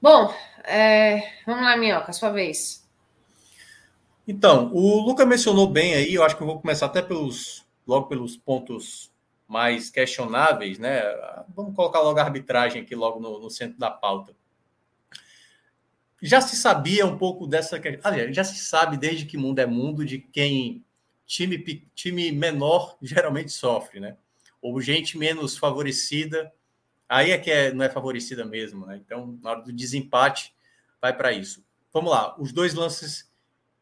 Speaker 1: Bom, é... vamos lá, Minhoca, sua vez.
Speaker 2: Então, o Luca mencionou bem aí, eu acho que eu vou começar até pelos logo pelos pontos mais questionáveis, né? Vamos colocar logo a arbitragem aqui logo no, no centro da pauta. Já se sabia um pouco dessa aliás, já se sabe desde que mundo é mundo de quem time, time menor geralmente sofre, né? Ou gente menos favorecida Aí é que é, não é favorecida mesmo, né? Então, na hora do desempate, vai para isso. Vamos lá, os dois lances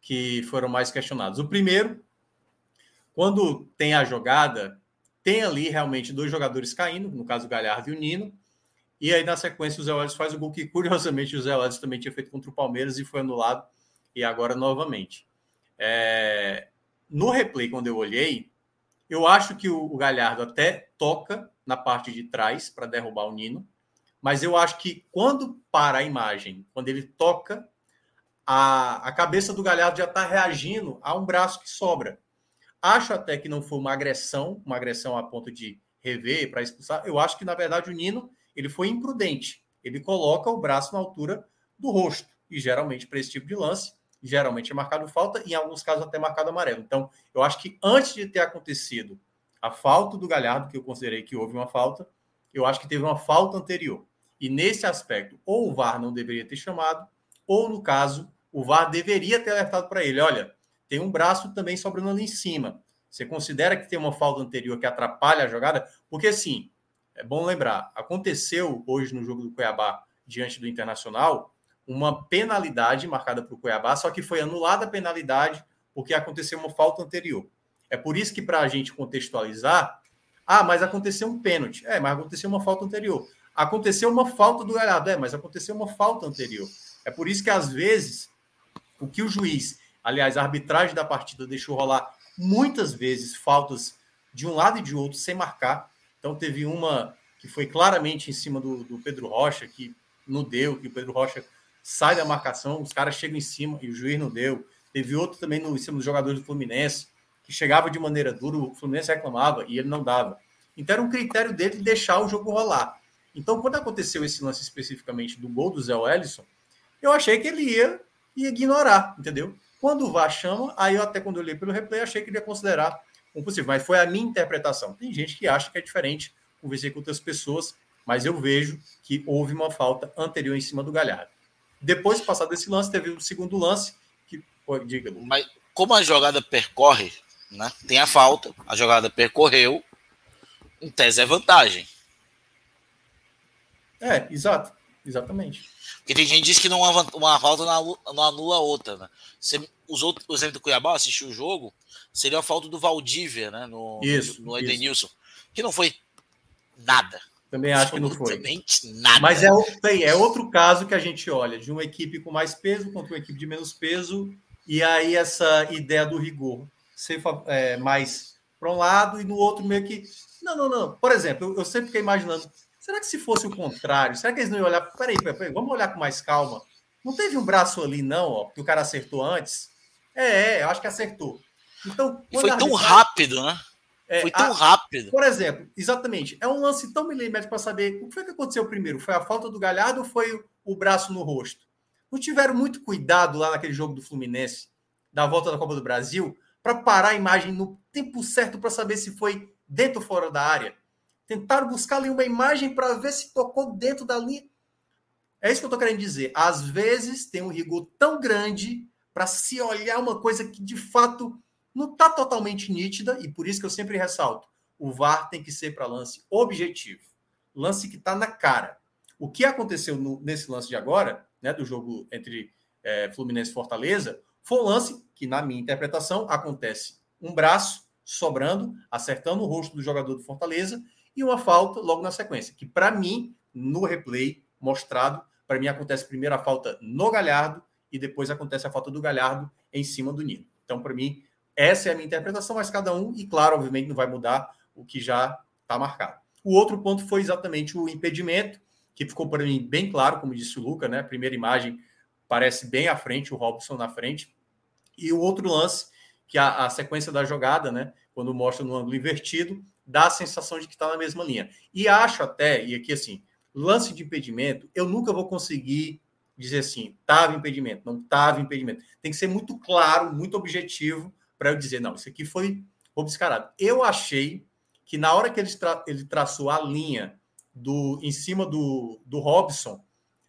Speaker 2: que foram mais questionados. O primeiro, quando tem a jogada, tem ali realmente dois jogadores caindo, no caso o Galhardo e o Nino, e aí na sequência o Zé Welles faz o gol que, curiosamente, o Zé Welles também tinha feito contra o Palmeiras e foi anulado, e agora novamente. É... No replay, quando eu olhei, eu acho que o Galhardo até toca na parte de trás para derrubar o Nino. Mas eu acho que quando para a imagem, quando ele toca, a, a cabeça do Galhardo já está reagindo a um braço que sobra. Acho até que não foi uma agressão, uma agressão a ponto de rever para expulsar. Eu acho que, na verdade, o Nino ele foi imprudente. Ele coloca o braço na altura do rosto. E geralmente, para esse tipo de lance, geralmente é marcado falta, e em alguns casos até marcado amarelo. Então, eu acho que antes de ter acontecido a falta do Galhardo, que eu considerei que houve uma falta, eu acho que teve uma falta anterior. E nesse aspecto, ou o VAR não deveria ter chamado, ou no caso, o VAR deveria ter alertado para ele: olha, tem um braço também sobrando ali em cima. Você considera que tem uma falta anterior que atrapalha a jogada? Porque, assim, é bom lembrar, aconteceu hoje no jogo do Cuiabá, diante do Internacional, uma penalidade marcada para o Cuiabá, só que foi anulada a penalidade porque aconteceu uma falta anterior. É por isso que, para a gente contextualizar, ah, mas aconteceu um pênalti. É, mas aconteceu uma falta anterior. Aconteceu uma falta do Galhardo. É, mas aconteceu uma falta anterior. É por isso que, às vezes, o que o juiz, aliás, a arbitragem da partida deixou rolar muitas vezes faltas de um lado e de outro sem marcar. Então, teve uma que foi claramente em cima do, do Pedro Rocha, que não deu, que o Pedro Rocha sai da marcação, os caras chegam em cima e o juiz não deu. Teve outro também no, em cima dos jogadores do Fluminense, que chegava de maneira dura, o Fluminense reclamava e ele não dava. Então era um critério dele deixar o jogo rolar. Então, quando aconteceu esse lance especificamente do gol do Zé Wellison, eu achei que ele ia e ignorar, entendeu? Quando o VAR chama, aí eu até quando eu li pelo replay, achei que ele ia considerar um possível, mas foi a minha interpretação. Tem gente que acha que é diferente, conversei com outras pessoas, mas eu vejo que houve uma falta anterior em cima do Galhardo. Depois, passado esse lance, teve um segundo lance que. Pô, diga, Lu.
Speaker 4: Mas como a jogada percorre, né? Tem a falta, a jogada percorreu, em tese é vantagem.
Speaker 2: É, exato. Exatamente.
Speaker 4: Porque tem gente que diz que não uma, uma falta não anula a outra, né? Você usou o exemplo do Cuiabá, assistiu o jogo, seria a falta do Valdívia, né? No,
Speaker 2: isso,
Speaker 4: no Edenilson. Que não foi nada.
Speaker 2: Também acho que não foi.
Speaker 4: Nada.
Speaker 2: Mas é, é outro caso que a gente olha, de uma equipe com mais peso contra uma equipe de menos peso, e aí essa ideia do rigor ser é, mais para um lado e no outro meio que. Não, não, não. Por exemplo, eu, eu sempre fiquei imaginando Será que se fosse o contrário, será que eles não iam olhar? Peraí, peraí, vamos olhar com mais calma. Não teve um braço ali, não, ó, que o cara acertou antes? É, é, eu acho que acertou. Então,
Speaker 4: foi tão rápido, né? É, foi tão a, rápido.
Speaker 2: Por exemplo, exatamente. É um lance tão milimétrico para saber o que foi que aconteceu primeiro. Foi a falta do Galhardo ou foi o braço no rosto? Não tiveram muito cuidado lá naquele jogo do Fluminense, da volta da Copa do Brasil, para parar a imagem no tempo certo para saber se foi dentro ou fora da área. Tentaram buscar ali uma imagem para ver se tocou dentro da linha. É isso que eu estou querendo dizer. Às vezes tem um rigor tão grande para se olhar uma coisa que de fato não está totalmente nítida, e por isso que eu sempre ressalto: o VAR tem que ser para lance objetivo, lance que está na cara. O que aconteceu no, nesse lance de agora, né, do jogo entre é, Fluminense e Fortaleza, foi um lance que, na minha interpretação, acontece um braço sobrando, acertando o rosto do jogador do Fortaleza, e uma falta logo na sequência, que para mim, no replay mostrado, para mim acontece primeiro a falta no Galhardo e depois acontece a falta do Galhardo em cima do Nino. Então, para mim, essa é a minha interpretação, mas cada um, e claro, obviamente, não vai mudar o que já está marcado. O outro ponto foi exatamente o impedimento, que ficou para mim bem claro, como disse o Luca, né? A primeira imagem parece bem à frente, o Robson na frente. E o outro lance, que a, a sequência da jogada, né? Quando mostra no ângulo invertido, dá a sensação de que está na mesma linha. E acho até, e aqui assim, lance de impedimento, eu nunca vou conseguir dizer assim, estava impedimento, não estava impedimento. Tem que ser muito claro, muito objetivo para eu dizer, não, isso aqui foi obscarado. Eu achei que na hora que ele, tra ele traçou a linha do em cima do, do Robson,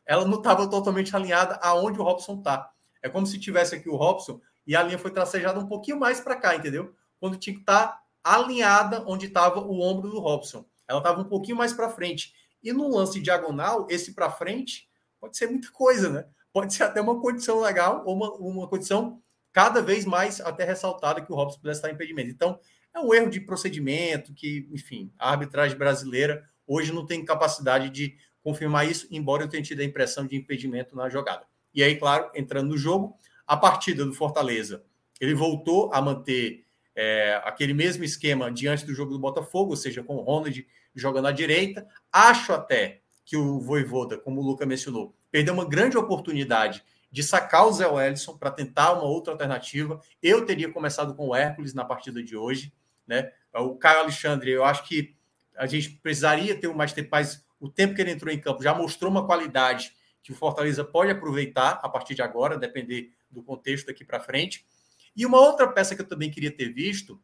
Speaker 2: ela não estava totalmente alinhada aonde o Robson está. É como se tivesse aqui o Robson e a linha foi tracejada um pouquinho mais para cá, entendeu? Quando tinha que estar tá alinhada onde estava o ombro do Robson. Ela estava um pouquinho mais para frente. E no lance diagonal, esse para frente pode ser muita coisa, né? Pode ser até uma condição legal ou uma, uma condição cada vez mais até ressaltada que o Robson pudesse estar em impedimento. Então, é um erro de procedimento que, enfim, a arbitragem brasileira hoje não tem capacidade de confirmar isso, embora eu tenha tido a impressão de impedimento na jogada. E aí, claro, entrando no jogo, a partida do Fortaleza, ele voltou a manter é, aquele mesmo esquema diante do jogo do Botafogo, ou seja, com o Ronald jogando à direita. Acho até que o Voivoda, como o Luca mencionou, perdeu uma grande oportunidade de sacar o Zé Wellison para tentar uma outra alternativa. Eu teria começado com o Hércules na partida de hoje. Né? O Caio Alexandre, eu acho que a gente precisaria ter mais tempo, mas o tempo que ele entrou em campo já mostrou uma qualidade que o Fortaleza pode aproveitar a partir de agora, depender do contexto daqui para frente. E uma outra peça que eu também queria ter visto,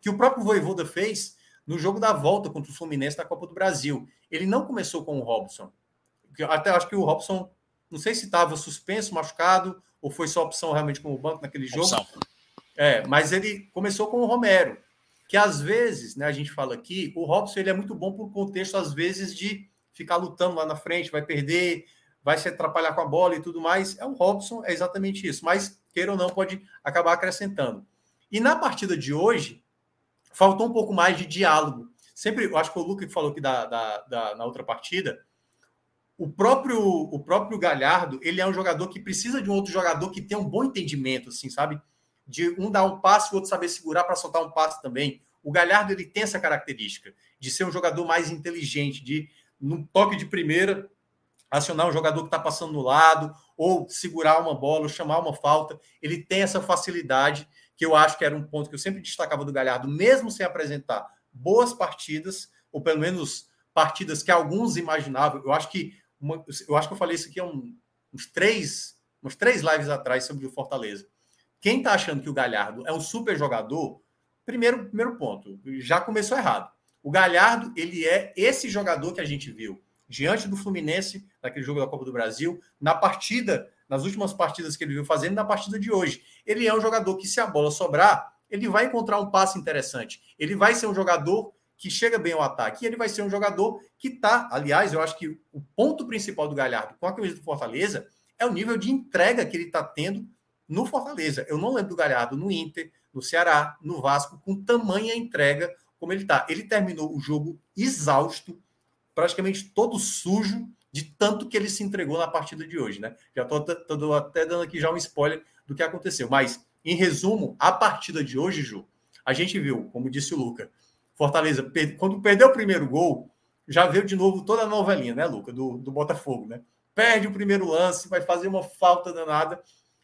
Speaker 2: que o próprio Voivoda fez no jogo da volta contra o Fluminense na Copa do Brasil. Ele não começou com o Robson. Até acho que o Robson, não sei se estava suspenso, machucado, ou foi só opção realmente como banco naquele jogo. Opção. É, mas ele começou com o Romero, que às vezes, né, a gente fala aqui, o Robson ele é muito bom por contexto, às vezes, de ficar lutando lá na frente, vai perder, vai se atrapalhar com a bola e tudo mais. É o Robson, é exatamente isso. Mas queira ou não, pode acabar acrescentando. E na partida de hoje, faltou um pouco mais de diálogo. Sempre, eu acho que o Luca que falou aqui da, da, da, na outra partida, o próprio, o próprio Galhardo, ele é um jogador que precisa de um outro jogador que tenha um bom entendimento, assim, sabe? De um dar um passe, o outro saber segurar para soltar um passe também. O Galhardo, ele tem essa característica de ser um jogador mais inteligente, de, num toque de primeira, acionar um jogador que está passando no lado, ou segurar uma bola, ou chamar uma falta. Ele tem essa facilidade, que eu acho que era um ponto que eu sempre destacava do Galhardo, mesmo sem apresentar boas partidas, ou pelo menos partidas que alguns imaginavam. Eu acho que uma, eu acho que eu falei isso aqui há um, uns três, umas três lives atrás sobre o Fortaleza. Quem está achando que o Galhardo é um super jogador, primeiro, primeiro ponto, já começou errado. O Galhardo, ele é esse jogador que a gente viu diante do Fluminense, naquele jogo da Copa do Brasil, na partida, nas últimas partidas que ele viu fazendo, na partida de hoje. Ele é um jogador que, se a bola sobrar, ele vai encontrar um passe interessante. Ele vai ser um jogador que chega bem ao ataque. E ele vai ser um jogador que está, aliás, eu acho que o ponto principal do Galhardo com a camisa do Fortaleza é o nível de entrega que ele está tendo no Fortaleza. Eu não lembro do Galhardo no Inter, no Ceará, no Vasco, com tamanha entrega como ele está. Ele terminou o jogo exausto, praticamente todo sujo, de tanto que ele se entregou na partida de hoje, né? Já estou até dando aqui já um spoiler do que aconteceu. Mas, em resumo, a partida de hoje, Ju, a gente viu, como disse o Luca, Fortaleza, quando perdeu o primeiro gol, já veio de novo toda a novelinha, né, Luca, do, do Botafogo, né? Perde o primeiro lance, vai fazer uma falta danada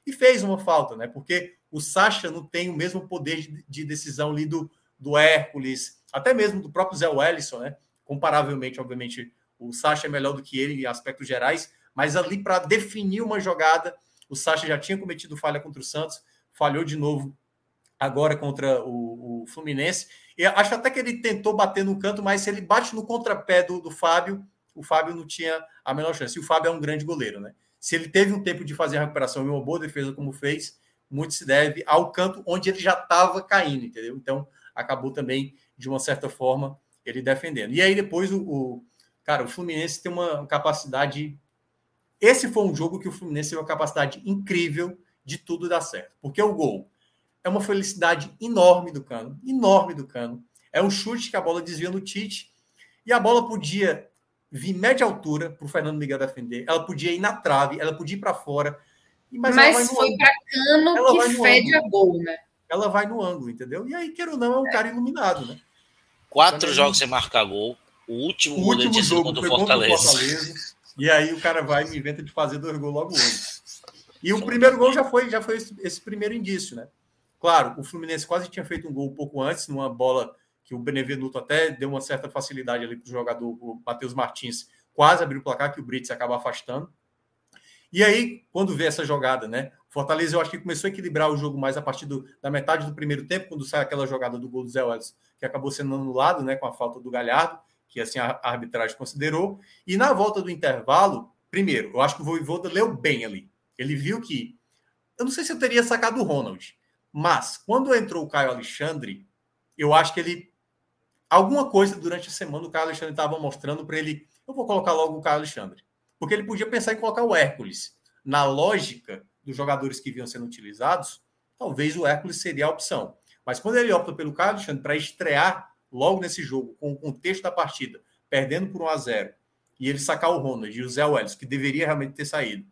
Speaker 2: e fez uma falta, né? Porque o Sacha não tem o mesmo poder de, de decisão ali do, do Hércules, até mesmo do próprio Zé Wellison, né? Comparavelmente, obviamente, o Sacha é melhor do que ele em aspectos gerais, mas ali para definir uma jogada, o Sacha já tinha cometido falha contra o Santos, falhou de novo agora contra o, o Fluminense. E acho até que ele tentou bater no canto, mas se ele bate no contrapé do, do Fábio, o Fábio não tinha a menor chance. E o Fábio é um grande goleiro, né? Se ele teve um tempo de fazer a recuperação e uma boa defesa como fez, muito se deve ao canto onde ele já estava caindo, entendeu? Então, acabou também, de uma certa forma, ele defendendo. E aí, depois, o, o cara, o Fluminense tem uma capacidade. Esse foi um jogo que o Fluminense teve uma capacidade incrível de tudo dar certo. Porque o gol é uma felicidade enorme do Cano, enorme do Cano. É um chute que a bola desvia no Tite e a bola podia vir média altura para o Fernando Miguel defender, ela podia ir na trave, ela podia ir para fora.
Speaker 1: Mas, mas foi para Cano ela que fede ângulo. a gol, né?
Speaker 2: Ela vai no ângulo, entendeu? E aí, quer ou não, é um é. cara iluminado, né?
Speaker 4: Quatro jogos sem marcar gol. O último,
Speaker 2: o último jogo contra o Fortaleza. Fortaleza. E aí o cara vai e me inventa de fazer dois gols logo hoje. E o primeiro gol já foi, já foi esse, esse primeiro indício, né? Claro, o Fluminense quase tinha feito um gol um pouco antes, numa bola que o Benevenuto até deu uma certa facilidade ali para o jogador, o Matheus Martins, quase abriu o placar, que o Brits acaba afastando. E aí, quando vê essa jogada, né? Fortaleza, eu acho que começou a equilibrar o jogo mais a partir do, da metade do primeiro tempo, quando sai aquela jogada do gol do Zé Welles, que acabou sendo anulado, né? Com a falta do Galhardo, que assim a, arbitragem considerou. E na volta do intervalo, primeiro, eu acho que o Voivoda leu bem ali. Ele viu que. Eu não sei se eu teria sacado o Ronald, mas, quando entrou o Caio Alexandre, eu acho que ele. Alguma coisa durante a semana o Caio Alexandre estava mostrando para ele. Eu vou colocar logo o Caio Alexandre. Porque ele podia pensar em colocar o Hércules. Na lógica dos jogadores que vinham sendo utilizados, talvez o Hércules seria a opção. Mas quando ele opta pelo Caio Alexandre para estrear logo nesse jogo, com o contexto da partida, perdendo por 1 a 0 e ele sacar o Ronald e o Zé Welles, que deveria realmente ter saído,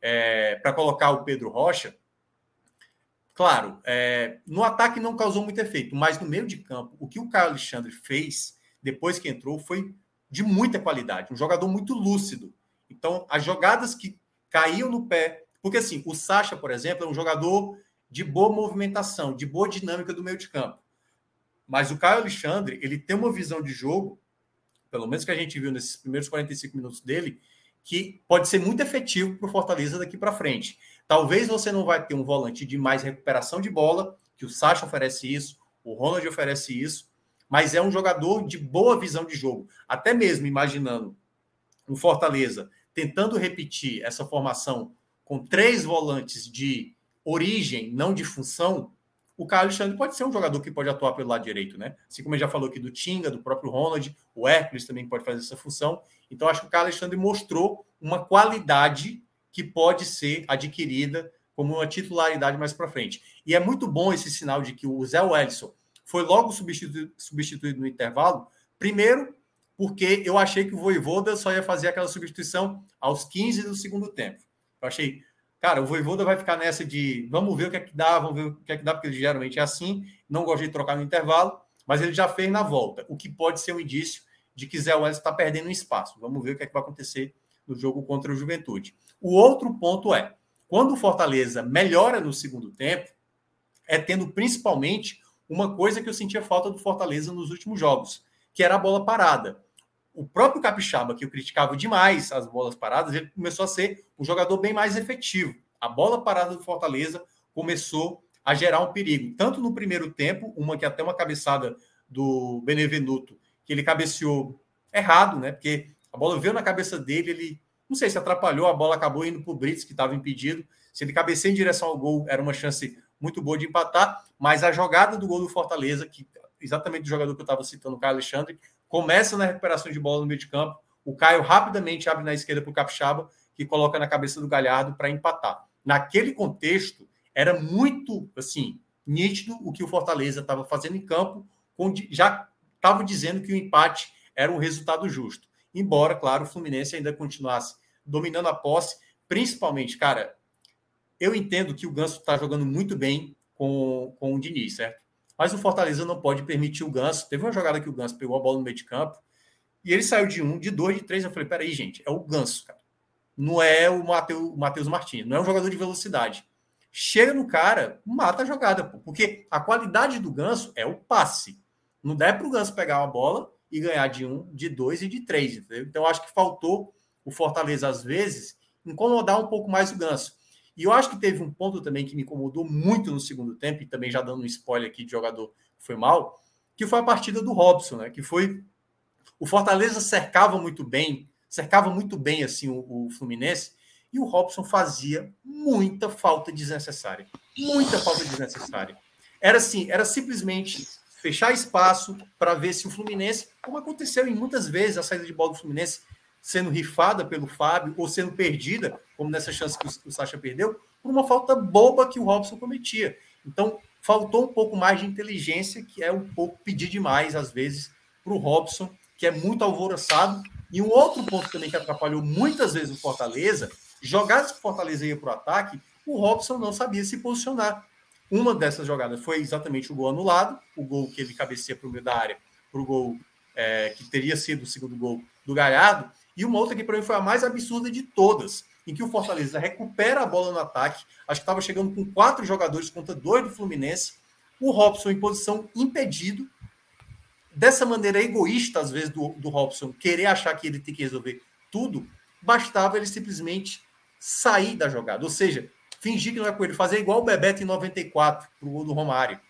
Speaker 2: é, para colocar o Pedro Rocha, Claro, é, no ataque não causou muito efeito, mas no meio de campo, o que o Caio Alexandre fez depois que entrou foi de muita qualidade, um jogador muito lúcido. Então, as jogadas que caíam no pé, porque assim, o Sacha, por exemplo, é um jogador de boa movimentação, de boa dinâmica do meio de campo. Mas o Caio Alexandre, ele tem uma visão de jogo, pelo menos que a gente viu nesses primeiros 45 minutos dele, que pode ser muito efetivo para o Fortaleza daqui para frente. Talvez você não vai ter um volante de mais recuperação de bola, que o Sacha oferece isso, o Ronald oferece isso, mas é um jogador de boa visão de jogo. Até mesmo imaginando um Fortaleza tentando repetir essa formação com três volantes de origem, não de função, o Carlos Alexandre pode ser um jogador que pode atuar pelo lado direito, né? Assim como ele já falou aqui do Tinga, do próprio Ronald, o Hércules também pode fazer essa função. Então, acho que o Carlos Alexandre mostrou uma qualidade que pode ser adquirida como uma titularidade mais para frente. E é muito bom esse sinal de que o Zé Wellison foi logo substituído, substituído no intervalo. Primeiro, porque eu achei que o Voivoda só ia fazer aquela substituição aos 15 do segundo tempo. Eu achei, cara, o Voivoda vai ficar nessa de vamos ver o que é que dá, vamos ver o que é que dá, porque ele geralmente é assim, não gosta de trocar no intervalo, mas ele já fez na volta, o que pode ser um indício de que Zé Wellison está perdendo espaço. Vamos ver o que é que vai acontecer no jogo contra o Juventude. O outro ponto é, quando o Fortaleza melhora no segundo tempo, é tendo principalmente uma coisa que eu sentia falta do Fortaleza nos últimos jogos, que era a bola parada. O próprio Capixaba, que eu criticava demais as bolas paradas, ele começou a ser um jogador bem mais efetivo. A bola parada do Fortaleza começou a gerar um perigo, tanto no primeiro tempo, uma que até uma cabeçada do Benevenuto, que ele cabeceou errado, né? Porque a bola veio na cabeça dele, ele não sei se atrapalhou, a bola acabou indo para o Brits, que estava impedido. Se ele cabeceia em direção ao gol, era uma chance muito boa de empatar, mas a jogada do gol do Fortaleza, que exatamente do jogador que eu estava citando, o Caio Alexandre, começa na recuperação de bola no meio de campo. O Caio rapidamente abre na esquerda para o Capixaba, que coloca na cabeça do Galhardo para empatar. Naquele contexto, era muito assim nítido o que o Fortaleza estava fazendo em campo, já estava dizendo que o empate era um resultado justo. Embora, claro, o Fluminense ainda continuasse dominando a posse, principalmente, cara, eu entendo que o Ganso está jogando muito bem com, com o Diniz, certo? Mas o Fortaleza não pode permitir o Ganso. Teve uma jogada que o Ganso pegou a bola no meio de campo e ele saiu de um, de dois, de três. Eu falei: peraí, gente, é o Ganso, cara. Não é o Matheus Martins, não é um jogador de velocidade chega no cara, mata a jogada, porque a qualidade do ganso é o passe. Não dá para o ganso pegar uma bola e ganhar de um, de dois e de três. Entendeu? Então, acho que faltou o Fortaleza, às vezes, incomodar um pouco mais o ganso. E eu acho que teve um ponto também que me incomodou muito no segundo tempo, e também já dando um spoiler aqui de jogador que foi mal, que foi a partida do Robson, né? Que foi. O Fortaleza cercava muito bem, cercava muito bem assim o, o Fluminense, e o Robson fazia muita falta desnecessária. Muita falta desnecessária. Era assim, era simplesmente fechar espaço para ver se o Fluminense, como aconteceu em muitas vezes a saída de bola do Fluminense sendo rifada pelo Fábio ou sendo perdida, como nessa chance que o, Sacha perdeu, por uma falta boba que o Robson cometia. Então, faltou um pouco mais de inteligência, que é um pouco pedir demais, às vezes, para o Robson, que é muito alvoroçado. E um outro ponto também que atrapalhou muitas vezes o Fortaleza jogadas que o Fortaleza ia para o ataque, o Robson não sabia se posicionar. Uma dessas jogadas foi exatamente o gol anulado, o gol que ele cabeceia para o meio da área, para o gol é, que teria sido o segundo gol do Galhardo, e uma outra que para mim foi a mais absurda de todas, em que o Fortaleza recupera a bola no ataque, acho que estava chegando com quatro jogadores contra dois do Fluminense, o Robson em posição impedido, dessa maneira egoísta, às vezes, do, do Robson, querer achar que ele tem que resolver tudo, bastava ele simplesmente sair da jogada. Ou seja, fingir que não é com ele, fazer igual o Bebeto em 94, para o gol do Romário.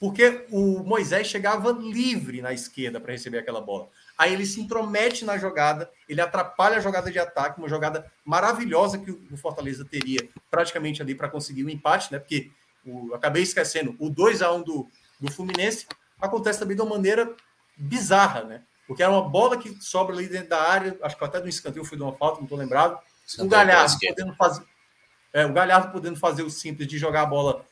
Speaker 2: Porque o Moisés chegava livre na esquerda para receber aquela bola. Aí ele se intromete na jogada, ele atrapalha a jogada de ataque, uma jogada maravilhosa que o Fortaleza teria praticamente ali para conseguir o um empate, né? Porque o, acabei esquecendo, o 2 a 1 do, do Fluminense acontece também de uma maneira bizarra, né? Porque era uma bola que sobra ali dentro da área, acho que até do escanteio foi de uma falta, não estou lembrado o Galhardo podendo fazer. É, o Galhardo podendo fazer o simples de jogar a bola.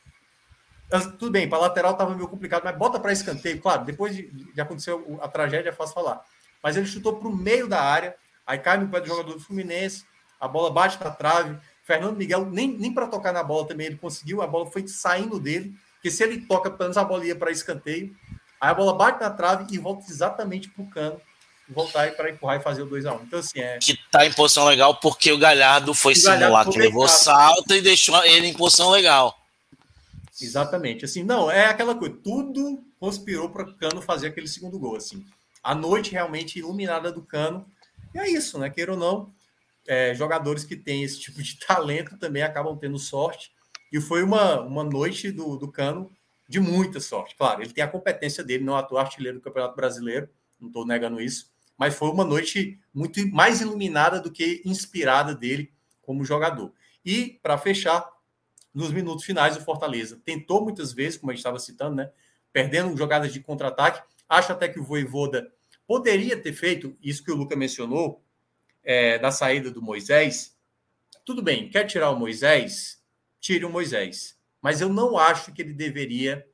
Speaker 2: Tudo bem, para lateral estava meio complicado, mas bota para escanteio. Claro, depois de, de acontecer a tragédia, é fácil falar. Mas ele chutou para o meio da área, aí cai no pé do jogador do Fluminense, a bola bate na trave. Fernando Miguel, nem, nem para tocar na bola também ele conseguiu, a bola foi saindo dele, porque se ele toca, pelo menos a bola ia para escanteio. Aí a bola bate na trave e volta exatamente para o cano voltar para empurrar e fazer o 2x1. Então, assim, é.
Speaker 4: Que tá em posição legal porque o Galhardo foi o simular que levou salto e deixou ele em posição legal.
Speaker 2: Exatamente. Assim, não, é aquela coisa, tudo conspirou para o Cano fazer aquele segundo gol, assim. A noite realmente iluminada do Cano. E é isso, né? Queira ou não, é, jogadores que têm esse tipo de talento também acabam tendo sorte. E foi uma, uma noite do, do Cano de muita sorte. Claro, ele tem a competência dele, não atua artilheiro do Campeonato Brasileiro, não estou negando isso mas foi uma noite muito mais iluminada do que inspirada dele como jogador. E, para fechar, nos minutos finais, o Fortaleza tentou muitas vezes, como a gente estava citando, né? Perdendo jogadas de contra-ataque. Acho até que o Voivoda poderia ter feito isso que o Luca mencionou, é, da saída do Moisés. Tudo bem, quer tirar o Moisés? Tire o Moisés. Mas eu não acho que ele deveria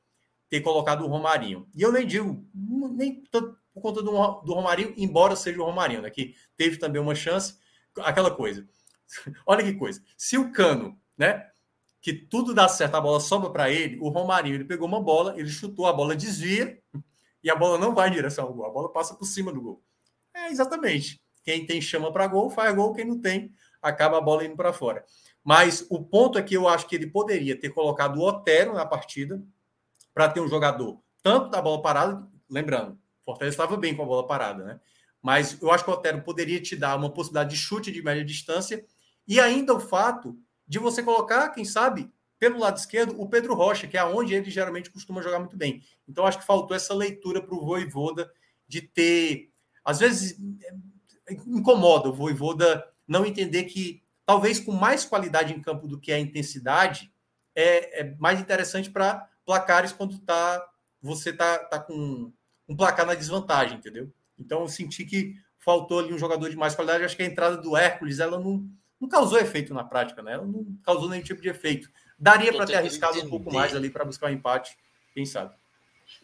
Speaker 2: ter colocado o Romarinho. E eu nem digo, nem por conta do, do Romarinho, embora seja o Romarinho, né, que teve também uma chance, aquela coisa. Olha que coisa. Se o Cano, né, que tudo dá certo, a bola sobra para ele, o Romarinho, ele pegou uma bola, ele chutou, a bola desvia e a bola não vai em direção ao gol, a bola passa por cima do gol. É exatamente. Quem tem chama para gol, faz gol, quem não tem, acaba a bola indo para fora. Mas o ponto é que eu acho que ele poderia ter colocado o Otero na partida para ter um jogador tanto da bola parada, lembrando, Fortaleza estava bem com a bola parada, né? Mas eu acho que o Otero poderia te dar uma possibilidade de chute de média distância e ainda o fato de você colocar, quem sabe, pelo lado esquerdo, o Pedro Rocha, que é onde ele geralmente costuma jogar muito bem. Então, acho que faltou essa leitura para o Voivoda de ter. Às vezes, incomoda o Voivoda não entender que, talvez com mais qualidade em campo do que a intensidade, é, é mais interessante para placares quando tá, você tá, tá com um placar na desvantagem, entendeu? Então, eu senti que faltou ali um jogador de mais qualidade. Acho que a entrada do Hércules, ela não, não causou efeito na prática, né? Não causou nenhum tipo de efeito. Daria para ter arriscado entender. um pouco mais ali para buscar um empate, quem sabe.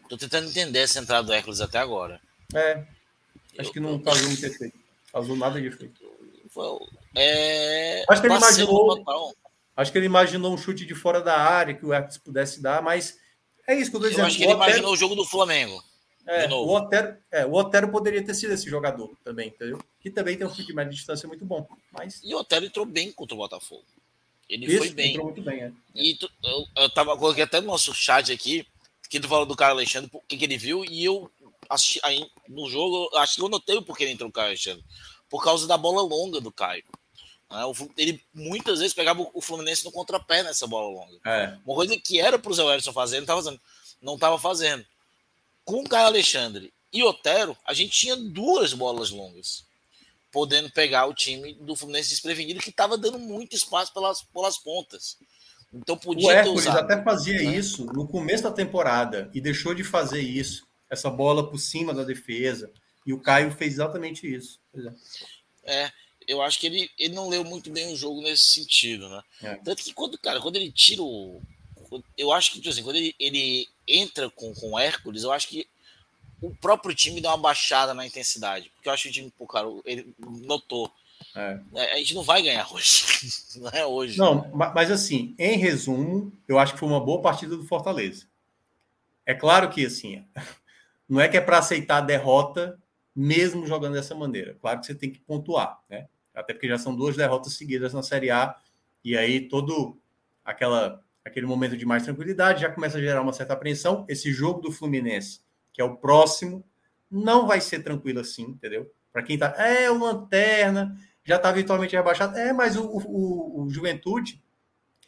Speaker 3: Estou tentando entender essa entrada do Hércules até agora.
Speaker 2: É. Acho eu, que não causou muito efeito. Causou nada de efeito.
Speaker 3: É...
Speaker 2: Acho que ele imaginou. Acho que ele imaginou um chute de fora da área que o Hércules pudesse dar, mas é isso que eu
Speaker 3: estou dizendo. Eu acho que ele Otero... imaginou o jogo do Flamengo.
Speaker 2: É, o, Otero, é, o Otero poderia ter sido esse jogador também, entendeu? Que também tem um chute de média distância muito bom. Mas...
Speaker 3: E o Otero entrou bem contra o Botafogo. Ele Isso, foi bem. Entrou muito bem, é. E tu, eu, eu tava coloquei até no nosso chat aqui, que tu falou do Caio Alexandre, o que, que ele viu, e eu assisti aí no jogo, acho que eu notei o porquê ele entrou o Caio Alexandre. Por causa da bola longa do Caio. Né? Ele muitas vezes pegava o Fluminense no contrapé nessa bola longa. É. Uma coisa que era para o Zé Wellington fazer, ele estava fazendo. Não estava fazendo. Com o Caio Alexandre e Otero, a gente tinha duas bolas longas podendo pegar o time do Fluminense desprevenido, que estava dando muito espaço pelas, pelas pontas. Então podia
Speaker 2: o Hércules até fazia né? isso no começo da temporada e deixou de fazer isso, essa bola por cima da defesa. E o Caio fez exatamente isso.
Speaker 3: É, eu acho que ele, ele não leu muito bem o jogo nesse sentido, né? É. Tanto que quando, cara, quando ele tira o. Eu acho que, tipo assim, quando ele, ele entra com, com o Hércules, eu acho que o próprio time deu uma baixada na intensidade. Porque eu acho que o time, pô, cara, ele notou. É. é a gente não vai ganhar hoje. não é hoje.
Speaker 2: Não, mas assim, em resumo, eu acho que foi uma boa partida do Fortaleza. É claro que, assim, não é que é para aceitar a derrota mesmo jogando dessa maneira. Claro que você tem que pontuar, né? Até porque já são duas derrotas seguidas na Série A. E aí todo aquela, aquele momento de mais tranquilidade já começa a gerar uma certa apreensão. Esse jogo do Fluminense que é o próximo, não vai ser tranquilo assim, entendeu? Para quem tá, é o Lanterna, já está virtualmente rebaixado. É, mas o, o, o, Juventude,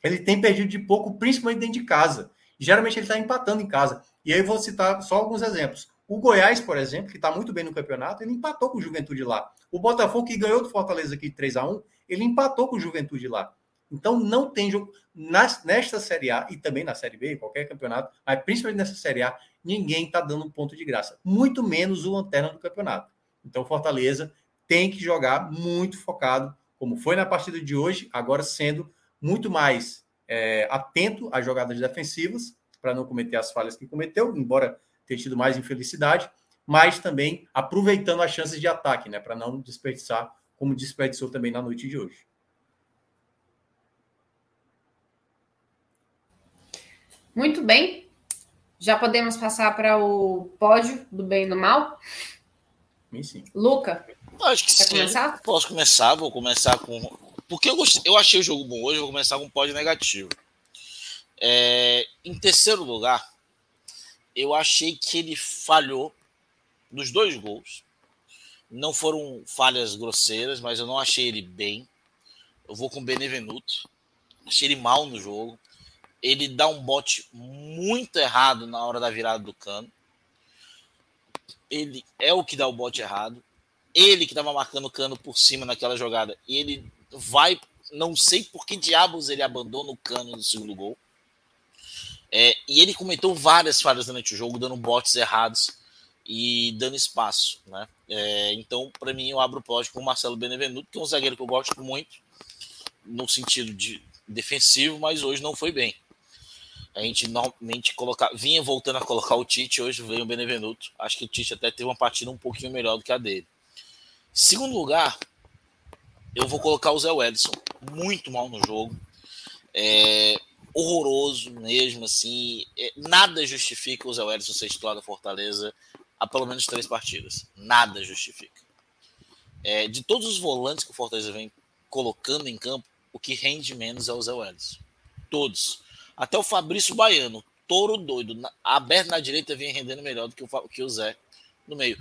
Speaker 2: ele tem perdido de pouco, principalmente dentro de casa. Geralmente ele está empatando em casa. E aí eu vou citar só alguns exemplos. O Goiás, por exemplo, que está muito bem no campeonato, ele empatou com o Juventude lá. O Botafogo, que ganhou do Fortaleza aqui 3 a 1 ele empatou com o Juventude lá. Então não tem jogo. nesta Série A e também na Série B, qualquer campeonato, mas principalmente nessa Série A, ninguém está dando ponto de graça. Muito menos o lanterna do campeonato. Então Fortaleza tem que jogar muito focado, como foi na partida de hoje, agora sendo muito mais é, atento às jogadas defensivas, para não cometer as falhas que cometeu, embora tenha tido mais infelicidade, mas também aproveitando as chances de ataque, né, para não desperdiçar, como desperdiçou também na noite de hoje.
Speaker 1: Muito bem. Já podemos passar para o pódio do bem e do mal?
Speaker 2: Sim.
Speaker 1: Luca,
Speaker 3: Acho que quer sim. começar? Posso começar, vou começar com. Porque eu, gostei, eu achei o jogo bom hoje, vou começar com um pódio negativo. É... Em terceiro lugar, eu achei que ele falhou nos dois gols. Não foram falhas grosseiras, mas eu não achei ele bem. Eu vou com o Benevenuto. Achei ele mal no jogo ele dá um bote muito errado na hora da virada do cano. Ele é o que dá o bote errado. Ele que estava marcando o cano por cima naquela jogada. E ele vai. Não sei por que diabos ele abandona o cano no segundo gol. É, e ele cometeu várias falhas durante o jogo, dando botes errados e dando espaço. Né? É, então, para mim, eu abro o pódio com o Marcelo Benevenuto, que é um zagueiro que eu gosto muito, no sentido de defensivo, mas hoje não foi bem. A gente normalmente colocar, vinha voltando a colocar o Tite, hoje veio o Benevenuto. Acho que o Tite até teve uma partida um pouquinho melhor do que a dele. Segundo lugar, eu vou colocar o Zé Wellison, muito mal no jogo. É, horroroso mesmo, assim. É, nada justifica o Zé Wellison ser titular da Fortaleza há pelo menos três partidas. Nada justifica. É, de todos os volantes que o Fortaleza vem colocando em campo, o que rende menos é o Zé Wellison. Todos. Até o Fabrício Baiano, touro doido, na, aberto na direita, vinha rendendo melhor do que o, que o Zé no meio.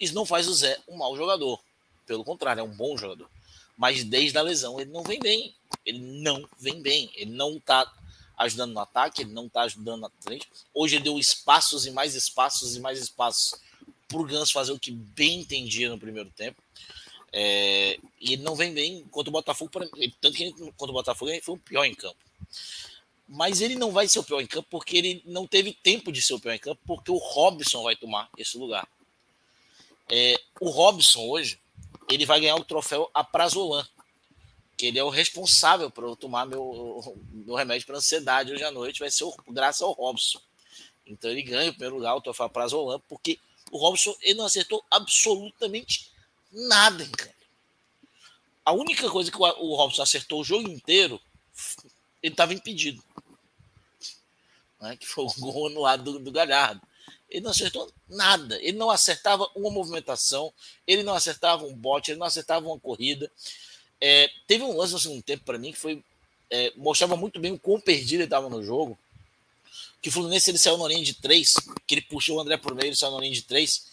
Speaker 3: Isso não faz o Zé um mau jogador. Pelo contrário, é um bom jogador. Mas desde a lesão ele não vem bem. ele não vem bem, ele não está ajudando no ataque, ele não está ajudando na frente. Hoje ele deu espaços e mais espaços e mais espaços para o Ganso fazer o que bem entendia no primeiro tempo. É, e ele não vem bem contra o Botafogo, tanto que contra o Botafogo ele foi o pior em campo. Mas ele não vai ser o pior em campo porque ele não teve tempo de ser o pior em campo, porque o Robson vai tomar esse lugar. É, o Robson hoje, ele vai ganhar o troféu Aprazolan, que ele é o responsável por eu tomar meu, meu remédio para ansiedade hoje à noite, vai ser o, graças ao Robson. Então ele ganha o primeiro lugar, o troféu Aprazolan, porque o Robson ele não acertou absolutamente nada em campo. A única coisa que o Robson acertou o jogo inteiro, ele estava impedido. Né? Que foi o gol anulado do, do Galhardo. Ele não acertou nada. Ele não acertava uma movimentação, ele não acertava um bote, ele não acertava uma corrida. É, teve um lance no segundo tempo para mim que foi é, mostrava muito bem o quão perdido ele estava no jogo. Que o Fluminense ele saiu na linha de três, que ele puxou o André por meio, ele saiu na linha de três.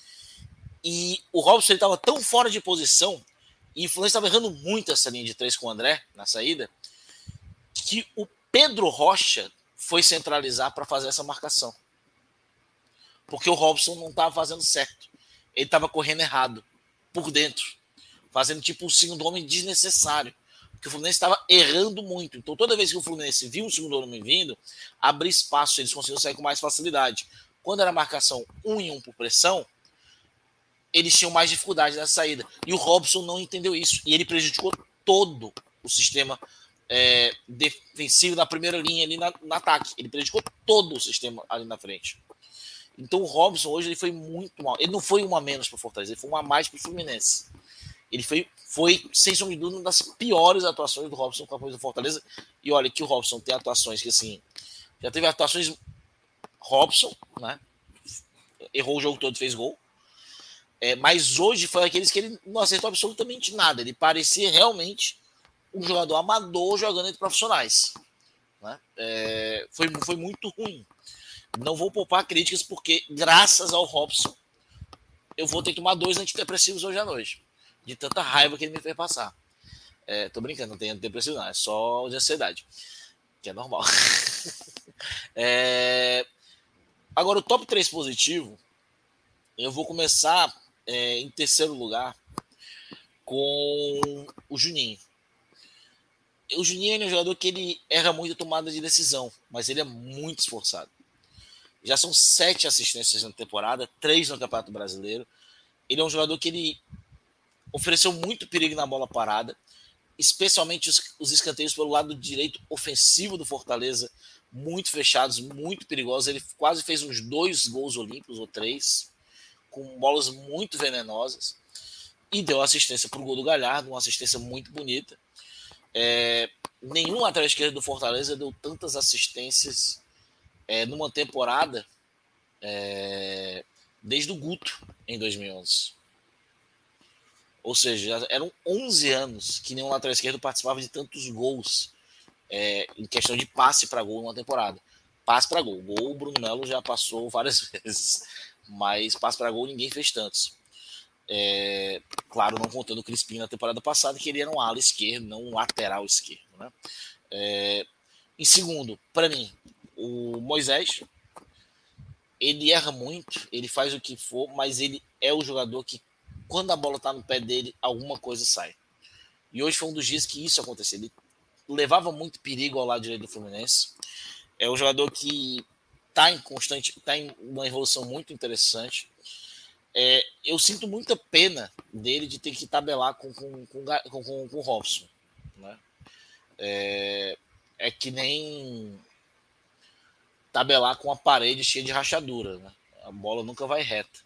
Speaker 3: E o Robson estava tão fora de posição, e o Fluminense estava errando muito essa linha de três com o André na saída, que o Pedro Rocha foi centralizar para fazer essa marcação porque o Robson não estava fazendo certo. Ele estava correndo errado, por dentro, fazendo tipo um segundo homem desnecessário. Porque o Fluminense estava errando muito. Então, toda vez que o Fluminense viu o segundo homem vindo, abrir espaço, eles conseguiam sair com mais facilidade. Quando era marcação um em um por pressão, eles tinham mais dificuldade nessa saída. E o Robson não entendeu isso. E ele prejudicou todo o sistema é, defensivo na primeira linha ali na, no ataque. Ele prejudicou todo o sistema ali na frente. Então o Robson hoje ele foi muito mal. Ele não foi uma menos para Fortaleza, ele foi uma mais para o Fluminense. Ele foi, foi, sem sombra de dúvida, uma das piores atuações do Robson com a camisa do Fortaleza. E olha que o Robson tem atuações que, assim, já teve atuações. Robson, né? Errou o jogo todo, fez gol. É, mas hoje foi aqueles que ele não acertou absolutamente nada. Ele parecia realmente um jogador amador jogando entre profissionais. Né? É, foi, foi muito ruim. Não vou poupar críticas, porque graças ao Robson, eu vou ter que tomar dois antidepressivos hoje à noite. De tanta raiva que ele me fez passar. É, tô brincando, não tem antidepressivo, não, é só de ansiedade. Que é normal. é, agora, o top 3 positivo, eu vou começar é, em terceiro lugar com o Juninho. O Juninho é um jogador que ele erra muito a tomada de decisão, mas ele é muito esforçado. Já são sete assistências na temporada, três no Campeonato Brasileiro. Ele é um jogador que ele ofereceu muito perigo na bola parada, especialmente os, os escanteios pelo lado direito ofensivo do Fortaleza, muito fechados, muito perigosos. Ele quase fez uns dois gols olímpicos ou três, com bolas muito venenosas. E deu assistência para o gol do Galhardo, uma assistência muito bonita. É, nenhum lateral esquerdo do Fortaleza deu tantas assistências é, numa temporada é, desde o Guto em 2011. Ou seja, eram 11 anos que nenhum lateral esquerdo participava de tantos gols é, em questão de passe para gol numa temporada. Passe para gol. Gol o Bruno Melo já passou várias vezes, mas passe para gol ninguém fez tantos. É, claro, não contando o Crispim na temporada passada, que ele era um ala esquerdo, não um lateral esquerdo. Né? É, em segundo, para mim, o Moisés, ele erra muito, ele faz o que for, mas ele é o jogador que, quando a bola tá no pé dele, alguma coisa sai. E hoje foi um dos dias que isso aconteceu. Ele levava muito perigo ao lado direito do Fluminense. É um jogador que está em constante, está em uma evolução muito interessante. É, eu sinto muita pena dele de ter que tabelar com, com, com, com, com, o Robson. Né? É, é que nem tabelar com uma parede cheia de rachadura. Né? A bola nunca vai reta.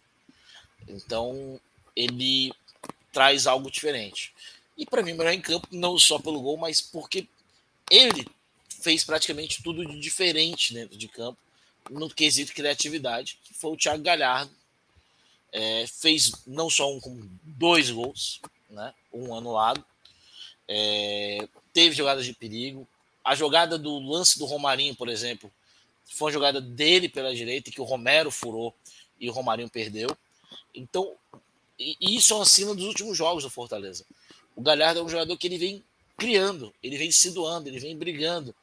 Speaker 3: Então, ele traz algo diferente. E para mim, melhor em campo, não só pelo gol, mas porque ele fez praticamente tudo de diferente dentro de campo, no quesito criatividade, que foi o Thiago Galhardo. É, fez não só um, como dois gols, né? um anulado. É, teve jogadas de perigo. A jogada do lance do Romarinho, por exemplo, foi uma jogada dele pela direita que o Romero furou e o Romarinho perdeu. Então, isso é uma cena dos últimos jogos do Fortaleza. O Galhardo é um jogador que ele vem criando, ele vem se doando, ele vem brigando.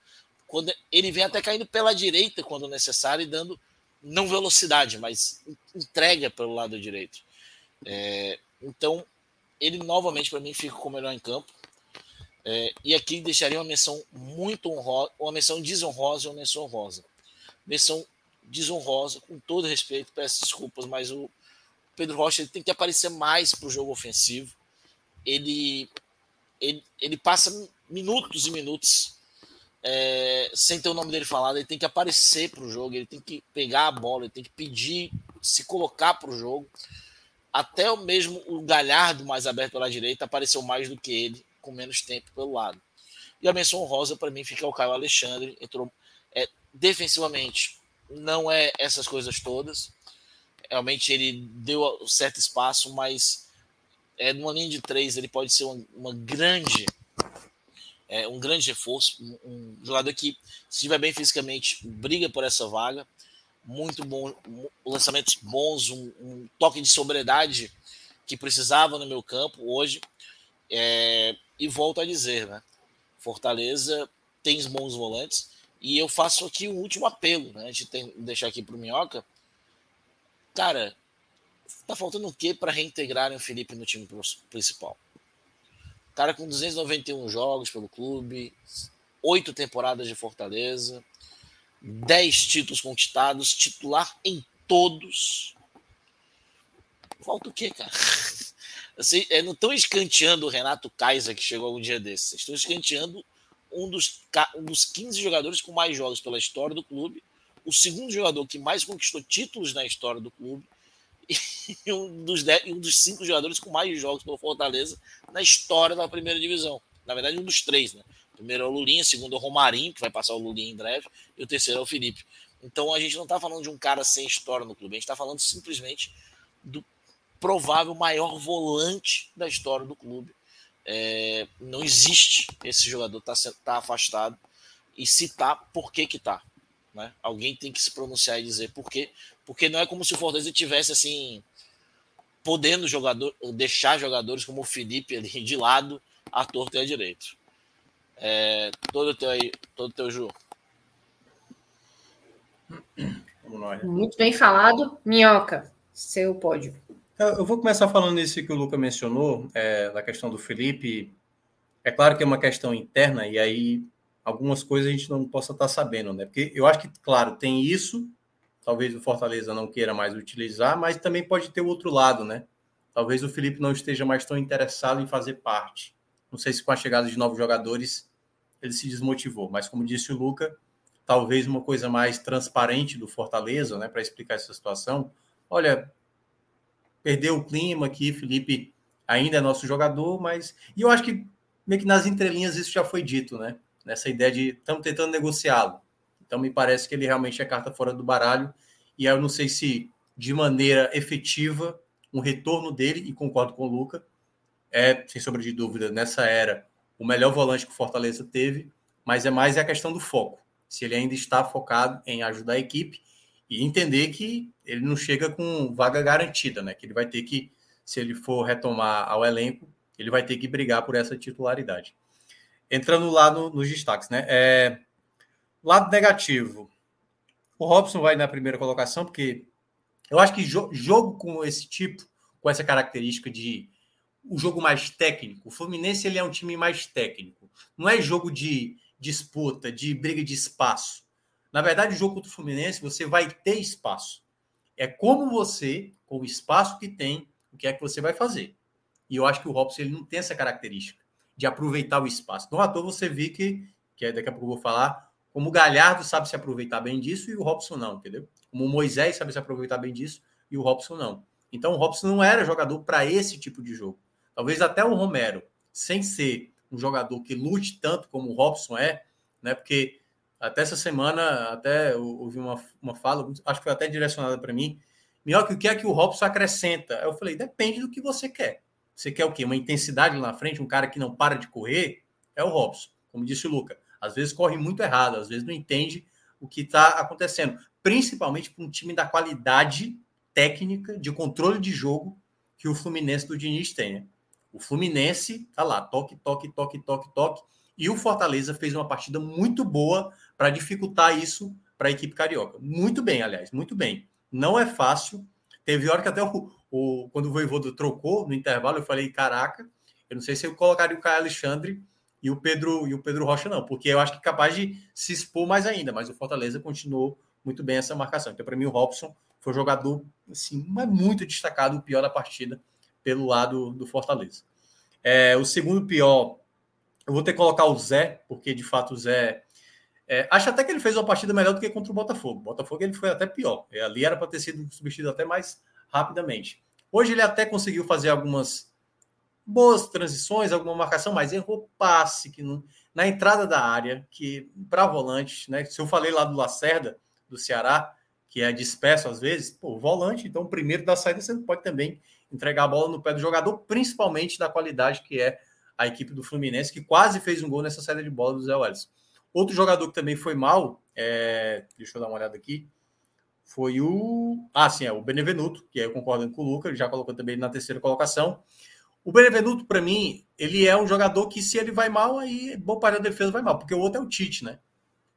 Speaker 3: Quando ele vem até caindo pela direita quando necessário e dando não velocidade, mas entrega pelo lado direito. É, então, ele novamente para mim fica com o melhor em campo. É, e aqui deixaria uma menção muito honrosa, uma menção desonrosa e uma menção honrosa. Menção desonrosa, com todo respeito, peço desculpas, mas o Pedro Rocha ele tem que aparecer mais para o jogo ofensivo. Ele, ele, ele passa minutos e minutos é, sem ter o nome dele falado, ele tem que aparecer para o jogo, ele tem que pegar a bola, ele tem que pedir, se colocar para o jogo. Até o mesmo o Galhardo mais aberto pela direita apareceu mais do que ele, com menos tempo pelo lado. E a menção rosa para mim fica o Caio Alexandre, entrou é, defensivamente, não é essas coisas todas. Realmente ele deu certo espaço, mas é, numa linha de três ele pode ser uma, uma grande é, um grande reforço, um, jogador que, se estiver bem fisicamente, briga por essa vaga. Muito bom, lançamentos bons, um, um toque de sobriedade que precisava no meu campo hoje. É, e volto a dizer, né? Fortaleza tem bons volantes. E eu faço aqui o um último apelo, né? A gente tem deixar aqui para o Minhoca. Cara, tá faltando o quê para reintegrarem o Felipe no time principal? Cara com 291 jogos pelo clube, oito temporadas de Fortaleza, dez títulos conquistados, titular em todos. Falta o quê, cara? Assim, não estão escanteando o Renato Kaiser, que chegou algum dia desses. Estão escanteando um dos, um dos 15 jogadores com mais jogos pela história do clube, o segundo jogador que mais conquistou títulos na história do clube e um dos, dez, um dos cinco jogadores com mais jogos pelo Fortaleza na história da primeira divisão. Na verdade, um dos três, né? Primeiro é o Lulinha, segundo é o Romarinho, que vai passar o Lulinha em breve, e o terceiro é o Felipe. Então a gente não está falando de um cara sem história no clube, a gente está falando simplesmente do provável maior volante da história do clube. É, não existe esse jogador, está tá afastado. E se tá, por que que tá? Né? Alguém tem que se pronunciar e dizer por quê. Porque não é como se o Fortaleza tivesse assim podendo jogador, deixar jogadores como o Felipe ali de lado, a torto e a direito. É, todo teu aí, todo teu Ju.
Speaker 1: Muito bem falado. Minhoca, seu pódio.
Speaker 2: Eu vou começar falando isso que o Luca mencionou, é, da questão do Felipe. É claro que é uma questão interna, e aí algumas coisas a gente não possa estar sabendo, né? Porque eu acho que, claro, tem isso, talvez o Fortaleza não queira mais utilizar, mas também pode ter o outro lado, né? Talvez o Felipe não esteja mais tão interessado em fazer parte. Não sei se com a chegada de novos jogadores ele se desmotivou, mas como disse o Luca, talvez uma coisa mais transparente do Fortaleza, né, para explicar essa situação. Olha, perdeu o clima aqui, Felipe ainda é nosso jogador, mas e eu acho que meio que nas entrelinhas isso já foi dito, né? nessa ideia de estamos tentando negociá-lo. Então me parece que ele realmente é carta fora do baralho e eu não sei se de maneira efetiva um retorno dele e concordo com o Luca é sem sombra de dúvida nessa era o melhor volante que o Fortaleza teve, mas é mais a questão do foco. Se ele ainda está focado em ajudar a equipe e entender que ele não chega com vaga garantida, né? Que ele vai ter que, se ele for retomar ao elenco, ele vai ter que brigar por essa titularidade entrando lá no, nos destaques, né? É, lado negativo. O Robson vai na primeira colocação, porque eu acho que jo jogo com esse tipo, com essa característica de o jogo mais técnico, o Fluminense ele é um time mais técnico. Não é jogo de disputa, de briga de espaço. Na verdade, o jogo contra o Fluminense, você vai ter espaço. É como você, com o espaço que tem, o que é que você vai fazer. E eu acho que o Robson ele não tem essa característica de aproveitar o espaço. Não à toa você vê que, que daqui a pouco eu vou falar, como o Galhardo sabe se aproveitar bem disso e o Robson não, entendeu? Como o Moisés sabe se aproveitar bem disso e o Robson não. Então o Robson não era jogador para esse tipo de jogo. Talvez até o Romero, sem ser um jogador que lute tanto como o Robson é, né? Porque até essa semana, até ouvi uma, uma fala, acho que foi até direcionada para mim. Melhor que o que é que o Robson acrescenta? Eu falei, depende do que você quer. Você quer o quê? Uma intensidade lá na frente, um cara que não para de correr? É o Robson, como disse o Luca. Às vezes corre muito errado, às vezes não entende o que está acontecendo. Principalmente para um time da qualidade técnica, de controle de jogo que o Fluminense do Diniz tem. Né? O Fluminense tá lá, toque, toque, toque, toque, toque. E o Fortaleza fez uma partida muito boa para dificultar isso para a equipe carioca. Muito bem, aliás, muito bem. Não é fácil. Teve hora que até o, o quando o Voivodo trocou no intervalo, eu falei, caraca, eu não sei se eu colocaria o Caio Alexandre e o Pedro e o Pedro Rocha não, porque eu acho que é capaz de se expor mais ainda, mas o Fortaleza continuou muito bem essa marcação. Então, para mim, o Robson foi um jogador assim, muito destacado, o pior da partida pelo lado do Fortaleza. É, o segundo pior, eu vou ter que colocar o Zé, porque de fato o Zé. É, acho até que ele fez uma partida melhor do que contra o Botafogo. O Botafogo ele foi até pior. É, ali era para ter sido substituído até mais rapidamente. Hoje ele até conseguiu fazer algumas boas transições, alguma marcação, mas errou passe que não, na entrada da área, que para volante, né? Se eu falei lá do Lacerda, do Ceará, que é disperso às vezes, pô, volante, então primeiro da saída você pode também entregar a bola no pé do jogador, principalmente da qualidade que é a equipe do Fluminense, que quase fez um gol nessa saída de bola do Zé Welles. Outro jogador que também foi mal, é... deixa eu dar uma olhada aqui, foi o. Ah, sim, é o Benevenuto, que aí eu concordo com o Lucas, já colocou também na terceira colocação. O Benevenuto, para mim, ele é um jogador que, se ele vai mal, aí bom para a defesa vai mal, porque o outro é o Tite, né?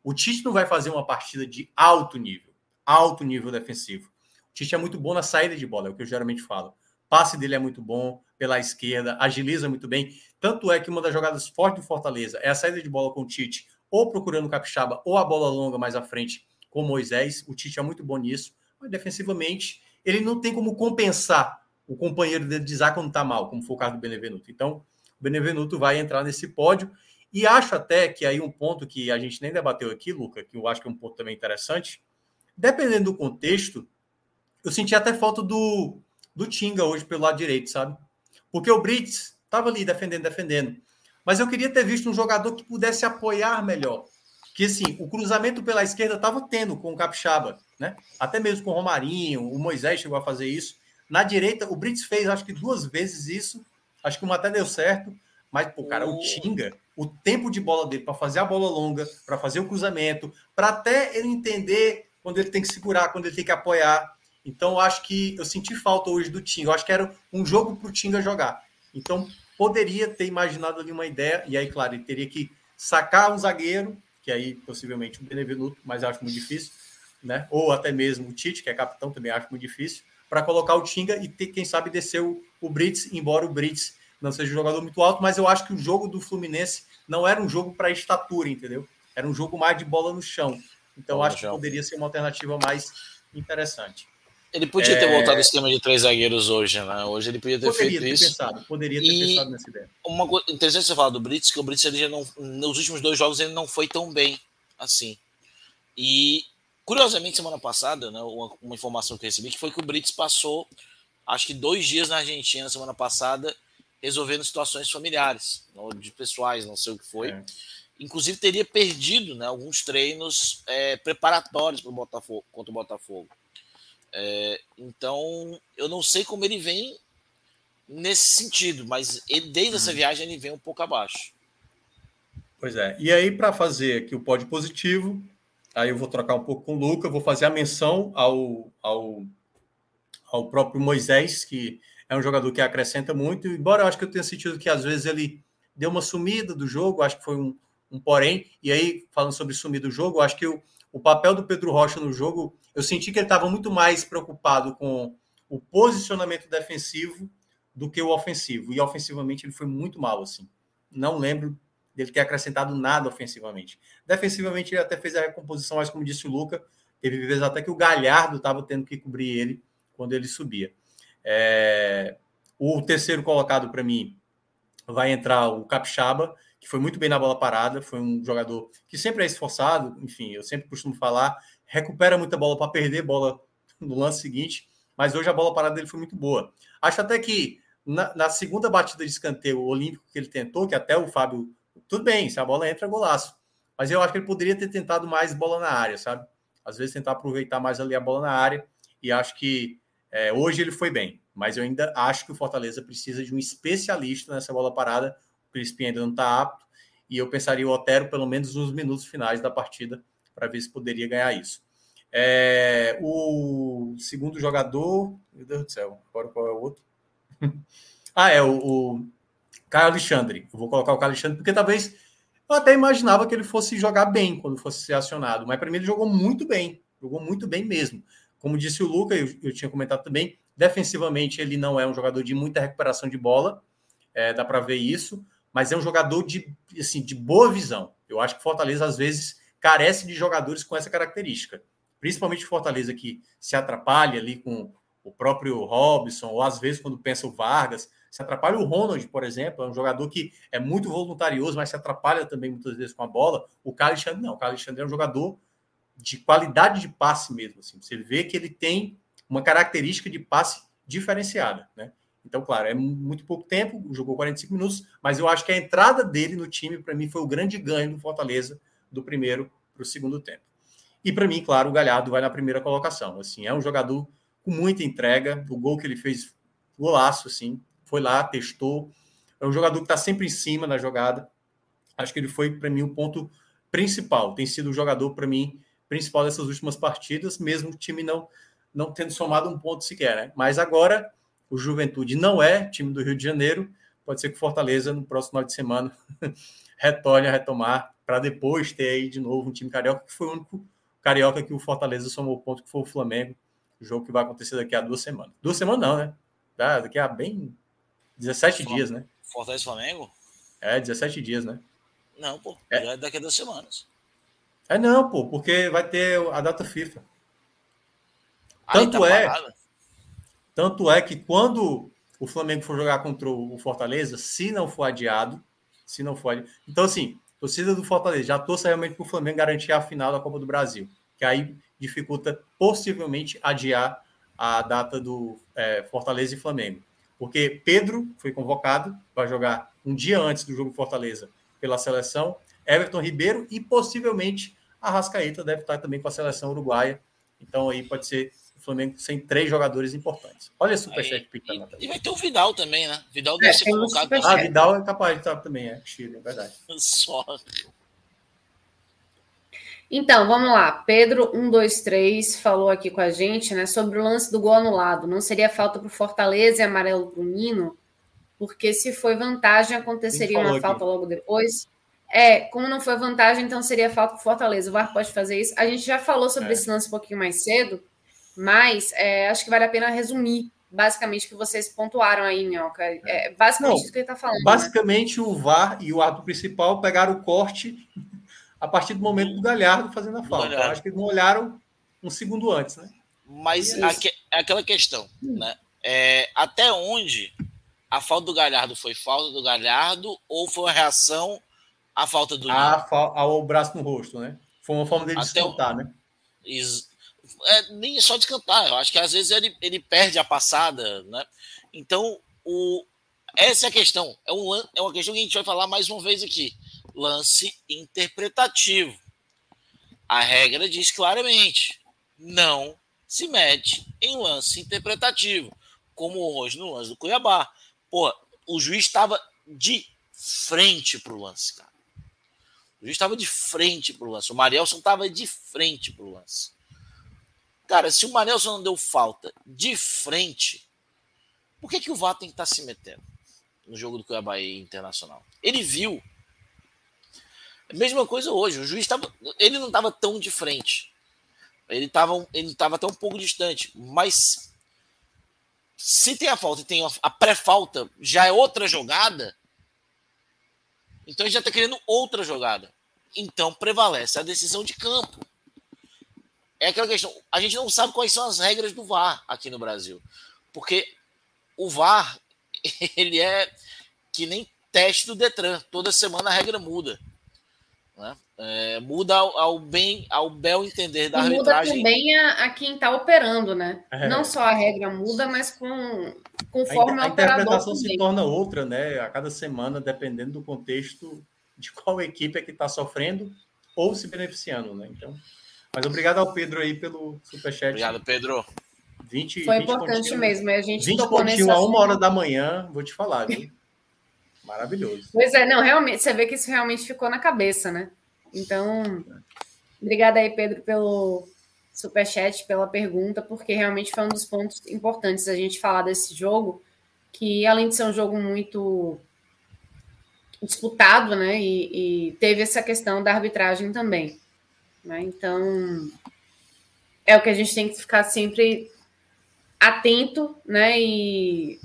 Speaker 2: O Tite não vai fazer uma partida de alto nível, alto nível defensivo. O Tite é muito bom na saída de bola, é o que eu geralmente falo. O passe dele é muito bom pela esquerda, agiliza muito bem. Tanto é que uma das jogadas fortes do Fortaleza é a saída de bola com o Tite, ou procurando o Capixaba, ou a bola longa mais à frente com Moisés. O Tite é muito bom nisso, mas defensivamente ele não tem como compensar o companheiro dele de Isaac quando está mal, como foi o caso do Benevenuto. Então, o Benevenuto vai entrar nesse pódio. E acho até que aí um ponto que a gente nem debateu aqui, Luca, que eu acho que é um ponto também interessante, dependendo do contexto, eu senti até falta do, do Tinga hoje pelo lado direito, sabe? Porque o Brits estava ali defendendo, defendendo. Mas eu queria ter visto um jogador que pudesse apoiar melhor. Que assim, o cruzamento pela esquerda estava tendo com o Capixaba, né? Até mesmo com o Romarinho, o Moisés chegou a fazer isso. Na direita, o Brits fez acho que duas vezes isso. Acho que uma até deu certo. Mas, pô, cara, o Tinga, o tempo de bola dele para fazer a bola longa, para fazer o cruzamento, para até ele entender quando ele tem que segurar, quando ele tem que apoiar. Então, acho que eu senti falta hoje do Tinga. Eu acho que era um jogo para o Tinga jogar. Então, poderia ter imaginado ali uma ideia, e aí, claro, ele teria que sacar um zagueiro, que aí possivelmente o Benevenuto, mas acho muito difícil, né? Ou até mesmo o Tite, que é capitão, também acho muito difícil para colocar o Tinga e ter, quem sabe, descer o, o Brits, embora o Brits não seja um jogador muito alto, mas eu acho que o jogo do Fluminense não era um jogo para estatura, entendeu? Era um jogo mais de bola no chão. Então acho que poderia ser uma alternativa mais interessante.
Speaker 4: Ele podia ter é... voltado ao esquema de três zagueiros hoje, né? Hoje ele podia ter
Speaker 2: poderia
Speaker 4: feito
Speaker 2: ter
Speaker 4: isso.
Speaker 2: Pensado, poderia ter e pensado nessa ideia.
Speaker 4: Uma coisa interessante você falar do Brits, que o Brits ele já não, nos últimos dois jogos ele não foi tão bem assim. E curiosamente semana passada, né, uma, uma informação que eu recebi que foi que o Brits passou acho que dois dias na Argentina semana passada, resolvendo situações familiares, de pessoais, não sei o que foi. É. Inclusive teria perdido né, alguns treinos é, preparatórios para o Botafogo, contra o Botafogo. É, então, eu não sei como ele vem nesse sentido, mas ele, desde essa hum. viagem ele vem um pouco abaixo.
Speaker 2: Pois é. E aí, para fazer aqui o pódio positivo, aí eu vou trocar um pouco com o Luca, vou fazer a menção ao, ao ao próprio Moisés, que é um jogador que acrescenta muito, embora eu acho que eu tenha sentido que às vezes ele deu uma sumida do jogo, acho que foi um, um porém, e aí, falando sobre sumir do jogo, acho que o, o papel do Pedro Rocha no jogo, eu senti que ele estava muito mais preocupado com o posicionamento defensivo do que o ofensivo, e ofensivamente ele foi muito mal, assim. Não lembro dele ter acrescentado nada ofensivamente. Defensivamente ele até fez a recomposição, mas como disse o Luca, teve vezes até que o Galhardo estava tendo que cobrir ele, quando ele subia. É, o terceiro colocado para mim vai entrar o Capixaba, que foi muito bem na bola parada, foi um jogador que sempre é esforçado, enfim, eu sempre costumo falar, recupera muita bola para perder bola no lance seguinte, mas hoje a bola parada dele foi muito boa. Acho até que na, na segunda batida de escanteio olímpico que ele tentou, que até o Fábio, tudo bem, se a bola entra, golaço. Mas eu acho que ele poderia ter tentado mais bola na área, sabe? Às vezes tentar aproveitar mais ali a bola na área, e acho que é, hoje ele foi bem, mas eu ainda acho que o Fortaleza precisa de um especialista nessa bola parada. O Crispim ainda não está apto, e eu pensaria o Otero pelo menos nos minutos finais da partida para ver se poderia ganhar isso. É, o segundo jogador, meu Deus do céu, agora qual é o outro? ah, é o, o, Caio Alexandre. Eu vou colocar o Caio Alexandre porque talvez eu até imaginava que ele fosse jogar bem quando fosse ser acionado, mas para mim ele jogou muito bem, jogou muito bem mesmo. Como disse o Luca, eu, eu tinha comentado também, defensivamente ele não é um jogador de muita recuperação de bola, é, dá para ver isso, mas é um jogador de, assim, de boa visão. Eu acho que Fortaleza às vezes carece de jogadores com essa característica, principalmente Fortaleza que se atrapalha ali com o próprio Robson, ou às vezes quando pensa o Vargas, se atrapalha o Ronald, por exemplo, é um jogador que é muito voluntarioso, mas se atrapalha também muitas vezes com a bola. O Carlos Alexandre não, o Carlos Alexandre é um jogador de qualidade de passe mesmo. Assim. Você vê que ele tem uma característica de passe diferenciada, né? Então, claro, é muito pouco tempo, jogou 45 minutos, mas eu acho que a entrada dele no time, para mim, foi o grande ganho do Fortaleza do primeiro para o segundo tempo. E para mim, claro, o Galhardo vai na primeira colocação. Assim, é um jogador com muita entrega. O gol que ele fez, golaço, assim, foi lá, testou. É um jogador que está sempre em cima na jogada. Acho que ele foi, para mim, o ponto principal. Tem sido o jogador, para mim, principal dessas últimas partidas, mesmo o time não, não tendo somado um ponto sequer. Né? Mas agora, o Juventude não é time do Rio de Janeiro. Pode ser que Fortaleza, no próximo final de semana, retorne a retomar, para depois ter aí de novo um time carioca, que foi o único carioca que o Fortaleza somou ponto, que foi o Flamengo. O jogo que vai acontecer daqui a duas semanas. Duas semanas não, né? Daqui a bem 17 dias, né?
Speaker 3: Fortaleza Flamengo?
Speaker 2: É, 17 dias, né?
Speaker 3: Não, pô. É. É daqui a duas semanas.
Speaker 2: É não, pô, porque vai ter a data FIFA. Tanto tá é. Parado. Tanto é que quando o Flamengo for jogar contra o Fortaleza, se não for adiado, se não for adiado. Então, assim, torcida do Fortaleza, já torce realmente para o Flamengo garantir a final da Copa do Brasil. Que aí dificulta possivelmente adiar a data do é, Fortaleza e Flamengo porque Pedro foi convocado para jogar um dia antes do jogo Fortaleza pela seleção, Everton Ribeiro e possivelmente a Rascaeta deve estar também com a seleção uruguaia. Então aí pode ser o Flamengo sem três jogadores importantes. Olha o superchat
Speaker 3: picando. E, e vai ter o Vidal também, né? Vidal deve é, ser
Speaker 2: convocado. Ah, Vidal é capaz de estar também, é Chile, é verdade. Só.
Speaker 1: Então, vamos lá. Pedro 123 falou aqui com a gente, né, sobre o lance do gol anulado. Não seria falta para o Fortaleza e amarelo para o Nino? Porque se foi vantagem, aconteceria uma falta aqui. logo depois. É, como não foi vantagem, então seria falta para o Fortaleza. O VAR pode fazer isso. A gente já falou sobre é. esse lance um pouquinho mais cedo, mas é, acho que vale a pena resumir basicamente que vocês pontuaram aí, Minhoca. É basicamente não, isso que ele está falando. Né?
Speaker 2: Basicamente, né? o VAR e o árbitro principal pegaram o corte a partir do momento do Galhardo fazendo a falta. Eu acho que eles não olharam um segundo antes, né?
Speaker 3: Mas é aquela questão, hum. né? É, até onde a falta do Galhardo foi falta do Galhardo ou foi uma reação à falta do
Speaker 2: a, ao braço no rosto, né? Foi uma forma dele até descontar, o... né?
Speaker 3: É, nem só descantar, eu acho que às vezes ele, ele perde a passada, né? Então, o, essa é a questão. É, um, é uma questão que a gente vai falar mais uma vez aqui lance interpretativo. A regra diz claramente: não se mete em lance interpretativo, como hoje no lance do Cuiabá. Pô, o juiz estava de frente para o lance, cara. O juiz estava de frente para o lance. O Marielson estava de frente para o lance. Cara, se o Marielson não deu falta de frente, por que, que o VAR tem que estar tá se metendo no jogo do Cuiabá Internacional? Ele viu Mesma coisa hoje. O juiz estava. Ele não estava tão de frente. Ele estava ele tava até um pouco distante. Mas se tem a falta e tem a pré-falta, já é outra jogada. Então ele já está querendo outra jogada. Então prevalece a decisão de campo. É aquela questão. A gente não sabe quais são as regras do VAR aqui no Brasil. Porque o VAR, ele é que nem teste do Detran. Toda semana a regra muda. Né? É, muda ao, ao, bem, ao bel entender da
Speaker 1: e arbitragem. Muda também a, a quem está operando, né? É. Não só a regra muda, mas com, conforme a,
Speaker 2: a interpretação se torna outra, né? A cada semana, dependendo do contexto de qual equipe é que está sofrendo ou se beneficiando, né? Então, mas obrigado ao Pedro aí pelo superchat.
Speaker 3: Obrigado, Pedro.
Speaker 1: 20, Foi 20 importante mesmo. A gente
Speaker 2: 20 pontinhos a uma hora da manhã, vou te falar, viu? Maravilhoso.
Speaker 1: Pois é, não, realmente, você vê que isso realmente ficou na cabeça, né? Então, obrigada aí, Pedro, pelo superchat, pela pergunta, porque realmente foi um dos pontos importantes a gente falar desse jogo, que além de ser um jogo muito disputado, né? E, e, teve essa questão da arbitragem também. Né? Então, é o que a gente tem que ficar sempre atento, né? E,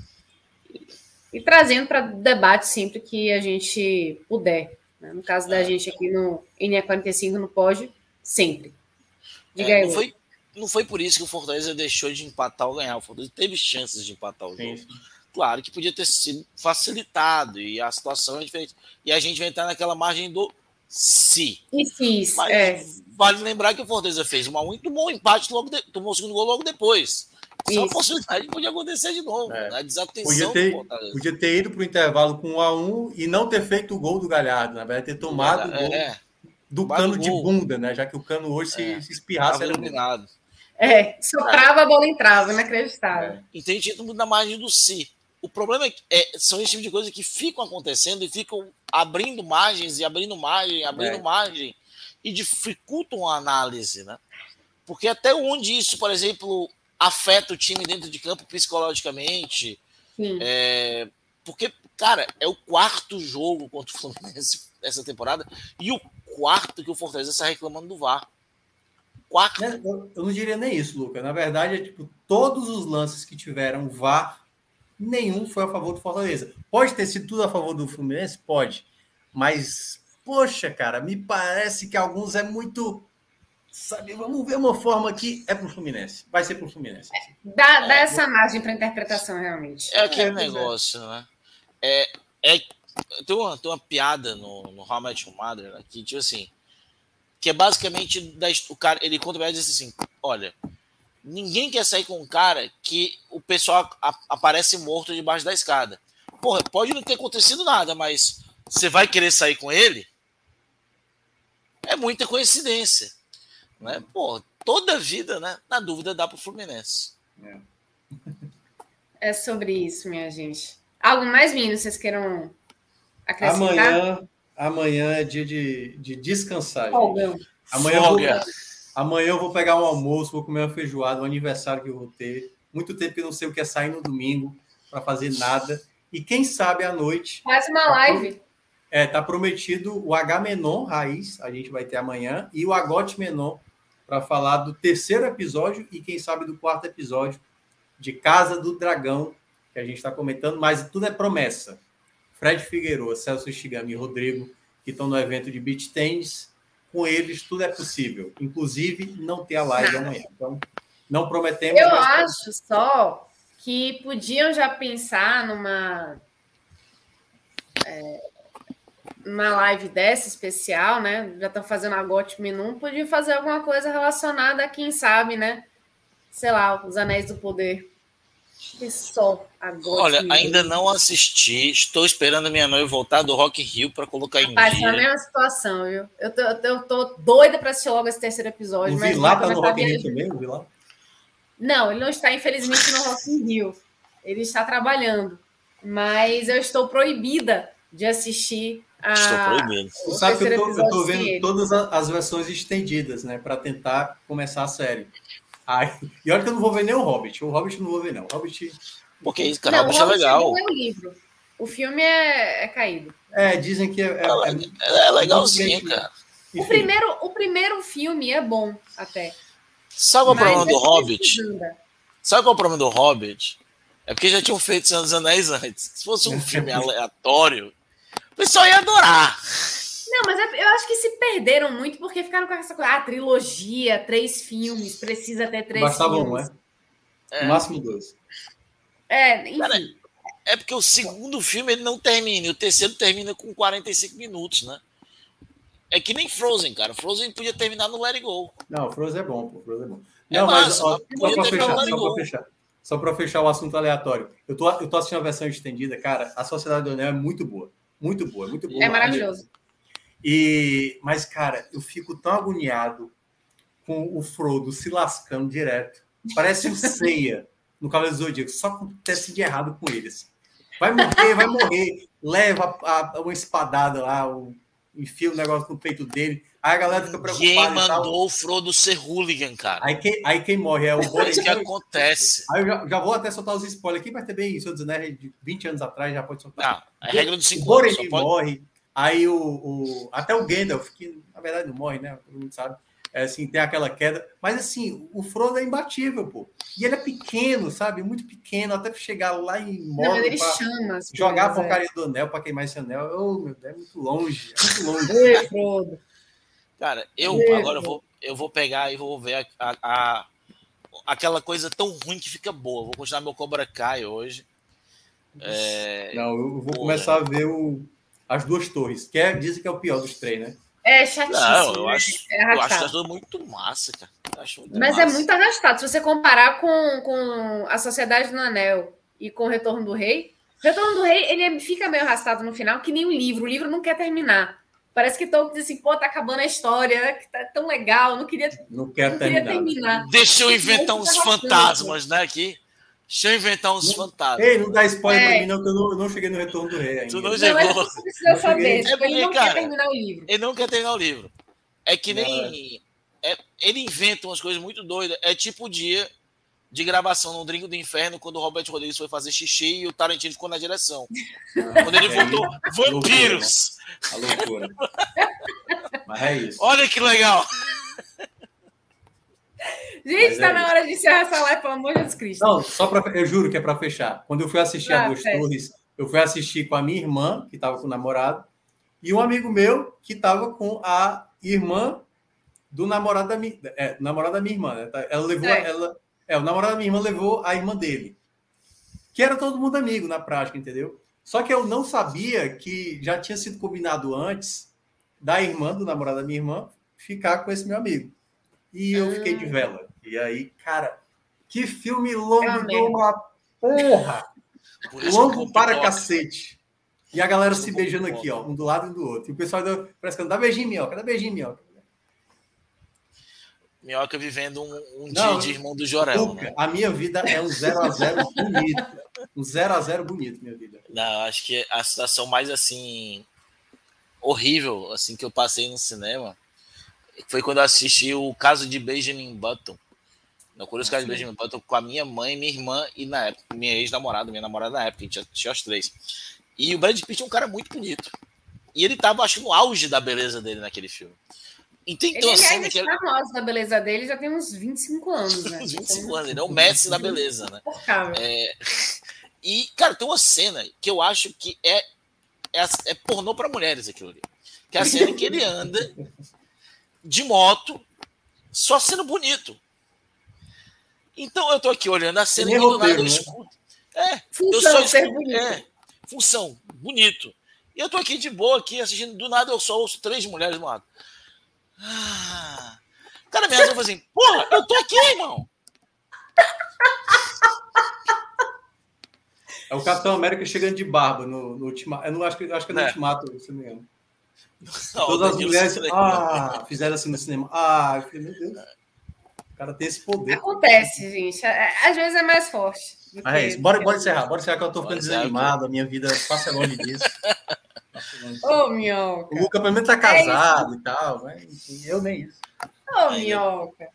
Speaker 1: e trazendo para debate sempre que a gente puder. Né? No caso da gente aqui no NE45 não pode, sempre.
Speaker 3: Diga é, aí. Não foi, não foi por isso que o Fortaleza deixou de empatar ou ganhar. O Fortaleza teve chances de empatar o jogo. Sim. Claro que podia ter sido facilitado e a situação é diferente. E a gente vai entrar naquela margem do se.
Speaker 1: E se,
Speaker 3: Mas é. vale lembrar que o Fortaleza fez uma muito bom empate, logo de, tomou o segundo gol logo depois. Isso é uma possibilidade podia acontecer de novo. É. Né?
Speaker 2: Desatenção. Podia ter, podia ter ido para o intervalo com 1 a 1 e não ter feito o gol do Galhardo, na verdade, ter tomado o gol é. do cano de bunda, né? Já que o cano hoje se, é. se espirrasse.
Speaker 3: Era eliminado.
Speaker 1: É, soprava, a bola entrava, inacreditável. É.
Speaker 3: E tem título na margem do si. O problema é que é, são esse tipo de coisas que ficam acontecendo e ficam abrindo margens e abrindo margem, abrindo é. margem e dificultam a análise, né? Porque até onde isso, por exemplo, afeta o time dentro de campo psicologicamente. É, porque, cara, é o quarto jogo contra o Fluminense essa temporada e o quarto que o Fortaleza está reclamando do VAR.
Speaker 2: Quarto. É, eu, eu não diria nem isso, Luca. Na verdade, é tipo, todos os lances que tiveram VAR, nenhum foi a favor do Fortaleza. Pode ter sido tudo a favor do Fluminense? Pode. Mas, poxa, cara, me parece que alguns é muito Sabe, vamos ver uma forma que é para o Fluminense. Vai ser para o Fluminense.
Speaker 1: É, dá, dá é, essa margem para interpretação, realmente.
Speaker 3: É aquele é, negócio, né? É, é, tem, uma, tem uma piada no, no How Much Mother né, que, tipo assim, que é basicamente da, o cara, ele conta e diz assim: olha, ninguém quer sair com um cara que o pessoal a, aparece morto debaixo da escada. Porra, pode não ter acontecido nada, mas você vai querer sair com ele? É muita coincidência. Né? Pô, toda a vida, né? Na dúvida, dá para o Fluminense.
Speaker 1: É. é sobre isso, minha gente. Algo mais, meninos, vocês queiram acrescentar?
Speaker 2: Amanhã, amanhã é dia de, de descansar. Amanhã, eu vou, amanhã eu vou pegar um almoço, vou comer uma feijoada, um aniversário que eu vou ter. Muito tempo que eu não sei o que é sair no domingo para fazer nada. E quem sabe à noite.
Speaker 1: Faz uma live.
Speaker 2: É, tá prometido o H Menon Raiz, a gente vai ter amanhã, e o Agote Menon para falar do terceiro episódio e quem sabe do quarto episódio de Casa do Dragão, que a gente está comentando, mas tudo é promessa. Fred Figueiredo, Celso Shigami e Rodrigo, que estão no evento de beach tennis, com eles tudo é possível, inclusive não ter a live amanhã. Então, não prometemos.
Speaker 1: Eu acho só que podiam já pensar numa. É, uma live dessa especial, né? Já estão fazendo a GOT Menu, podia fazer alguma coisa relacionada a quem sabe, né? Sei lá, os Anéis do Poder. Que só a GOT
Speaker 3: Olha, ainda não assisti. Estou esperando minha noiva voltar do Rock Rio para colocar em
Speaker 1: Rapaz, dia. É a mesma situação, viu? Eu tô, eu tô doida para assistir logo esse terceiro episódio.
Speaker 2: O Vilar tá no Rock Rio também, o Vilar?
Speaker 1: Não, ele não está, infelizmente, no Rock Rio. Ele está trabalhando. Mas eu estou proibida de assistir
Speaker 3: Estou ah, proibindo.
Speaker 2: Sabe que eu tô, eu tô vendo todas as versões estendidas, né? Para tentar começar a série. Ai, e olha que eu não vou ver nem o Hobbit. O Hobbit não vou ver, não. O Hobbit.
Speaker 3: Porque isso, cara, não, o Hobbit é legal. Não
Speaker 1: é o livro. O filme é, é caído.
Speaker 2: É, dizem que é. É,
Speaker 3: é, é legalzinho, cara.
Speaker 1: O primeiro, o primeiro filme é bom, até.
Speaker 3: Sabe qual é o problema do Hobbit? Sabe qual é o problema do Hobbit? É porque já tinham feito Senhor dos Anéis antes. Se fosse um filme aleatório, pessoal ia adorar.
Speaker 1: Não, mas é, eu acho que se perderam muito porque ficaram com essa coisa. Ah, trilogia, três filmes, precisa ter três Bastava filmes.
Speaker 2: um, é? é? Máximo dois.
Speaker 1: É, enfim. Cara,
Speaker 3: é porque o segundo filme ele não termina, e o terceiro termina com 45 minutos, né? É que nem Frozen, cara. Frozen podia terminar no Let It Go.
Speaker 2: Não, Frozen é bom, pô. Frozen é bom. É não, massa, mas, ó, só para fechar, só pra fechar, só para fechar o assunto aleatório. Eu tô, eu tô assistindo a versão estendida, cara. A Sociedade do Anel é muito boa. Muito boa, muito boa.
Speaker 1: É maravilhoso.
Speaker 2: E, mas, cara, eu fico tão agoniado com o Frodo se lascando direto. Parece um ceia no Cavaleiro do Zodíaco. Só acontece de errado com eles. Vai morrer, vai morrer. Leva a, a, uma espadada lá, o, enfia o negócio no peito dele. Aí a galera fica preocupada.
Speaker 3: Quem mandou o Frodo ser hooligan, cara?
Speaker 2: Aí quem, aí quem morre é o
Speaker 3: Boromir. É isso que acontece.
Speaker 2: Aí eu já, já, vou até soltar os spoilers aqui, mas também, se eu dizer, de 20 anos atrás já pode soltar.
Speaker 3: Não, a regra dos 5
Speaker 2: anos. O Boromir pode... morre. Aí o, o, até o Gandalf, que na verdade não morre, né? Todo mundo sabe. É, assim, tem aquela queda. Mas assim, o Frodo é imbatível, pô. E ele é pequeno, sabe? Muito pequeno, até chegar lá em
Speaker 1: modo ele chama
Speaker 2: jogar a porcaria é. do anel para queimar esse anel. Oh, meu Deus, é muito longe. É muito longe. Ei,
Speaker 1: Frodo.
Speaker 3: Cara, eu Ei, agora eu vou, eu vou pegar e vou ver a, a, a, aquela coisa tão ruim que fica boa. Vou continuar meu Cobra Kai hoje.
Speaker 2: É... Não, eu vou começar a ver o as duas torres, que é, dizem que é o pior dos três, né?
Speaker 1: É chatíssimo. Não,
Speaker 3: eu
Speaker 1: né?
Speaker 3: acho, é eu acho muito massa, cara. Muito
Speaker 1: Mas
Speaker 3: é
Speaker 1: massa. é muito arrastado. Se você comparar com, com a Sociedade do Anel e com o Retorno do Rei, o Retorno do Rei ele fica meio arrastado no final, que nem o livro. O livro não quer terminar. Parece que Tolkien diz assim, pô, tá acabando a história, que tá tão legal, não queria,
Speaker 2: não quer não terminar. terminar.
Speaker 3: Deixa eu inventar uns fantasmas, né, aqui. Deixa eu inventar uns fantasmas.
Speaker 2: Ei, não dá spoiler é. pra mim, não, que eu não, eu não, cheguei no retorno do rei ainda.
Speaker 3: Tu não chegou. Não,
Speaker 1: você precisa saber. É porque, ele não cara, quer terminar o livro.
Speaker 3: Ele não quer terminar o livro. É que nem. É, ele inventa umas coisas muito doidas. É tipo o dia de gravação no Dringo do Inferno, quando o Robert Rodrigues foi fazer xixi e o Tarantino ficou na direção. Ah, quando ele é voltou, vampiros!
Speaker 2: A loucura. Mas é isso.
Speaker 3: Olha que legal!
Speaker 1: Gente, está é na hora de encerrar essa live, pelo amor de Deus Cristo.
Speaker 2: Não, só para. Eu juro que é para fechar. Quando eu fui assistir ah, a Duas Torres, eu fui assistir com a minha irmã, que estava com o namorado, e um amigo meu que estava com a irmã do namorado da minha, é, namorado da minha irmã. Né? Tá, ela levou. É. Ela, é, o namorado da minha irmã levou a irmã dele. Que era todo mundo amigo na prática, entendeu? Só que eu não sabia que já tinha sido combinado antes da irmã do namorado da minha irmã ficar com esse meu amigo. E eu fiquei de ah. vela. E aí, cara, que filme longo de uma porra! Longo para cacete. E a galera se beijando aqui, ó, um do lado e do outro. E o pessoal parece que dá beijinho, minhoca, dá beijinho, minhoca.
Speaker 3: Minhoca vivendo um, um Não, dia de irmão do Jorel.
Speaker 2: né? A minha vida é um 0x0 bonito. Um 0x0 bonito, minha vida.
Speaker 3: Não, acho que a situação mais assim horrível assim que eu passei no cinema foi quando eu assisti o caso de Benjamin Button. No curioso caso de Benjamin Button com a minha mãe, minha irmã e na época, minha ex-namorada, minha namorada na época, a gente assistiu os três. E o Brad Pitt é um cara muito bonito. E ele tava, acho, no auge da beleza dele naquele filme.
Speaker 1: Então, ele assim, ainda que... no auge da beleza dele já tem uns 25 anos, né?
Speaker 3: 25 anos, ele é o Messi da beleza, né? É... E, cara, tem uma cena que eu acho que é, é, é pornô para mulheres aquilo ali. Que é a cena em que ele anda de moto, só sendo bonito. Então eu tô aqui olhando a cena e do nada eu né? escuto. É, função, eu só escuto, bonito. É, função, bonito. E eu tô aqui de boa, aqui assistindo, do nada eu só ouço três mulheres no lado. Ah, cara, minha eu assim, porra, eu tô aqui, irmão.
Speaker 2: É o Capitão América chegando de barba no, no ultimato. Eu não acho que, acho que é no é. ultimato, se não me engano. Todas as mulheres ah, fizeram assim no cinema. Ah, meu Deus. O cara tem esse poder.
Speaker 1: Acontece, gente. Às vezes é mais forte.
Speaker 2: Ah, é isso. Bora, bora encerrar. Bora encerrar que eu tô ficando desanimado. A minha vida passa longe disso.
Speaker 1: Ô, oh, Minhoca.
Speaker 2: O Luca pelo menos tá é casado é e tal, mas eu nem isso.
Speaker 1: Ô, oh, Minhoca.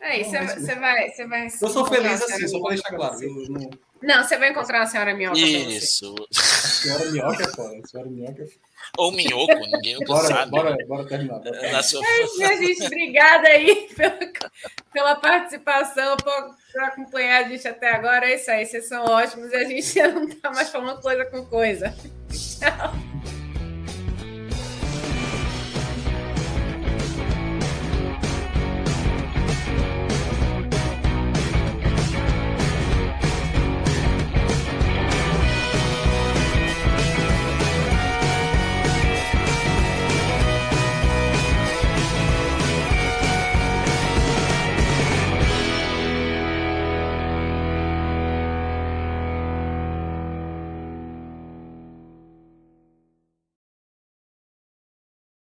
Speaker 1: É isso, você vai, você vai.
Speaker 2: Eu sou feliz assim, só pra deixar claro. Eu
Speaker 1: não... não, você vai encontrar a senhora Minhoca.
Speaker 3: Isso.
Speaker 2: A senhora Minhoca é foda. A senhora Minhoca é foda.
Speaker 3: Ou minhoco, ninguém nunca
Speaker 2: bora,
Speaker 3: sabe.
Speaker 2: Bora, bora terminar.
Speaker 1: Na sua... é, gente, obrigada aí pela, pela participação, por, por, acompanhar a gente até agora. É isso aí, vocês são ótimos e a gente não está mais falando coisa com coisa. Tchau.